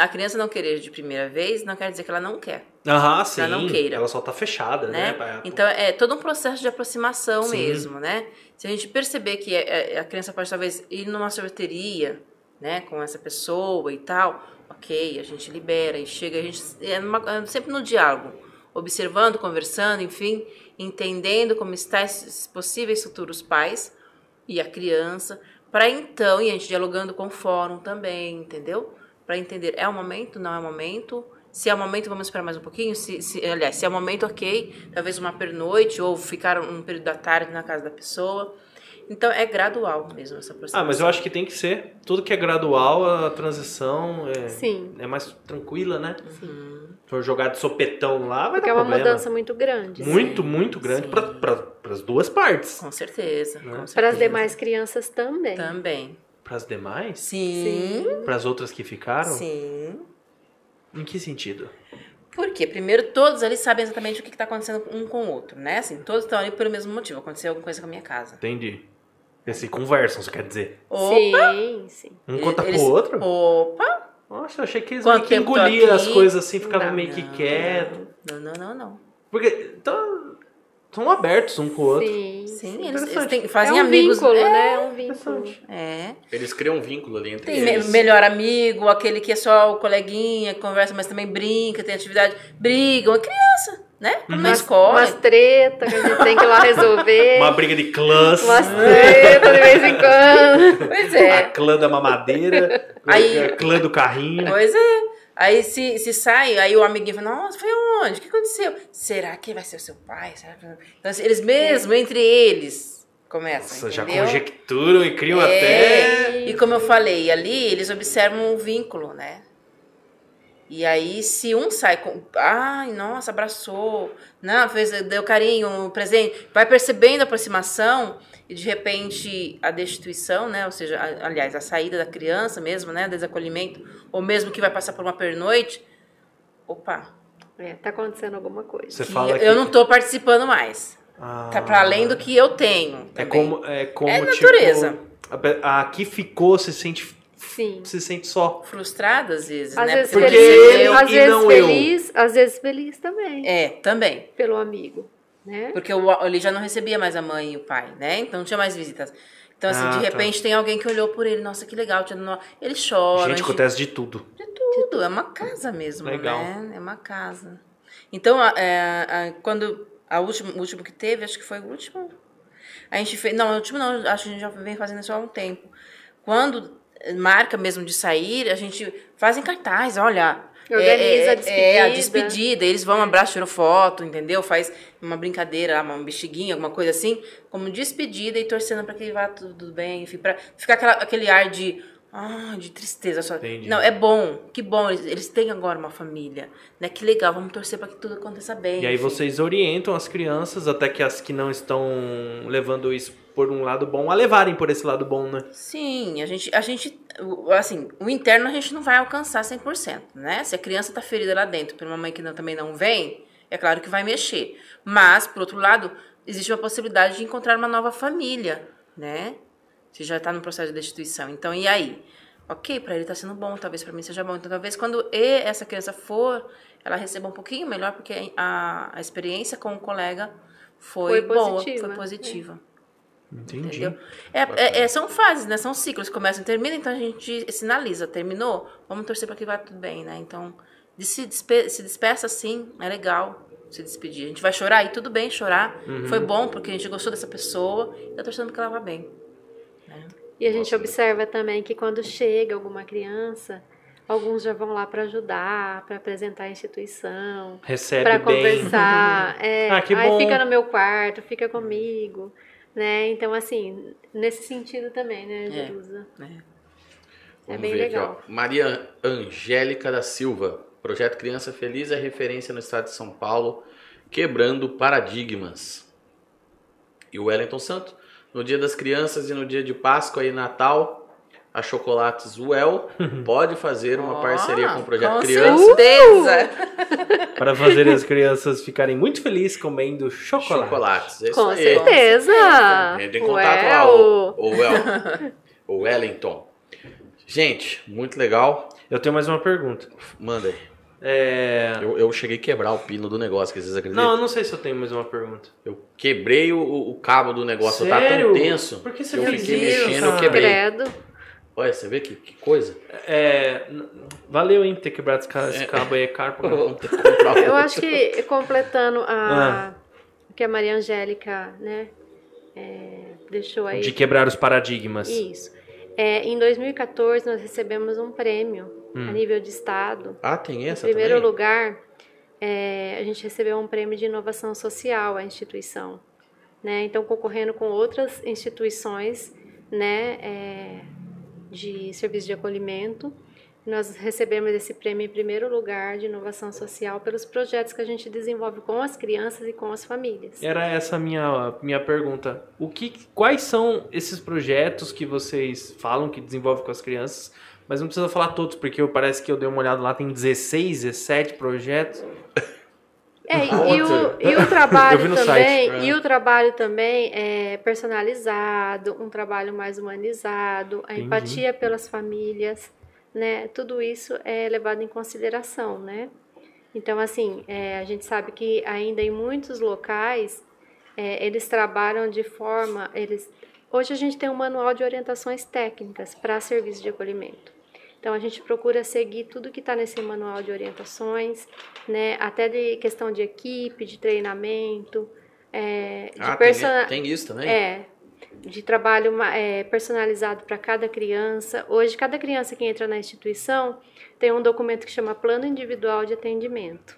a criança não querer de primeira vez não quer dizer que ela não quer, Aham, sim. Ela não queira. Ela só tá fechada, né? né? Então é todo um processo de aproximação Sim. mesmo, né? Se a gente perceber que é- é- a criança pode talvez ir numa sorveteria, né, com essa pessoa e tal, ok, a gente libera e chega, a gente é numa- é sempre no diálogo, observando, conversando, enfim, entendendo como está esses possíveis futuros pais e a criança, para então, e a gente dialogando com o fórum também, entendeu? Para entender, é o momento, não é o momento? Se é o momento, vamos esperar mais um pouquinho. Se, se, aliás, se é o momento, ok, talvez uma pernoite ou ficar um período da tarde na casa da pessoa. Então é gradual mesmo essa aproximação. Ah, mas eu acho que tem que ser. Tudo que é gradual, a transição é, Sim. é mais tranquila, né? for jogar de sopetão lá, vai Porque é dar uma problema. mudança muito grande. muito, muito grande Sim. para as duas partes. Com certeza. com Para as demais crianças também. Também. Para as demais? Sim. Para as outras que ficaram? Sim. Em que sentido? Por quê? Primeiro, todos ali sabem exatamente o que está acontecendo um com o outro, né? Assim, todos estão ali pelo mesmo motivo. Aconteceu alguma coisa com a minha casa. Entendi. Eles se conversam, você quer dizer? Sim, sim. Um conta Eles- pro outro? Opa! Nossa, eu achei que eles Quanto meio que engoliam as coisas assim, ficavam Não. meio que quietos. Não, não, não, não. Porque então, são abertos um com o outro. Sim. Sim, eles, eles têm- fazem é um amigos. vínculo, é, né? É um vínculo. É. Eles criam um vínculo ali entre Tem eles. melhor amigo, aquele que é só o coleguinha, que conversa, mas também brinca, tem atividade. Brigam, é criança, né? Como na Umas, escola. umas treta que a gente tem que ir lá resolver. Uma briga de clãs. Umas treta de vez em quando. Pois A é. clã da mamadeira. Aí- a clã do carrinho. Pois é. Aí se, se sai, aí o amiguinho fala, nossa, foi aonde? O que aconteceu? Será que vai ser o seu pai? Será que... Então, assim, eles mesmo, entre eles, começam, Nossa, já conjecturam e criam É, até. E como eu falei, ali eles observam o vínculo, né? E aí, se um sai com. Ai, nossa, abraçou, não, fez, deu carinho, um presente, vai percebendo a aproximação e de repente a destituição, né? Ou seja, a- aliás, a saída da criança mesmo, né? Desacolhimento, ou mesmo que vai passar por uma pernoite. Opa, É, tá acontecendo alguma coisa. Você fala que. eu não tô participando mais. Ah, Tá para além do que eu tenho. É também. como. É, como É tipo, natureza. a pe- a que ficou se sente, Sim. se sente só. Frustrada às vezes, Às né? vezes Porque feliz, ele às e vezes não eu. feliz, às vezes feliz também, É, também. pelo amigo, né? Porque o, ele já não recebia mais a mãe e o pai, né? Então não tinha mais visitas. Então, assim, Ah, de tá. repente tem alguém que olhou por ele, nossa, que legal, ele chora. Gente, acontece de tudo. de tudo, é uma casa mesmo, Legal. né? É uma casa. Então, a- é, a- quando a última, o último que teve, acho que foi o último. A gente fez. Não, o último não, acho que a gente já vem fazendo isso há um tempo. Quando marca mesmo de sair, a gente faz em cartaz, olha. Organiza a É, a despedida. despedida. Eles vão, abraçam, tiram foto, entendeu? Faz uma brincadeira, uma bexiguinha, alguma coisa assim, como despedida e torcendo para que vá tudo bem, enfim, pra ficar aquela, aquele ar de. Ah, de tristeza só. Entendi. Não, é bom, que bom, eles, eles têm agora uma família, né? Que legal, vamos torcer para que tudo aconteça bem. E aí enfim. vocês orientam as crianças, até que as que não estão levando isso por um lado bom, a levarem por esse lado bom, né? Sim, a gente, a gente, o- assim, o interno a gente não vai alcançar 100%, né? Se a criança tá ferida lá dentro por uma mãe que não- também não vem, é claro que vai mexer. Mas, por outro lado, existe uma possibilidade de encontrar uma nova família, né? Se já tá no processo de destituição. Então, e aí? Ok, para ele tá sendo bom, talvez para mim seja bom. Então, talvez quando e- essa criança for, ela receba um pouquinho melhor, porque a, a experiência com o colega foi, Foi boa, foi positiva. Entendi. Entendeu? É, é- é- são fases, né? São ciclos, começam e terminam, então a gente sinaliza, terminou, vamos torcer para que vá tudo bem, né? Então, de se, despe se despeça assim, é legal se despedir. A gente vai chorar e tudo bem chorar. Foi bom porque a gente gostou dessa pessoa e tá torcendo que ela vá bem. E a gente observa também que quando chega alguma criança, alguns já vão lá para ajudar, para apresentar a instituição, para conversar. [laughs] É, Ah, que aí bom. fica no meu quarto, fica comigo, né? Então assim, nesse sentido também, né, É. Jerusa? É. É Vamos bem ver aqui, legal. ó. Maria Angélica da Silva. Projeto Criança Feliz é referência no estado de São Paulo, quebrando paradigmas. E o Wellington Santo, no dia das crianças e no dia de Páscoa e Natal, a Chocolates [laughs] Well pode fazer uma Ó, parceria com o Projeto com Criança. certeza! [laughs] Para fazer as crianças ficarem muito felizes comendo chocolate. Chocolates, é isso Com aí. certeza! Entre em contato lá, Well. o, o, Well, o Wellington. Gente, muito legal. Eu tenho mais uma pergunta. Manda aí. É... Eu, eu cheguei a quebrar o pino do negócio, que vocês acreditam? Não, eu não sei se eu tenho mais uma pergunta. Eu quebrei o, o cabo do negócio, eu Sério? tava tão tenso. Por que você eu fez fiquei isso, mexendo, eu quebrei. Credo. Olha, você vê que, que coisa? É... Valeu, hein, ter quebrado esse, esse cabo aí, é caro. [laughs] Eu acho que completando Ah. a o que a Maria Angélica, né, é, deixou aí. De quebrar os paradigmas. Isso. É, em 2014 nós recebemos um prêmio Hum. a nível de estado. Ah, tem Em essa primeiro também? lugar, é, a gente recebeu um prêmio de inovação social à instituição, né? Então concorrendo com outras instituições, né, é, de serviço de acolhimento, Nós recebemos esse prêmio em primeiro lugar de inovação social pelos projetos que a gente desenvolve com as crianças e com as famílias. Era essa a minha, minha pergunta. O que, quais são esses projetos que vocês falam que desenvolve com as crianças? Mas não precisa falar todos, porque parece que eu dei uma olhada lá, tem 16, 17 projetos. É, [laughs] e, o, e o trabalho [laughs] também, site. e o trabalho também é personalizado, um trabalho mais humanizado, a Entendi. empatia pelas famílias, né? Tudo isso é levado em consideração, né? Então, assim, é, a gente sabe que ainda em muitos locais é, eles trabalham de forma, eles hoje a gente tem um manual de orientações técnicas para serviço de acolhimento. Então a gente procura seguir tudo que está nesse manual de orientações, né? Até de questão de equipe, de treinamento, é, de Ah, persona- tem, tem isso também? é, de trabalho é, personalizado para cada criança. Hoje, cada criança que entra na instituição tem um documento que chama Plano Individual de Atendimento.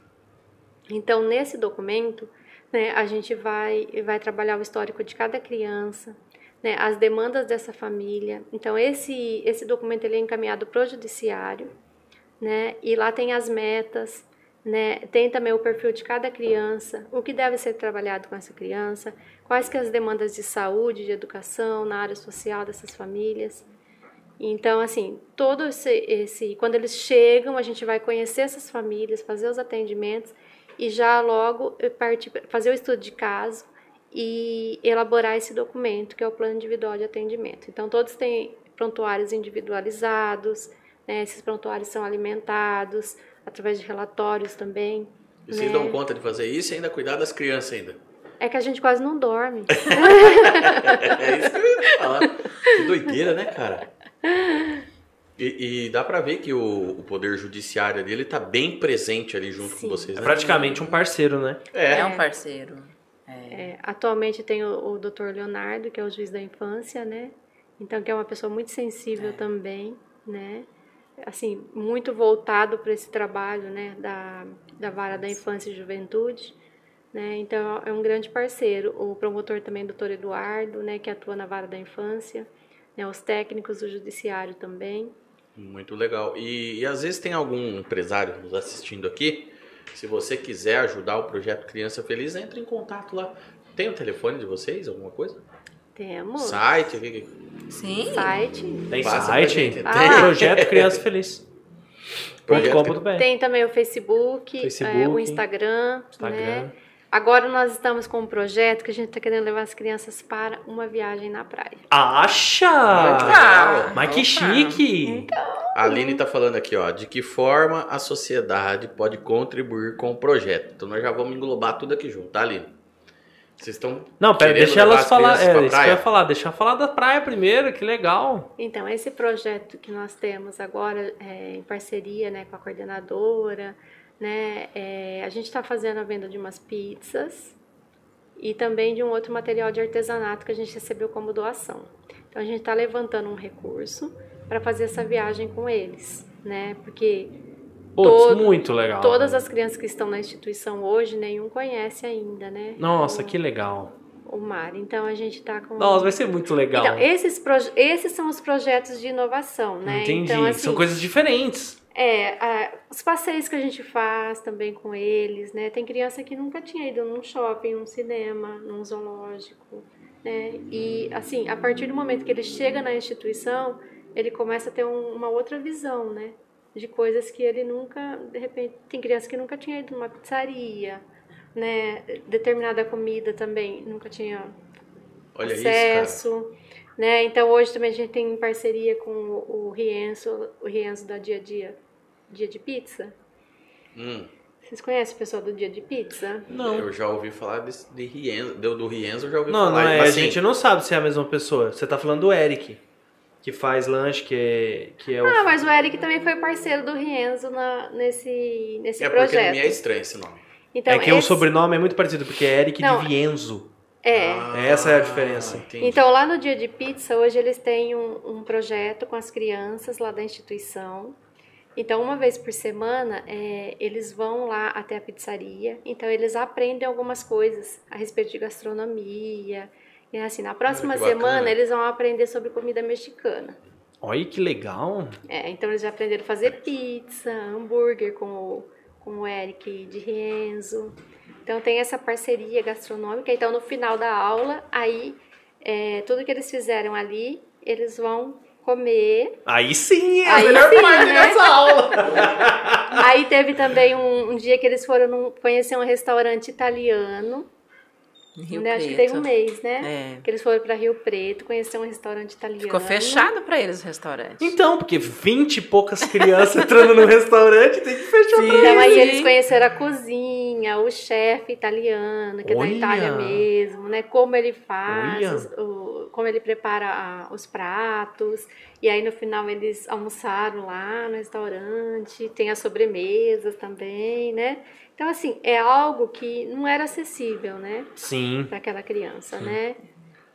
Então, nesse documento, né, a gente vai, vai trabalhar o histórico de cada criança, né, as demandas dessa família. Então, esse, esse documento ele é encaminhado para o judiciário, né, e lá tem as metas, né, tem também o perfil de cada criança, o que deve ser trabalhado com essa criança, quais que as demandas de saúde, de educação, na área social dessas famílias. Então, assim, todo esse, esse, quando eles chegam, a gente vai conhecer essas famílias, fazer os atendimentos e já logo partir, fazer o estudo de caso e elaborar esse documento, que é o plano individual de atendimento. Então, todos têm prontuários individualizados, né, esses prontuários são alimentados através de relatórios também. E vocês né? dão conta de fazer isso e ainda cuidar das crianças ainda. É que a gente quase não dorme. [laughs] É isso que eu ia falar. Que doideira, né, cara? E, e dá pra ver que o, o poder judiciário dele tá bem presente ali junto Sim. com vocês, É né? praticamente um parceiro, né? É. É um parceiro. É, atualmente tem o, o Dr. Leonardo, que é o juiz da infância, né? Então, que é uma pessoa muito sensível também, né? Assim, muito voltado para esse trabalho, né? Da, da vara da infância e juventude, né? Então, é um grande parceiro. O promotor também, Dr. Eduardo, né? Que atua na vara da infância, né? Os técnicos do judiciário também. Muito legal. E, e às vezes tem algum empresário nos assistindo aqui. Se você quiser ajudar o projeto Criança Feliz, entre em contato lá. Tem o telefone de vocês, alguma coisa? Temos Site? Sim. site. Tem Passa site, tem Ah. projeto Criança Feliz. .com.br. Tem também o Facebook, Facebook, é, o Instagram, Instagram. né? Agora nós estamos com um projeto que a gente está querendo levar as crianças para uma viagem na praia. Acha! Ah, Mas que opa. chique! A Aline tá falando aqui, ó, de que forma a sociedade pode contribuir com o projeto. Então nós já vamos englobar tudo aqui junto, tá, Aline? Vocês estão Não, pera, deixa levar elas as falar. É, pra isso que eu ia falar. Deixa eu falar da praia primeiro, que legal. Então, esse projeto que nós temos agora é, em parceria né, com a coordenadora, né, é, a gente está fazendo a venda de umas pizzas e também de um outro material de artesanato que a gente recebeu como doação. Então, a gente está levantando um recurso para fazer essa viagem com eles, né? Porque Putz, Todo- muito legal. todas as crianças que estão na instituição hoje, nenhum conhece ainda, né? Nossa, o, que legal. o mar. Então, a gente está com... Nossa, vai ser muito legal. Então, esses, esses são os projetos de inovação, né? Entendi. Então, assim, São coisas diferentes. É, a- os passeios que a gente faz também com eles, né? Tem criança que nunca tinha ido num shopping, num cinema, num zoológico, né? E, assim, a partir do momento que ele chega na instituição, ele começa a ter um- uma outra visão, né? De coisas que ele nunca, de repente, tem criança que nunca tinha ido numa pizzaria, né? Determinada comida também nunca tinha Olha isso, acesso, né? Então hoje também a gente tem em parceria com o o Rienzo, o Rienzo da Dia a Dia, Dia de Pizza. Hum, Vocês conhecem o pessoal do Dia de Pizza? Não. eu já ouvi falar desse, de Rienzo, do, do Rienzo eu já ouvi Não, falar. não é. mas, A assim, gente não sabe se é a mesma pessoa. Você tá falando do Eric, que faz lanche, que é, que é o. Ah, mas o Eric também foi parceiro do Rienzo na, nesse, nesse É porque projeto. me é estranho esse nome. Então, é que o esse- sobrenome é muito parecido, porque é Eric Não, de Vienzo. É. Essa é a diferença. entendi. Então, lá no Dia de Pizza, hoje eles têm um, um projeto com as crianças lá da instituição. Então, uma vez por semana, é, eles vão lá até a pizzaria. Então, eles aprendem algumas coisas a respeito de gastronomia. E assim, na próxima bacana. semana, eles vão aprender sobre comida mexicana. Olha que legal. É, então eles já aprenderam a fazer pizza, hambúrguer com o, com o Eric de Rienzo. Então tem essa parceria gastronômica. Então no final da aula, aí é, tudo que eles fizeram ali, eles vão comer. Aí sim, é a Aí melhor sim, parte né? dessa aula. Aí teve também um, um dia que eles foram num- conhecer um restaurante italiano. Rio né? Acho que Preto. tem um mês, né? É. Que eles foram para Rio Preto conhecer um restaurante italiano. Ficou fechado pra eles o restaurante. Então, porque 20 e poucas crianças [laughs] entrando no restaurante, tem que fechar pra Então aí Sim. eles conheceram a cozinha, o chefe italiano, que é Olha! da Itália mesmo, né? Como ele faz, o- como ele prepara ah, os pratos. E aí no final eles almoçaram lá no restaurante, tem as sobremesas também, né? Então assim, é algo que não era acessível, né? Sim. Para aquela criança, né?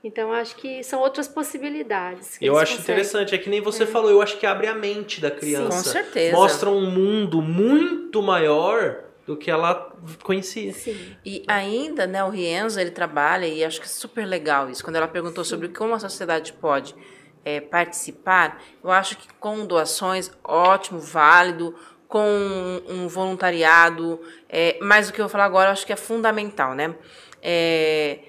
Então acho que são outras possibilidades. que Eu acho conseguem. interessante, é que nem você falou, eu acho que abre a mente da criança. Com certeza. Mostra um mundo muito maior do que ela conhecia. Sim. E ainda, né, o Rienzo, ele trabalha, e acho que é super legal isso, quando ela perguntou sobre como a sociedade pode é, participar, eu acho que com doações, ótimo, válido, com um voluntariado, é, mas o que eu vou falar agora eu acho que é fundamental, né? É,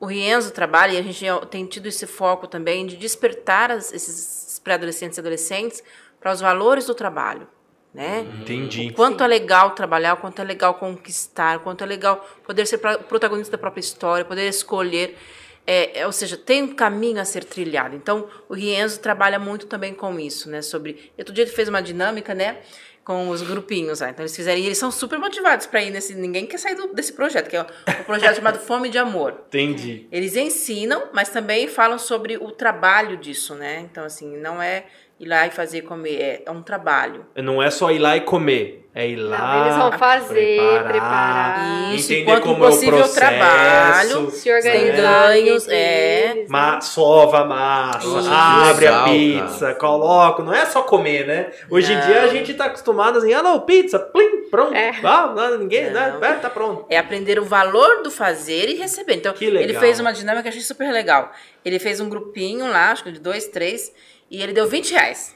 o Rienzo trabalha, e a gente tem tido esse foco também de despertar as- esses pré-adolescentes e adolescentes para os valores do trabalho, né? Entendi. O quanto é legal trabalhar, o quanto é legal conquistar, o quanto é legal poder ser protagonista da própria história, poder escolher. É, é, ou seja, tem um caminho a ser trilhado. Então, o Rienzo trabalha muito também com isso, né? Sobre. Outro dia ele fez uma dinâmica, né? Com os grupinhos lá. Então, eles fizeram. E eles são super motivados para ir nesse. Ninguém quer sair do- desse projeto, que é um projeto chamado [laughs] Fome de Amor. Entendi. Eles ensinam, mas também falam sobre o trabalho disso, né? Então, assim, não é ir lá e fazer comer, é, é um trabalho. Não é só ir lá e comer, é ir lá. Não, eles vão fazer, preparar. Isso, entender enquanto como é o processo, trabalho, se organizar. ganhos, entre é. né? Ma sova a massa, Isso. abre a pizza, coloca. Não é só comer, né? Hoje em Não. dia a gente tá acostumado assim, ah não, pizza, plim, pronto. É. Ah, não, ninguém, Não. né? É, tá pronto. É aprender o valor do fazer e receber. Então, Que legal. ele fez uma dinâmica que eu achei super legal. Ele fez um grupinho lá, acho que de dois, três, e ele deu 20 reais.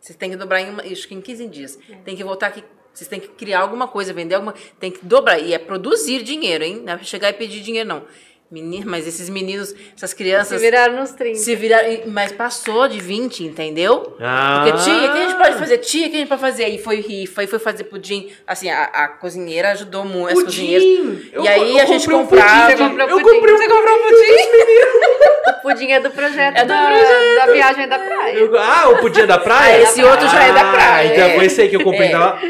Vocês têm que dobrar em, uma, acho que em 15 dias. Tem que voltar aqui. Vocês têm que criar alguma coisa, vender alguma. Tem que dobrar. E é produzir dinheiro, hein? Não é chegar e pedir dinheiro, não. Menino, [laughs] mas esses meninos, essas Se crianças. viraram nos 30. Se viraram, mas passou de 20, entendeu? Ah. Porque tia, o que a gente pode fazer? Tia, o que a gente pode fazer? Aí foi rifa, aí foi fazer pudim. Assim, a, a cozinheira ajudou muito, as cozinheiras. Pudim! Eu e aí a gente comprei um comprava. pudim, Você comprou eu pudim. comprei um Você comprou um pudim? O pudim é do projeto, É do da, projeto. da viagem da praia. Eu- ah, o pudim é da praia? Ah, esse outro já é da praia, Ah, então é. foi esse aí que eu comprei. É. Tava...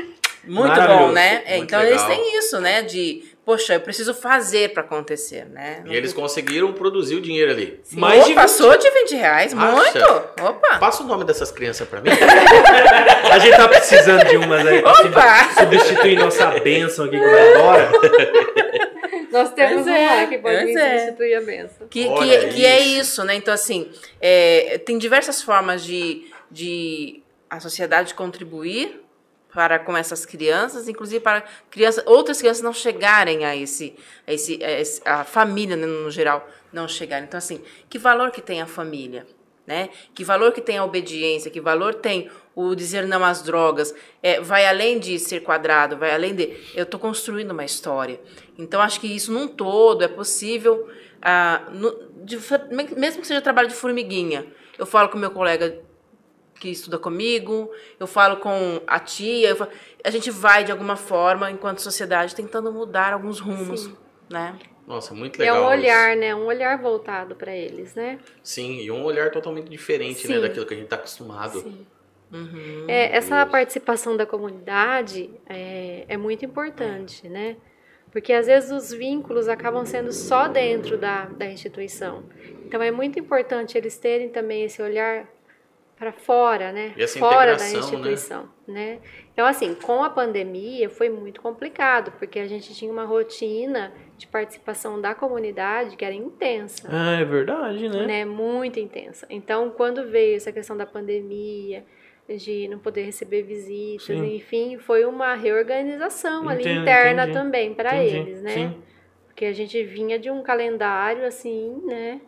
Muito bom, né? É, Muito então eles legal. têm isso, né? De, poxa, eu preciso fazer pra acontecer, né? E eles conseguiram produzir o dinheiro ali. Mais Mais de 20. passou de 20 reais, Acha? muito. Opa! Passa o nome dessas crianças pra mim. [laughs] A gente tá precisando de umas aí pra Opa! substituir nossa bênção aqui que vai embora. [laughs] Nós temos um é, lá que pode é. substituir a benção. Que, que, que é isso. isso, né? Então, assim, é, tem diversas formas de, de a sociedade contribuir para com essas crianças, inclusive para crianças, outras crianças não chegarem a esse, a, esse, a, esse- a família, né, no geral, não chegarem. Então, assim, que valor que tem a família? Né? Que valor que tem a obediência? Que valor tem o dizer não às drogas? É, vai além de ser quadrado, vai além de eu estou construindo uma história. Então acho que isso num todo é possível, ah, no- de mesmo que seja trabalho de formiguinha. Eu falo com meu colega que estuda comigo, eu falo com a tia, eu falo- a gente vai de alguma forma, enquanto sociedade, tentando mudar alguns rumos, Sim. né? Nossa, muito É legal. um isso. olhar, né? Um olhar voltado para eles, né? Sim, e um olhar totalmente diferente, né, Sim. daquilo que a gente tá acostumado. Sim. Uhum. É, essa Isso. participação da comunidade é, é muito importante, né? Porque às vezes os vínculos acabam sendo só dentro da, da instituição. Então é muito importante eles terem também esse olhar para fora, né? Fora da né? instituição, né? Então assim, com a pandemia foi muito complicado, porque a gente tinha uma rotina de participação da comunidade que era intensa Ah, é verdade, né? né, muito intensa. Então, quando veio essa questão da pandemia, de não poder receber visitas, Sim. enfim, foi uma reorganização ali interna entendi. também para eles, né? sim. Porque a gente vinha de um calendário assim, né,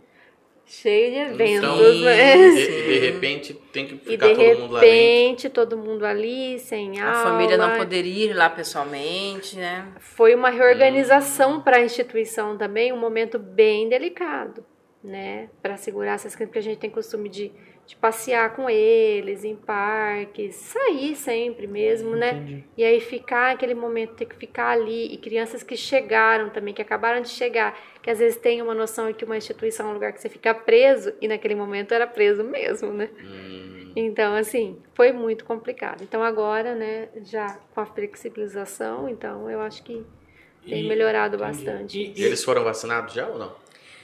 cheio de eventos, Então, né? de, [laughs] de repente tem que E ficar de todo mundo lá dentro. repente, todo mundo ali, sem A aula. família não poder ir lá pessoalmente, né? Foi uma reorganização para a instituição também, um momento bem delicado, né? Para segurar essas crianças, porque a gente tem costume de, de passear com eles em parques, sair sempre mesmo, né? Entendi. E aí ficar aquele momento, ter que ficar ali, e crianças que chegaram também, que acabaram de chegar, que às vezes tem uma noção de que uma instituição é um lugar que você fica preso, e naquele momento era preso mesmo, né? Hum, Então, assim, foi muito complicado. Então, agora, né, já com a flexibilização, então, eu acho que tem E- melhorado entendi. bastante. E- e eles foram vacinados já ou não?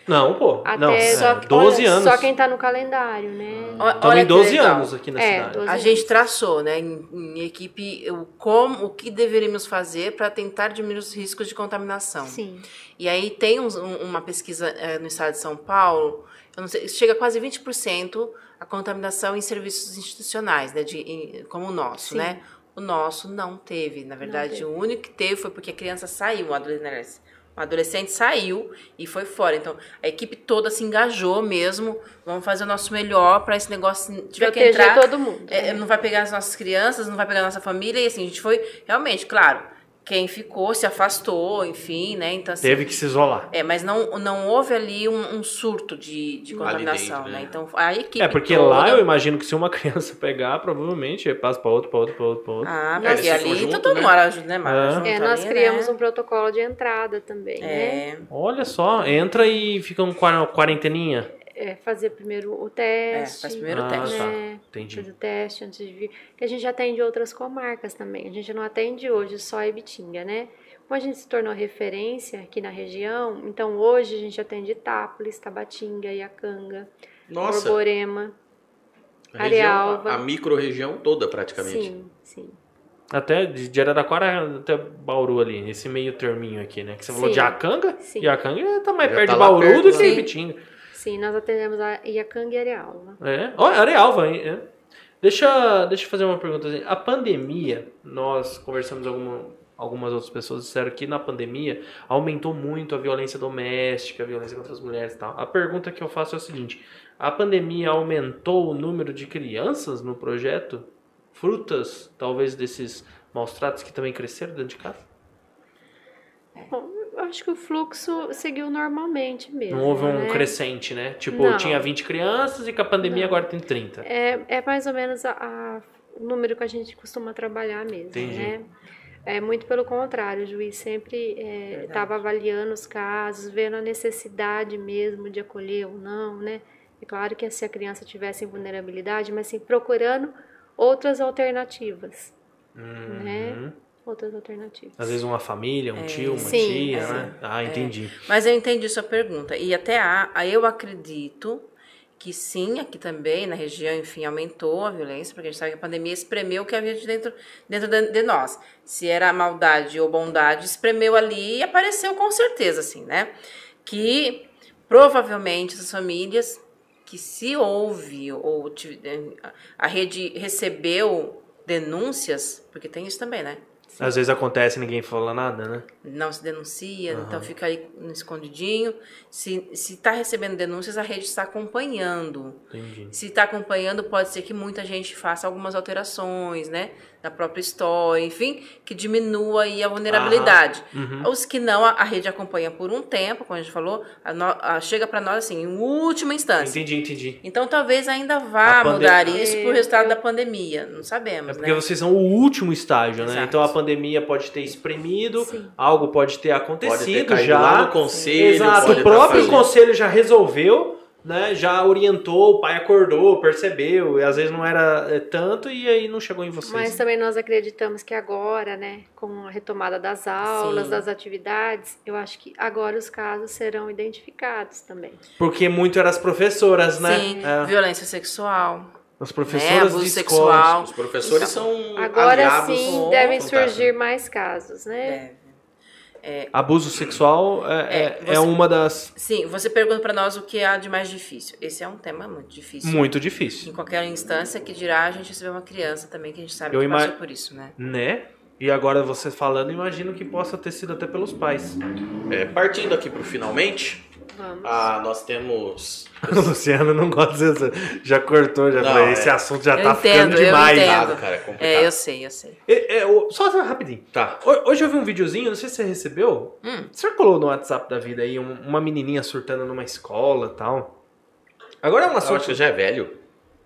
Não, pô. Até não, é, só, 12 anos. Só quem tá no calendário, né? Estamos olha em que 12 legal. anos aqui na É, cidade. 12 A gente traçou, né, em, em equipe, o como, o que deveríamos fazer para tentar diminuir os riscos de contaminação. Sim. E aí tem um- uma pesquisa eh, no estado de São Paulo, eu não sei, chega a quase 20% a contaminação em serviços institucionais, né, de, em- como o nosso, Sim. né? O nosso não teve, na verdade, teve. o único que teve foi porque a criança saiu, o adolescente, o adolescente saiu e foi fora. Então, a equipe toda se engajou mesmo, vamos fazer o nosso melhor para esse negócio, tiver que Proteger entrar, todo mundo. é, né? não vai pegar as nossas crianças, não vai pegar a nossa família, e assim, a gente foi, realmente, claro, quem ficou se afastou, enfim, né? Então, assim, Teve que se isolar. é, mas não, não houve ali um, um surto de, de contaminação, dentro, né? né? Então, a equipe É, porque toda... lá eu imagino que se uma [laughs] criança pegar, provavelmente passa pra outro, pra outro, pra outro, pra outro. Ah, É, porque ficam ali junto, todo né? mundo junto, né, Mara? É. É, nós ali, criamos né? um protocolo de entrada também, né? É, Olha só, entra e fica um quar- quarenteninha. É, fazer primeiro o teste. É, faz primeiro o Ah, teste. tá. né? Entendi. Fazer o teste antes de vir. Que a gente atende outras comarcas também. A gente não atende hoje só Ibitinga, né? Como a gente se tornou referência aqui na região, então hoje a gente atende Itápolis, Tabatinga, Iacanga, Nossa, Borborema. a, Arealva. a, a micro-região toda praticamente. Sim, sim. Até de Araraquara até Bauru ali, esse meio terminho aqui, né? Que você falou Sim. de Acanga? Sim. E Acanga tá mais Já perto tá de Bauru perto, do que né? Ibitinga. Sim, nós atendemos a Iacanga e Arealva. É. Olha, Arealva, hein? É. Deixa, deixa eu fazer uma pergunta. assim. A pandemia, nós conversamos com alguma, algumas outras pessoas, disseram que na pandemia aumentou muito a violência doméstica, a violência contra as mulheres e tal. A pergunta que eu faço é o seguinte: a pandemia aumentou o número de crianças no projeto? Frutas, talvez, desses maus tratos que também cresceram dentro de casa? Bom, eu acho que o fluxo seguiu normalmente mesmo. Não houve um né? crescente, né? Tipo, Não. tinha 20 crianças e com a pandemia agora tem 30. É, é mais ou menos a, a- o número que a gente costuma trabalhar mesmo, Entendi. né? É muito pelo contrário, o juiz sempre estava avaliando os casos, vendo a necessidade mesmo de acolher ou não, né? É claro que se a criança tivesse vulnerabilidade, mas sim procurando outras alternativas, né? Outras alternativas. Às vezes uma família, um tio, uma Sim, tia, é. né? Ah, entendi. Mas eu entendi sua pergunta. E até há, a- eu acredito que sim, aqui também, na região, enfim, aumentou a violência, porque a gente sabe que a pandemia espremeu o que havia de dentro, dentro de, de nós. Se era maldade ou bondade, espremeu ali e apareceu com certeza, assim, né? Que provavelmente essas famílias, que se houve ou a rede recebeu denúncias, porque tem isso também, né? Às vezes acontece e ninguém fala nada, né? não se denuncia, então fica aí escondidinho. Se está recebendo denúncias, a rede está acompanhando. Entendi. Se está acompanhando, pode ser que muita gente faça algumas alterações, né? Na própria história, enfim, que diminua aí a vulnerabilidade. Uhum. Os que não, a, a rede acompanha por um tempo, como a gente falou, a no- a- chega para nós assim, em última instância. Entendi, entendi. Então talvez ainda vá mudar isso por É, resultado da pandemia. Não sabemos, É porque né? vocês são o último estágio, né? Exato. Então a pandemia pode ter espremido, Sim. algo pode ter Pode acontecido ter caído já. lá no conselho. Exato, pode o próprio tá fazendo- conselho já resolveu, né? Já orientou, o pai acordou, percebeu, e às vezes não era é, tanto e aí não chegou em vocês. Mas também nós acreditamos que agora, né, com a retomada das aulas, Sim. das atividades, eu acho que agora os casos serão identificados também. Porque muito eram as professoras, né? Sim, É, violência sexual, as né? professoras abuso de sexual. escola. Os professores são Agora sim devem surgir mais casos, né? Deve. Abuso sexual é, É, é, é você- uma das. Sim, você pergunta para nós o que há de mais difícil. Esse é um tema muito difícil. Muito difícil. Em qualquer instância que dirá a gente receber uma criança também, que a gente sabe Eu que ima- passou por isso, né? Né? E agora você falando, imagino que possa ter sido até pelos pais. É, partindo aqui para o finalmente, Vamos. Ah, nós temos. [laughs] O Luciano não gosta disso. Já cortou, já Não, falei, é. esse assunto já Eu tá entendo, ficando eu demais. entendo. Complicado, cara, é complicado. É, eu sei, eu sei. É, é, o- só rapidinho. Tá. Ho- Hoje eu vi um videozinho, não sei se você recebeu. Hum. Circulou no WhatsApp da vida aí, um- uma menininha surtando numa escola e tal. Agora é uma Eu acho que já é velho.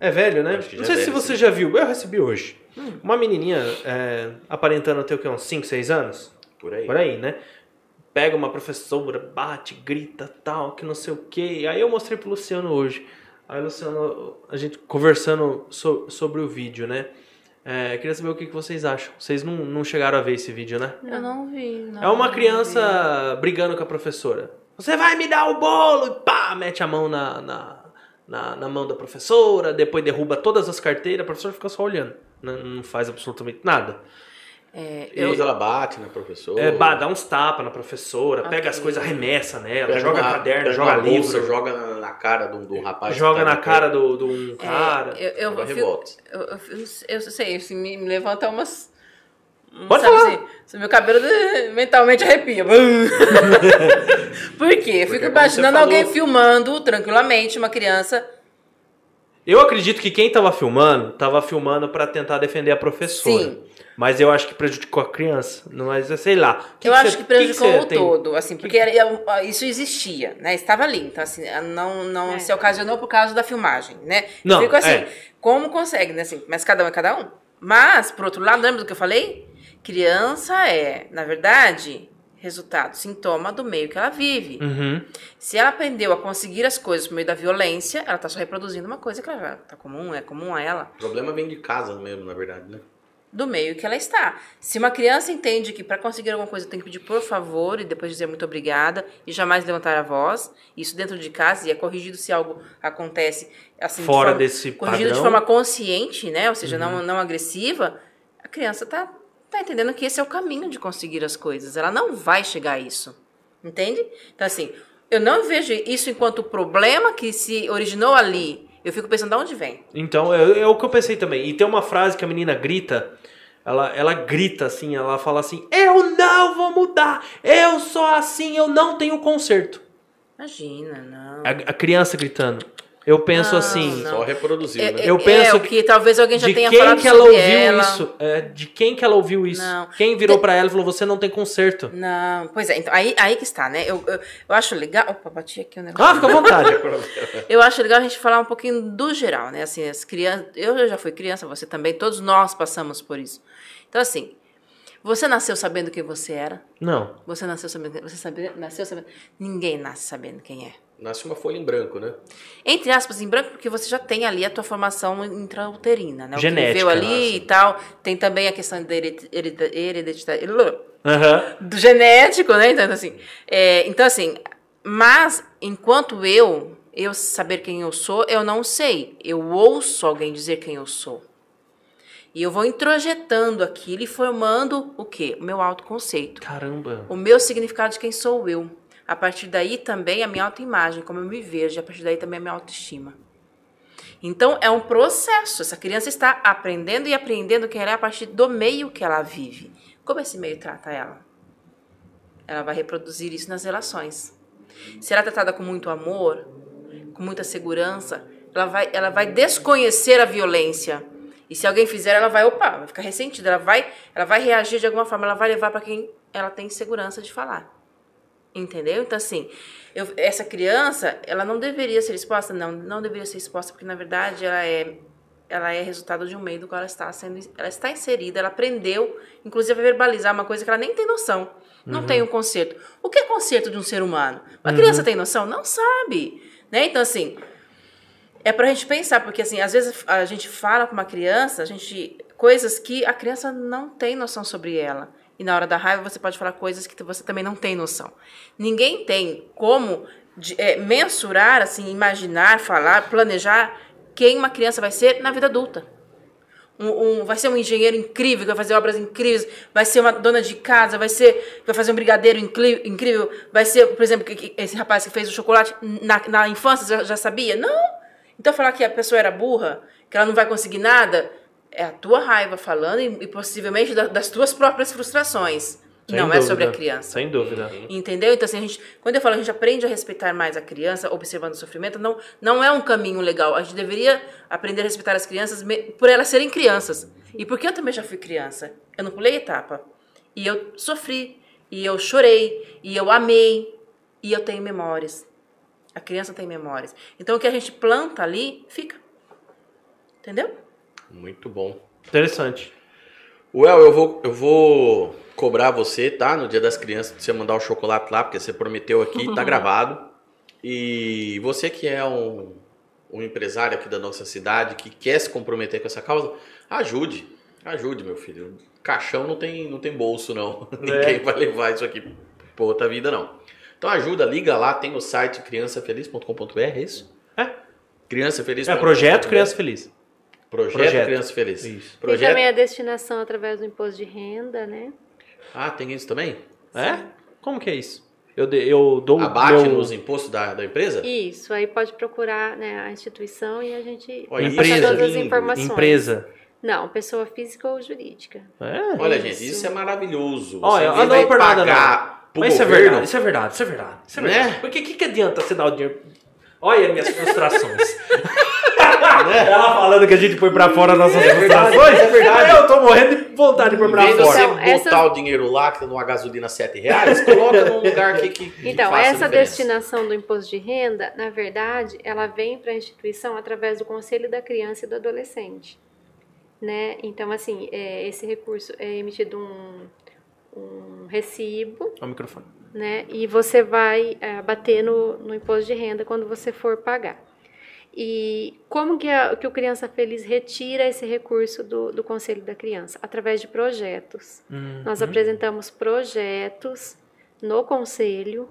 É velho, né? Que Não já sei se deve você ser. já viu. Eu recebi hoje. Hum. Uma menininha é, aparentando ter o quê? Uns 5, 6 anos? Por aí. Por aí, né? Pega uma professora, bate, grita, tal, que não sei o quê. Aí eu mostrei pro Luciano hoje. Aí, Luciano, a gente conversando so- sobre o vídeo, né? É, queria saber o que, que vocês acham. Vocês não, não chegaram a ver esse vídeo, né? Eu não vi. Não, É uma criança brigando com a professora. Você vai me dar o bolo! E pá, mete a mão na, na, na, na mão da professora, depois derruba todas as carteiras, a professora fica só olhando. Não, não faz absolutamente nada. É, E ela bate na professora. É, bah, dá uns tapas na professora, pega as coisas, arremessa nela, Pega joga uma- caderno, joga uma bolsa, livro, joga na, cara do, do rapaz. joga tá na cara do um cara. É, eu, eu, Joga eu, fico- eu, eu, eu, eu sei, assim, me, me levanta umas. um, Pode sabe falar. assim, se meu cabelo de- mentalmente arrepia. [laughs] Por quê? Eu Porque fico como imaginando alguém falou- filmando tranquilamente uma criança. Eu acredito que quem tava filmando, tava filmando pra tentar defender a professora. Sim. Mas eu acho que prejudicou a criança. Mas sei lá. eu que acho você- que prejudicou você o tem? todo, assim, porque era- era- isso existia, né? Estava ali, então assim, não, não É. se ocasionou por causa da filmagem, né? Não, Fico assim, é. como consegue, né? Assim, mas cada um é cada um. Mas, por outro lado, lembra do que eu falei? Criança é, na verdade, resultado, sintoma do meio que ela vive. Uhum. Se ela aprendeu a conseguir as coisas por meio da violência, ela tá só reproduzindo uma coisa que ela já tá comum, é comum a ela, O problema vem de casa mesmo, na verdade, né? Do meio que ela está. Se uma criança entende que para conseguir alguma coisa tem que pedir por favor e depois dizer muito obrigada e jamais levantar a voz, isso dentro de casa e é corrigido se algo acontece assim de Fora forma- desse corrigido de padrão. forma consciente, né? Ou seja, não, não agressiva, a criança tá, tá entendendo que esse é o caminho de conseguir as coisas. Ela não vai chegar a isso. Entende? Então, assim, eu não vejo isso enquanto problema que se originou ali. Eu fico pensando de onde vem. Então, é, é o que eu pensei também. E tem uma frase que a menina grita, ela, ela grita assim, ela fala assim, eu não vou mudar, eu sou assim, eu não tenho conserto. Imagina, não. A, a criança gritando. Eu penso Não, assim, não. Só reproduziu, É, né? é- Eu penso é, o que talvez alguém já de tenha quem falado que ela sobre ouviu ela. isso? É, de quem que ela ouviu isso? Não. Quem virou pra ela e falou, você não tem conserto? Não, pois é, então aí, aí que está, né? Eu, eu, eu acho legal. Opa, bati aqui o negócio. Ah, fica à vontade. [laughs] Eu acho legal a gente falar um pouquinho do geral, né? Assim, as crianças. Eu já fui criança, você também, todos nós passamos por isso. Então, assim, você nasceu sabendo quem você era? não. Você nasceu sabendo. Você sabe, nasceu sabendo. Ninguém nasce sabendo quem é. Nasce uma folha em branco, né? Entre aspas, em branco, porque você já tem ali a tua formação intrauterina, né? O Genética, que viveu ali nossa. e tal. Tem também a questão da heredit- heredita- hereditária. Aham. do genético, né? Então, assim, é, então, assim, mas enquanto eu, eu saber quem eu sou, eu não sei. Eu ouço alguém dizer quem eu sou. E eu vou introjetando aquilo e formando o quê? O meu autoconceito. Caramba. O meu significado de quem sou eu. A partir daí também a minha autoimagem, como eu me vejo. A partir daí também a minha autoestima. Então é um processo. Essa criança está aprendendo e aprendendo quem ela é a partir do meio que ela vive. Como esse meio trata ela? Ela vai reproduzir isso nas relações. Se ela é tratada com muito amor, com muita segurança, ela vai, ela vai desconhecer a violência. E se alguém fizer, ela vai, opa, vai ficar ressentida, ela vai, ela vai reagir de alguma forma, ela vai levar para quem ela tem segurança de falar. Entendeu? Então, assim, eu- essa criança, ela não deveria ser exposta? Não, não deveria ser exposta, porque, na verdade, ela é, ela é resultado de um meio do qual ela está sendo, ela está inserida, ela aprendeu, inclusive, a verbalizar uma coisa que ela nem tem noção. Não tem um conceito. O que é conceito de um ser humano? Uma criança tem noção? Não sabe. Né? Então, assim, é pra gente pensar, porque assim, às vezes a gente fala com uma criança, a gente coisas que a criança não tem noção sobre ela. E na hora da raiva você pode falar coisas que você também não tem noção. Ninguém tem como de- é, mensurar, assim, imaginar, falar, planejar quem uma criança vai ser na vida adulta. Um, um- vai ser um engenheiro incrível, que vai fazer obras incríveis, vai ser uma dona de casa, vai ser, vai fazer um brigadeiro incrível, vai ser, por exemplo, esse rapaz que fez o chocolate na, na infância já, já sabia? Não! Então falar que a pessoa era burra, que ela não vai conseguir nada, é a tua raiva falando e, e possivelmente da- das tuas próprias frustrações. Sem não é sobre a dúvida. criança. Sem dúvida. Entendeu? Então, assim, a gente, quando eu falo a gente aprende a respeitar mais a criança, observando o sofrimento, não, não é um caminho legal. A gente deveria aprender a respeitar as crianças por elas serem crianças. E porque eu também já fui criança. Eu não pulei etapa. E eu sofri. E eu chorei. E eu amei. E eu tenho memórias. A criança tem memórias. Então, o que a gente planta ali, fica. Entendeu? Muito bom. Interessante. Well, eu vou, eu vou cobrar você, tá? No dia das crianças, pra você mandar o chocolate lá, porque você prometeu aqui, tá [laughs] gravado. E você que é um, um empresário aqui da nossa cidade, que quer se comprometer com essa causa, ajude. Ajude, meu filho. Caixão não tem, não tem bolso, não. [laughs] Ninguém vai levar isso aqui pra outra vida, não. Então ajuda, liga lá, tem o site criançafeliz.com.br, é isso? É. Criançafeliz. É projeto Criança Feliz. Projeto, Projeto. Criança Feliz. Isso. E Projeto. também a destinação através do imposto de renda, né? Ah, tem isso também? É? Como que é isso? Eu, de- eu dou Abate meu... nos impostos da, da empresa? Isso, aí pode procurar né, a instituição e a gente Olha, Empresa. todas as informações. Empresa. Não, pessoa física ou jurídica. É? Olha, Isso. gente, isso é maravilhoso. Olha, Você não nada, pagar pro Mas isso é verdade, isso é verdade, isso é verdade. Isso é Né? verdade. Porque o que, que adianta você dar o dinheiro? Olha as minhas frustrações. [laughs] Ela falando que a gente põe pra fora nossas frustrações. é verdade. Eu tô morrendo de vontade de pôr pra fora. você Então, botar essa- o dinheiro lá, que numa gasolina 7 reais, coloca num lugar que, que, que Então, faça essa diferença. destinação do imposto de renda, na verdade, ela vem para a instituição através do Conselho da Criança e do Adolescente. Né? Então, assim, é, esse recurso é emitido um, um recibo, o microfone. né? E você vai é, bater no, no imposto de renda quando você for pagar. E como que, a- que o Criança Feliz retira esse recurso do, do Conselho da Criança? Através de projetos. Hum, Nós apresentamos projetos no conselho.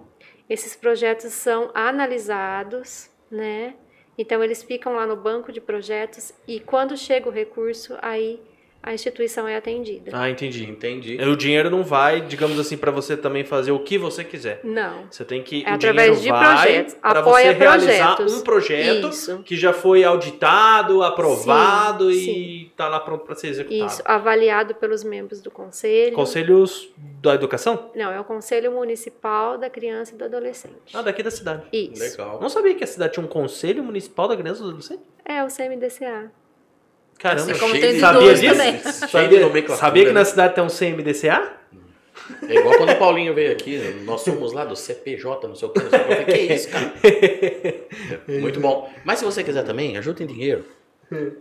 Esses projetos são analisados, né? Então eles ficam lá no banco de projetos e quando chega o recurso, aí a instituição é atendida. Ah, entendi. Entendi. O dinheiro não vai, digamos assim, pra você também fazer o que você quiser. Não. Você tem que. É o através dinheiro de vai projetos. Apoia você realizar projetos. um projeto Isso. que já foi auditado, aprovado Sim, e tá lá pronto pra ser executado. Isso, avaliado pelos membros do conselho. Conselhos da Educação? Não, é o Conselho Municipal da Criança e do Adolescente. Ah, daqui da cidade. Isso. Legal. Não sabia que a cidade tinha um Conselho Municipal da Criança e do Adolescente? É o CMDCA. Caramba, Assim como cheio tem sabia disso? também. Cheio de Sabia, sabia que né? na cidade tem um CMDCA? É igual quando o Paulinho veio aqui, né? nós somos lá do CPJ, não sei o que, não sei o que. Eu falei, que isso, cara? [laughs] É Muito bom. Mas se você quiser também, ajuda em dinheiro.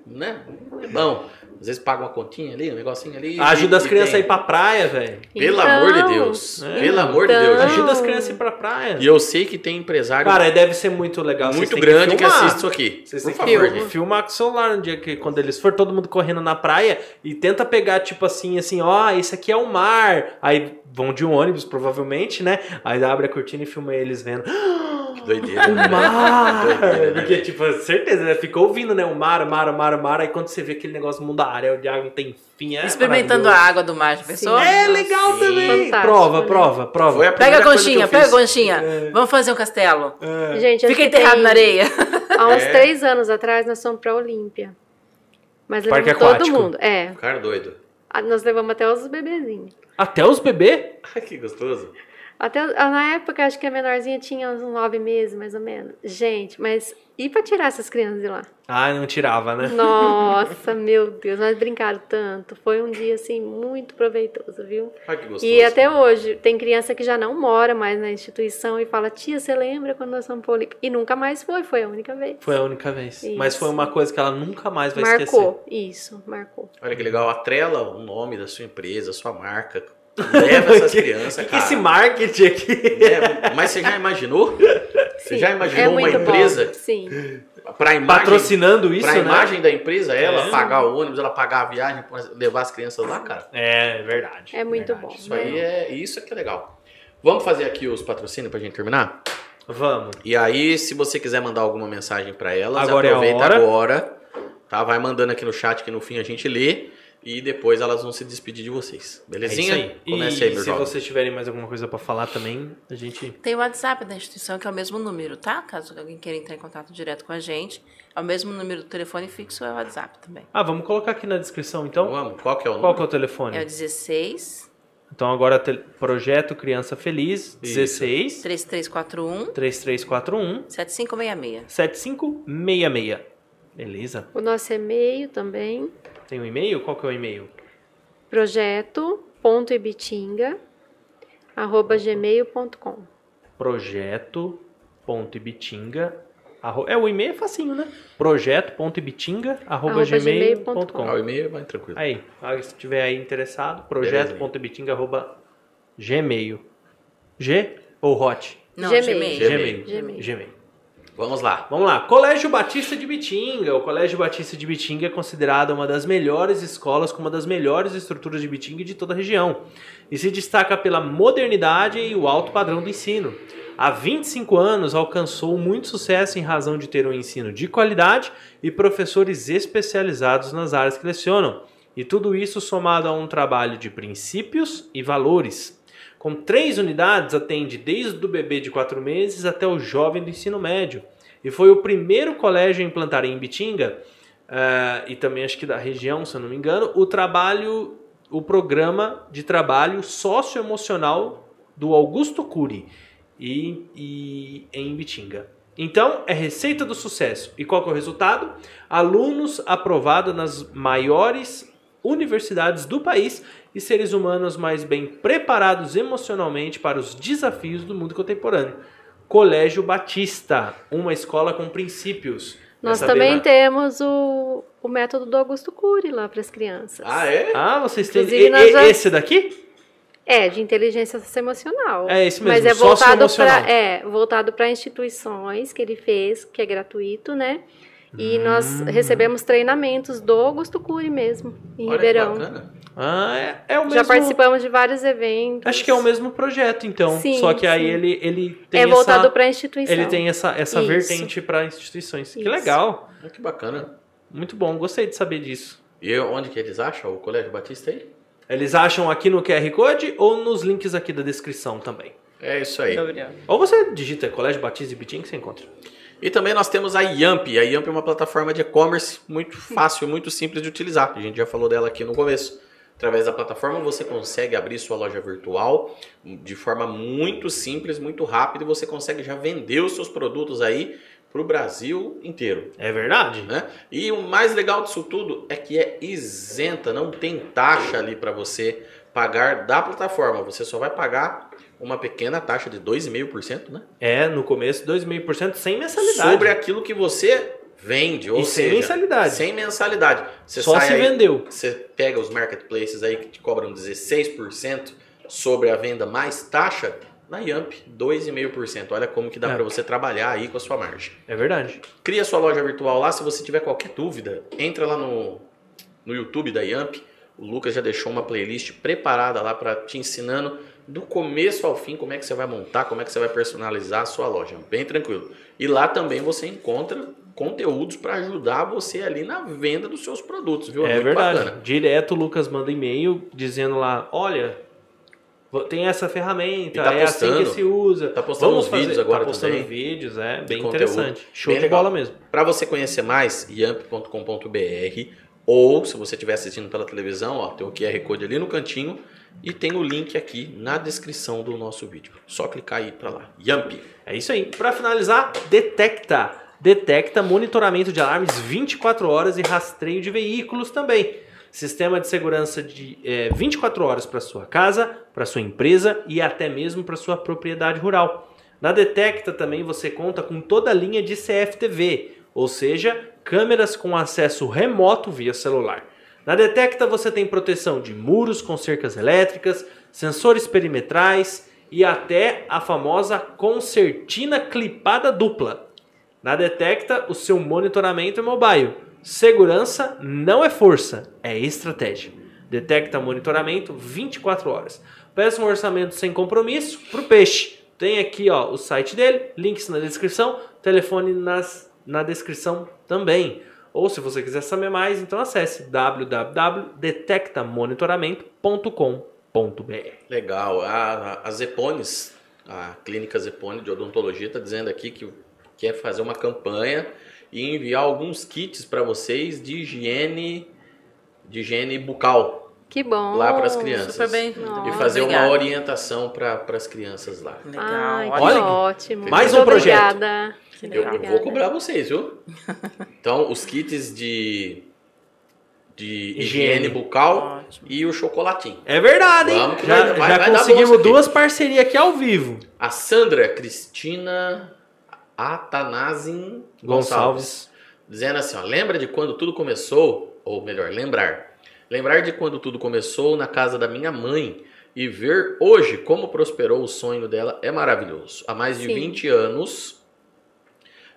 Né? É bom. Às vezes paga uma continha ali, um negocinho ali. Ajuda e- as crianças a ir pra praia, velho. Pelo Então, amor de Deus. É. Pelo amor de Deus. Então- gente. Ajuda as crianças a ir pra praia. E eu sei que tem empresário Cara, deve ser muito legal. Vocês muito grande que, filmar. assiste isso aqui. Vocês Por têm favor, que Filma. gente. filmar com o celular no dia que quando eles for todo mundo correndo na praia e tenta pegar tipo assim, assim, ó, esse aqui é o mar. Aí vão de um ônibus provavelmente, né? Aí abre a cortina e filma eles vendo. [gasps] Doideira. O né? mar! Doideira, né, Porque, velho? tipo, certeza, né? Fica ouvindo, né? O mar, o mar, o mar, o mar. Aí quando você vê aquele negócio mundo área, de água não tem fim. É Experimentando a água do mar, já pensou? É legal Sim. também. Fantástico, prova, né? prova, prova. Foi a Pega a conchinha, pega a conchinha. Vamos fazer um castelo. Gente, acho Fica enterrado tem- na areia. Há uns É. três anos atrás, nós fomos pra Olímpia. Mas Parque levamos todo aquático. mundo. É. Cara doido. Ah, Nós levamos até os bebezinhos. Até os bebês? [laughs] Ai, que gostoso. Até, na época, acho que a menorzinha tinha uns nove meses, mais ou menos. Gente, mas e pra tirar essas crianças de lá? Ah, não tirava, né? Nossa, [laughs] meu Deus, nós brincaram tanto. Foi um dia, assim, muito proveitoso, viu? Ai, que gostoso. E até hoje, tem criança que já não mora mais na instituição e fala, tia, você lembra quando nós fomos pra Olímpia? E nunca mais foi, foi a única vez. Foi a única vez. Isso. Mas foi uma coisa que ela nunca mais vai esquecer. marcou, isso, marcou. Olha que legal. Atrela o nome da sua empresa, sua marca. Leva essas crianças, que, cara. esse marketing aqui? É, mas você já imaginou? Você Sim, já é imaginou uma muito bom, empresa Sim. para imagem, Patrocinando isso, pra né? imagem da empresa, ela É. pagar o ônibus, ela pagar a viagem para levar as crianças lá, cara? É, verdade. É muito verdade. bom. Isso aí é isso é que é legal. Vamos fazer aqui os patrocínios pra gente terminar? Vamos. E aí, se você quiser mandar alguma mensagem para elas, Agora é a aproveita hora. agora, tá? Vai mandando aqui no chat que no fim a gente lê e depois elas vão se despedir de vocês. É Belezinha? isso aí. Comece e aí, meu se jovem. vocês tiverem mais alguma coisa pra falar também, a gente... Tem o WhatsApp da instituição, que é o mesmo número, tá? Caso alguém queira entrar em contato direto com a gente. É o mesmo número do telefone fixo, é o WhatsApp também. Ah, vamos colocar aqui na descrição, então. Vamos, qual que é o Qual número? que é o telefone? É o 16 Então agora projeto Criança Feliz 16 3341 3341 7566. 7566. Beleza? O nosso e-mail também, Tem um e-mail? Qual que é o e-mail? projeto.ibitinga, arroba gmail.com. projeto.ibitinga É, o e-mail é facinho, né? projeto.ibitinga arroba Arroba gmail.com gmail.com. Ah, o e-mail vai tranquilo. Aí, se tiver aí interessado, projeto.ibitinga arroba gmail. G ou hot? Não, Gmail. Gmail. Gmail. Gmail. Vamos lá. Vamos lá. Colégio Batista de Bitinga. O Colégio Batista de Bitinga é considerado uma das melhores escolas com uma das melhores estruturas de Bitinga de toda a região. E se destaca pela modernidade e o alto padrão do ensino. Há 25 anos alcançou muito sucesso em razão de ter um ensino de qualidade e professores especializados nas áreas que lecionam. E tudo isso somado a um trabalho de princípios e valores. Com três unidades, atende desde o bebê de quatro meses até o jovem do ensino médio. E foi o primeiro colégio a implantar em Bitinga, eh, e também acho que da região, se eu não me engano, o trabalho, o programa de trabalho socioemocional do Augusto Cury e, e em Bitinga. Então, é receita do sucesso. E qual é o resultado? Alunos aprovados nas maiores universidades do país e seres humanos mais bem preparados emocionalmente para os desafios do mundo contemporâneo. Colégio Batista, uma escola com princípios. Nós saber também temos o, o método do Augusto Cury lá para as crianças. Ah, é? Ah, vocês têm e- nós e- já- esse daqui? É, de inteligência socioemocional. É esse Mas mesmo, é voltado para é, voltado para instituições que ele fez, que é gratuito, né? E nós Hum. recebemos treinamentos do Augusto Cury mesmo, em Olha que Ribeirão. bacana. Ah, é, é o mesmo. Já participamos de vários eventos. Acho que é o mesmo projeto, então. Sim, Só que aí sim. ele, ele tem É voltado essa, para instituição. ele tem essa, essa Isso. vertente para instituições. Que Isso. legal. Ah, Que bacana. Muito bom, gostei de saber disso. E onde que eles acham o Colégio Batista aí? Eles acham aqui no QR Code ou nos links aqui da descrição também. É isso aí. Ou você digita Colégio Batista e Bitinho que você encontra. E também nós temos a Yamp. A Yamp é uma plataforma de e-commerce muito fácil, muito simples de utilizar. A gente já falou dela aqui no começo. Através da plataforma você consegue abrir sua loja virtual de forma muito simples, muito rápida e você consegue já vender os seus produtos aí para o Brasil inteiro. É verdade? né? E o mais legal disso tudo é que é isenta, não tem taxa ali para você pagar da plataforma. Você só vai pagar uma pequena taxa de 2,5%, né? É, no começo, 2,5% sem mensalidade. Sobre aquilo que você vende, ou E sem seja, mensalidade. Sem mensalidade. Você Só se aí, vendeu. Você pega os marketplaces aí que te cobram 16% sobre a venda mais taxa, na Yamp 2,5%. Olha como que dá É. para você trabalhar aí com a sua margem. É verdade. Cria sua loja virtual lá. Se você tiver qualquer dúvida, entra lá no, no YouTube da Yamp. O Lucas já deixou uma playlist preparada lá para te ensinando do começo ao fim como é que você vai montar, como é que você vai personalizar a sua loja. Bem tranquilo. E lá também você encontra conteúdos para ajudar você ali na venda dos seus produtos, viu? É Muito verdade. bacana. Direto o Lucas manda e-mail dizendo lá, olha, tem essa ferramenta, tá é assim postando. que se usa. Tá postando Vamos uns fazer- vídeos agora tá postando também. vídeos, é bem conteúdo. interessante. Show Bem de legal. bola mesmo. Para você conhecer mais, yamp.com.br ou se você estiver assistindo pela televisão, ó, tem o QR Code ali no cantinho e tem o link aqui na descrição do nosso vídeo. Só clicar aí para lá. Yamp. É isso aí. Para finalizar, detecta. Detecta monitoramento de alarmes 24 horas e rastreio de veículos também. Sistema de segurança de é, 24 horas para sua casa, para sua empresa e até mesmo para sua propriedade rural. Na Detecta também você conta com toda a linha de CFTV, ou seja, câmeras com acesso remoto via celular. Na Detecta você tem proteção de muros com cercas elétricas, sensores perimetrais e até a famosa concertina clipada dupla. Na Detecta, o seu monitoramento é mobile. Segurança não é força, é estratégia. Detecta monitoramento 24 horas. Peça um orçamento sem compromisso para o peixe. Tem aqui ó, o site dele, links na descrição, telefone nas, na descrição também. Ou se você quiser saber mais, então acesse www.detectamonitoramento.com.br. Legal. A, a Zepones, a clínica Zepone de odontologia, está dizendo aqui que quer fazer uma campanha e enviar alguns kits para vocês de higiene, de higiene bucal. Que bom. lá para as crianças. Super bem. E Nossa, fazer obrigada. uma orientação para as crianças lá. Legal. Ai, que ótimo. Olha, ótimo. mais Muito um projeto. Obrigada. Que Eu legal. Obrigada. vou cobrar vocês, viu? [laughs] Então, os kits de, de Higiene. higiene bucal Ótimo. e o chocolatinho. É verdade, hein? Vamos que já vai- já vai conseguimos duas parcerias aqui ao vivo. A Sandra Cristina Atanazin Gonçalves. Gonçalves. Dizendo assim, ó, lembra de quando tudo começou? Ou melhor, lembrar. Lembrar de quando tudo começou na casa da minha mãe e ver hoje como prosperou o sonho dela é maravilhoso. Há mais de Sim. 20 anos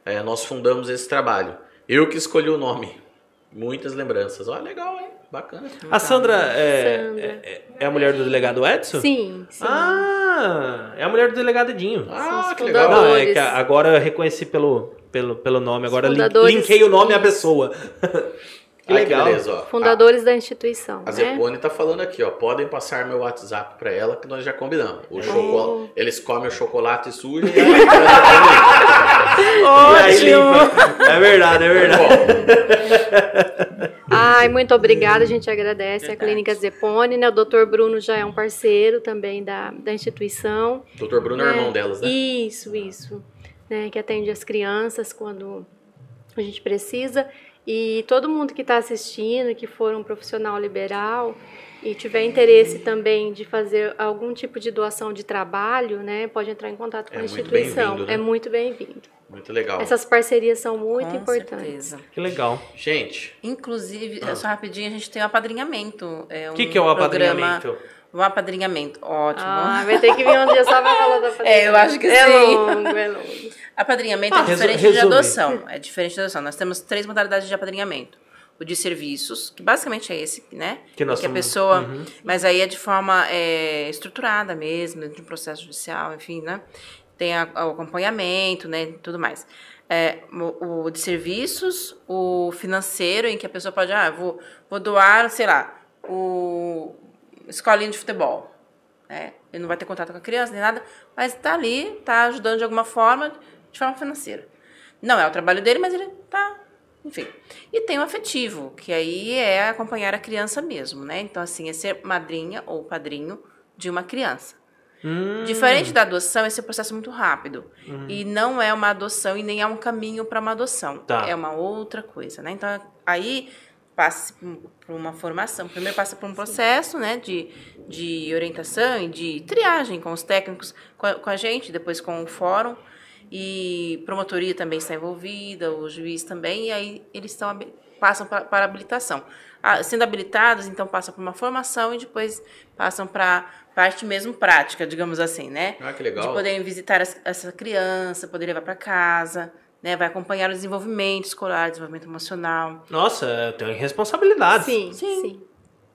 é, nós fundamos esse trabalho. Eu que escolhi o nome. Muitas lembranças. Olha, legal, hein? Bacana. A Sandra é, Sandra. é, é a mulher do delegado Edson? Sim, sim. Ah, é a mulher do delegado Edinho. Ah, que legal. Não, é que agora eu reconheci pelo, pelo, pelo nome, agora linkei o nome à pessoa. [laughs] que Ai, legal. beleza, ó. Fundadores da instituição, A né? Zepone tá falando aqui, ó. Podem passar meu WhatsApp pra ela que nós já combinamos. O chocolate, eles comem o chocolate sujo e [laughs] limpa. É verdade, é verdade. Ai, muito obrigada, a gente agradece a. Clínica Zepone, né? O Dr. Bruno já é um parceiro também da, da instituição. Doutor Bruno é o irmão delas, né? Isso, isso. Né, que atende as crianças quando a gente precisa. E todo mundo que está assistindo, que for um profissional liberal e tiver interesse também de fazer algum tipo de doação de trabalho, né, pode entrar em contato com É a muito instituição. bem-vindo, né? É muito bem-vindo. Muito legal. Essas parcerias são muito Com importantes. certeza. Que legal. Gente, Inclusive, Ah. só rapidinho, a gente tem o apadrinhamento. É O um que, que é o programa- apadrinhamento? O apadrinhamento, ótimo. Ah, vai ter que vir um dia só pra falar da [laughs] É, eu acho que é sim. longo, é longo. Apadrinhamento Ah, é diferente de adoção. É diferente de adoção. Nós temos três modalidades de apadrinhamento. O de serviços, que basicamente é esse, né? Que nós que a somos- pessoa. Uhum. Mas aí é de forma é, estruturada mesmo, dentro de um processo judicial, enfim, né? Tem a- o acompanhamento, né? Tudo mais. É, o, o de serviços, o financeiro, em que a pessoa pode, ah, vou, vou doar, sei lá, o escolinho de futebol. Né? Ele não vai ter contato com a criança nem nada, mas está ali, está ajudando de alguma forma, de forma financeira. Não é o trabalho dele, mas ele está, enfim. E tem o afetivo, que aí é acompanhar a criança mesmo, né? Então, assim, é ser madrinha ou padrinho de uma criança. Hum, Diferente da adoção, esse é um processo muito rápido. E não é uma adoção e nem é um caminho para uma adoção. Tá. É uma outra coisa, né? Então, aí passa por uma formação. Primeiro passa por um processo, né, de, de orientação e de triagem com os técnicos, com a, com a gente, depois com o fórum. E promotoria também está envolvida, o juiz também, e aí eles estão, passam pra- para habilitação. Ah, sendo habilitados, então passam por uma formação e depois passam para parte mesmo prática, digamos assim, né? ah, que de legal. poderem visitar essa criança, poder levar para casa, né? Vai acompanhar o desenvolvimento escolar, desenvolvimento emocional. Nossa, eu tenho responsabilidade. Sim, Sim. sim.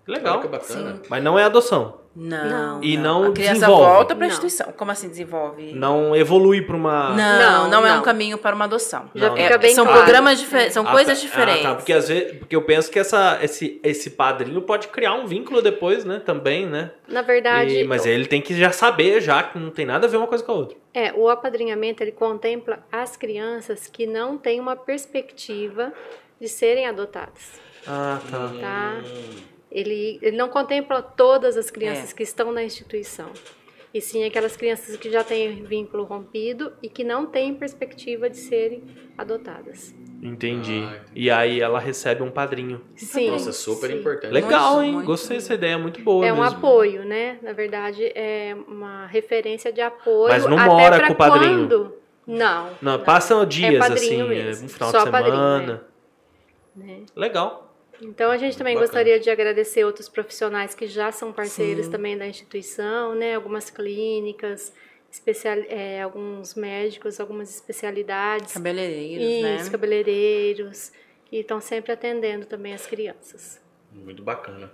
Legal. Olha que bacana. Mas não é adoção. Não. E não A criança desenvolve. volta para a Não. instituição. Como assim desenvolve? Não evolui para uma. Não, não, Não, é um caminho para uma adoção. Já É- fica bem são claro. programas diferentes, são Ah, coisas tá. diferentes. Ah, tá. Porque às vezes, porque eu penso que essa, esse, esse padrinho pode criar um vínculo depois, né? Também, né? Na verdade, E- mas ele tem que já saber, já que não tem nada a ver uma coisa com a outra. É, o apadrinhamento ele contempla as crianças que não têm uma perspectiva de serem adotadas, Ah, tá. tá? Ele, ele não contempla todas as crianças É. que estão na instituição. E sim aquelas crianças que já têm vínculo rompido e que não têm perspectiva de serem adotadas. Entendi. Ah, entendi. E aí ela recebe um padrinho. Sim. Nossa, super sim. importante. Legal, Muito, hein? muito. Gostei dessa ideia, muito boa. É um mesmo. apoio, né? Na verdade, é uma referência de apoio. Mas não até mora com o padrinho? Quando? Não. Não, passam dias padrinho assim, mesmo. um final Só de padrinho, semana. né? Legal. Então a gente também Bacana. gostaria de agradecer outros profissionais que já são parceiros Sim. também da instituição, né? Algumas clínicas, especial, é, alguns médicos, algumas especialidades. Cabeleireiros, Isso, né? cabeleireiros, que estão sempre atendendo também as crianças. Muito bacana.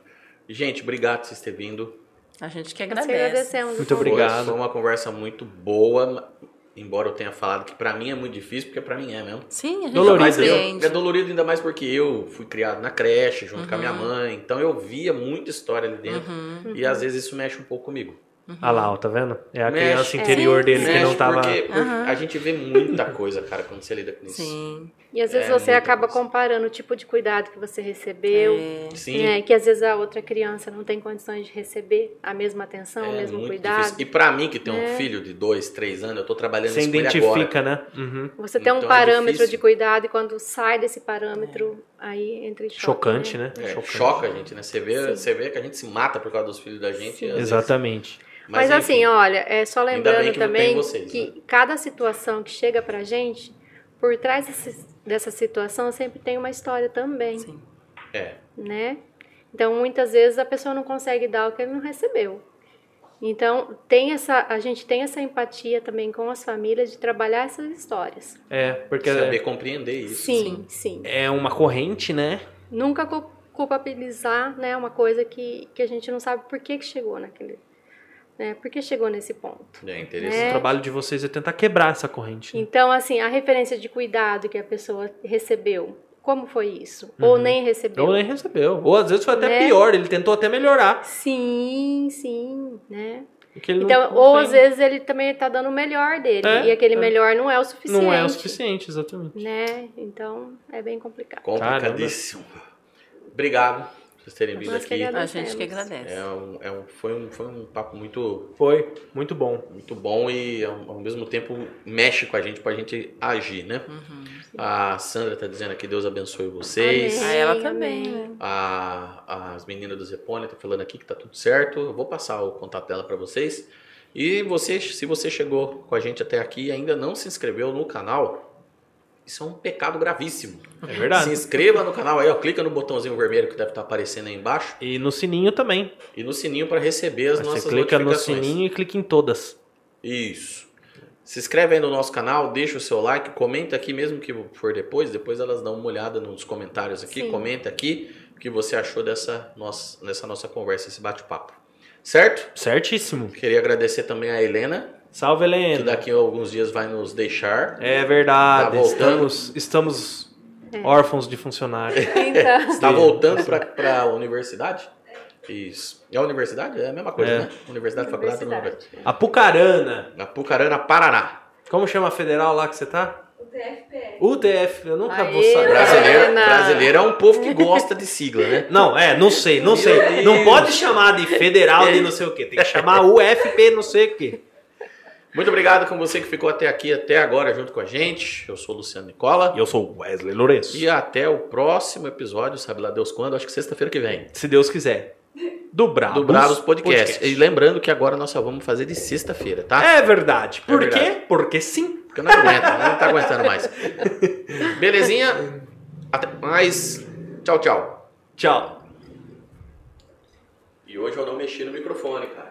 Gente, obrigado por vocês terem vindo. A gente que agradece. Muito. Obrigado. Foi uma conversa muito boa, embora eu tenha falado que pra mim é muito difícil, porque pra mim é mesmo. Sim, a gente Dolorido, eu- é dolorido ainda mais porque eu fui criado na creche junto com a minha Uhum. mãe, então eu via muita história ali dentro Uhum. e às vezes isso mexe um pouco comigo. Ah lá, ó, tá vendo? É a Mexe. criança interior É. dele que Mexe não tava. porque, porque a gente vê muita coisa, cara, quando você lida com isso. Sim. E às vezes É, você acaba comparando o tipo de cuidado que você recebeu, É, Sim. né, que às vezes a outra criança não tem condições de receber a mesma atenção, o É mesmo muito cuidado. difícil. E pra mim, que tem um né? filho de dois, três anos, eu tô trabalhando Você isso com ele agora. identifica, né? Uhum. Você tem um Então é parâmetro de cuidado e quando sai desse parâmetro, aí entra em choque. Chocante, né? É, Chocante. choca a gente, né? Você vê, Sim. você vê que a gente se mata por causa dos filhos da gente. às vezes. Exatamente. Mas, enfim, assim, olha, é só lembrando que também vocês, que né? cada situação que chega pra gente, por trás desse- dessa situação sempre tem uma história também, Sim. É. né? Então, muitas vezes a pessoa não consegue dar o que ele não recebeu. Então, tem essa, a gente tem essa empatia também com as famílias de trabalhar essas histórias. É, porque Saber compreender isso. Sim, sim. é uma corrente, né? Nunca cu- culpabilizar, né, uma coisa que, que a gente não sabe por que, que chegou naquele, né? Por que chegou nesse ponto. É O interessante. É. trabalho de vocês é tentar quebrar essa corrente. né? Então, assim, a referência de cuidado que a pessoa recebeu, como foi isso? Ou nem recebeu? Ou nem recebeu. Ou às vezes foi até Né? pior, ele tentou até melhorar. Sim, sim, né? Então, não ou tem- às vezes ele também tá dando o melhor dele, É, e aquele é. melhor não é o suficiente. não é o suficiente, exatamente. Né? Então, é bem complicado. Complicadíssimo. Obrigado por vocês terem vindo Nós aqui. A gente que agradece. É um, é um, foi, um, foi um papo muito, Foi, muito bom. muito bom e ao, ao mesmo tempo mexe com a gente pra gente agir, né? A Sandra tá dizendo aqui, Deus abençoe vocês. Amém. A ela também. A, as meninas do Zepônia tá falando aqui que tá tudo certo. Eu vou passar o contato dela para vocês. E você, se você chegou com a gente até aqui e ainda não se inscreveu no canal, isso é um pecado gravíssimo. É verdade. Se inscreva no canal aí, ó, clica no botãozinho vermelho que deve estar aparecendo aí embaixo E no sininho também. e no sininho para receber as Aí nossas Você clica no notificações. sininho e clica em todas. Isso. Se inscreve aí no nosso canal, deixa o seu like, comenta aqui mesmo que for depois, depois elas dão uma olhada nos comentários aqui, Sim. comenta aqui o que você achou dessa nossa, dessa nossa conversa, esse bate-papo. Certo? Certíssimo. Queria agradecer também a Helena, Salve, que Helena. daqui a alguns dias vai nos deixar. É verdade. Tá estamos estamos órfãos de funcionário. [laughs] Então, Está voltando para a universidade? Isso. É a universidade? É a mesma coisa, É. né? Universidade, faculdade, Universidade. Apucarana. Na Pucarana, Paraná. Como chama a federal lá que você tá? O TFPR. UTF. Eu nunca vou Aê, saber. Brasileiro, brasileiro é um povo que gosta de sigla, né? [laughs] Não, é, não sei, não Meu sei. Deus. Não pode chamar de federal de não sei o quê. Tem que chamar UFP não sei o quê. Muito obrigado com você que ficou até aqui, até agora, junto com a gente. Eu sou o Luciano Nicola. E eu sou Wesley Lourenço. E até o próximo episódio, sabe lá Deus quando? Acho que sexta-feira que vem. Se Deus quiser. Do Bravos, do Bravos Podcast. E lembrando que agora nós só vamos fazer de sexta-feira, tá? É verdade. Por verdade. quê? Porque sim. Porque eu não aguento, não tá aguentando mais. Belezinha? Até mais. Tchau, tchau. Tchau. E hoje eu não mexi no microfone, cara.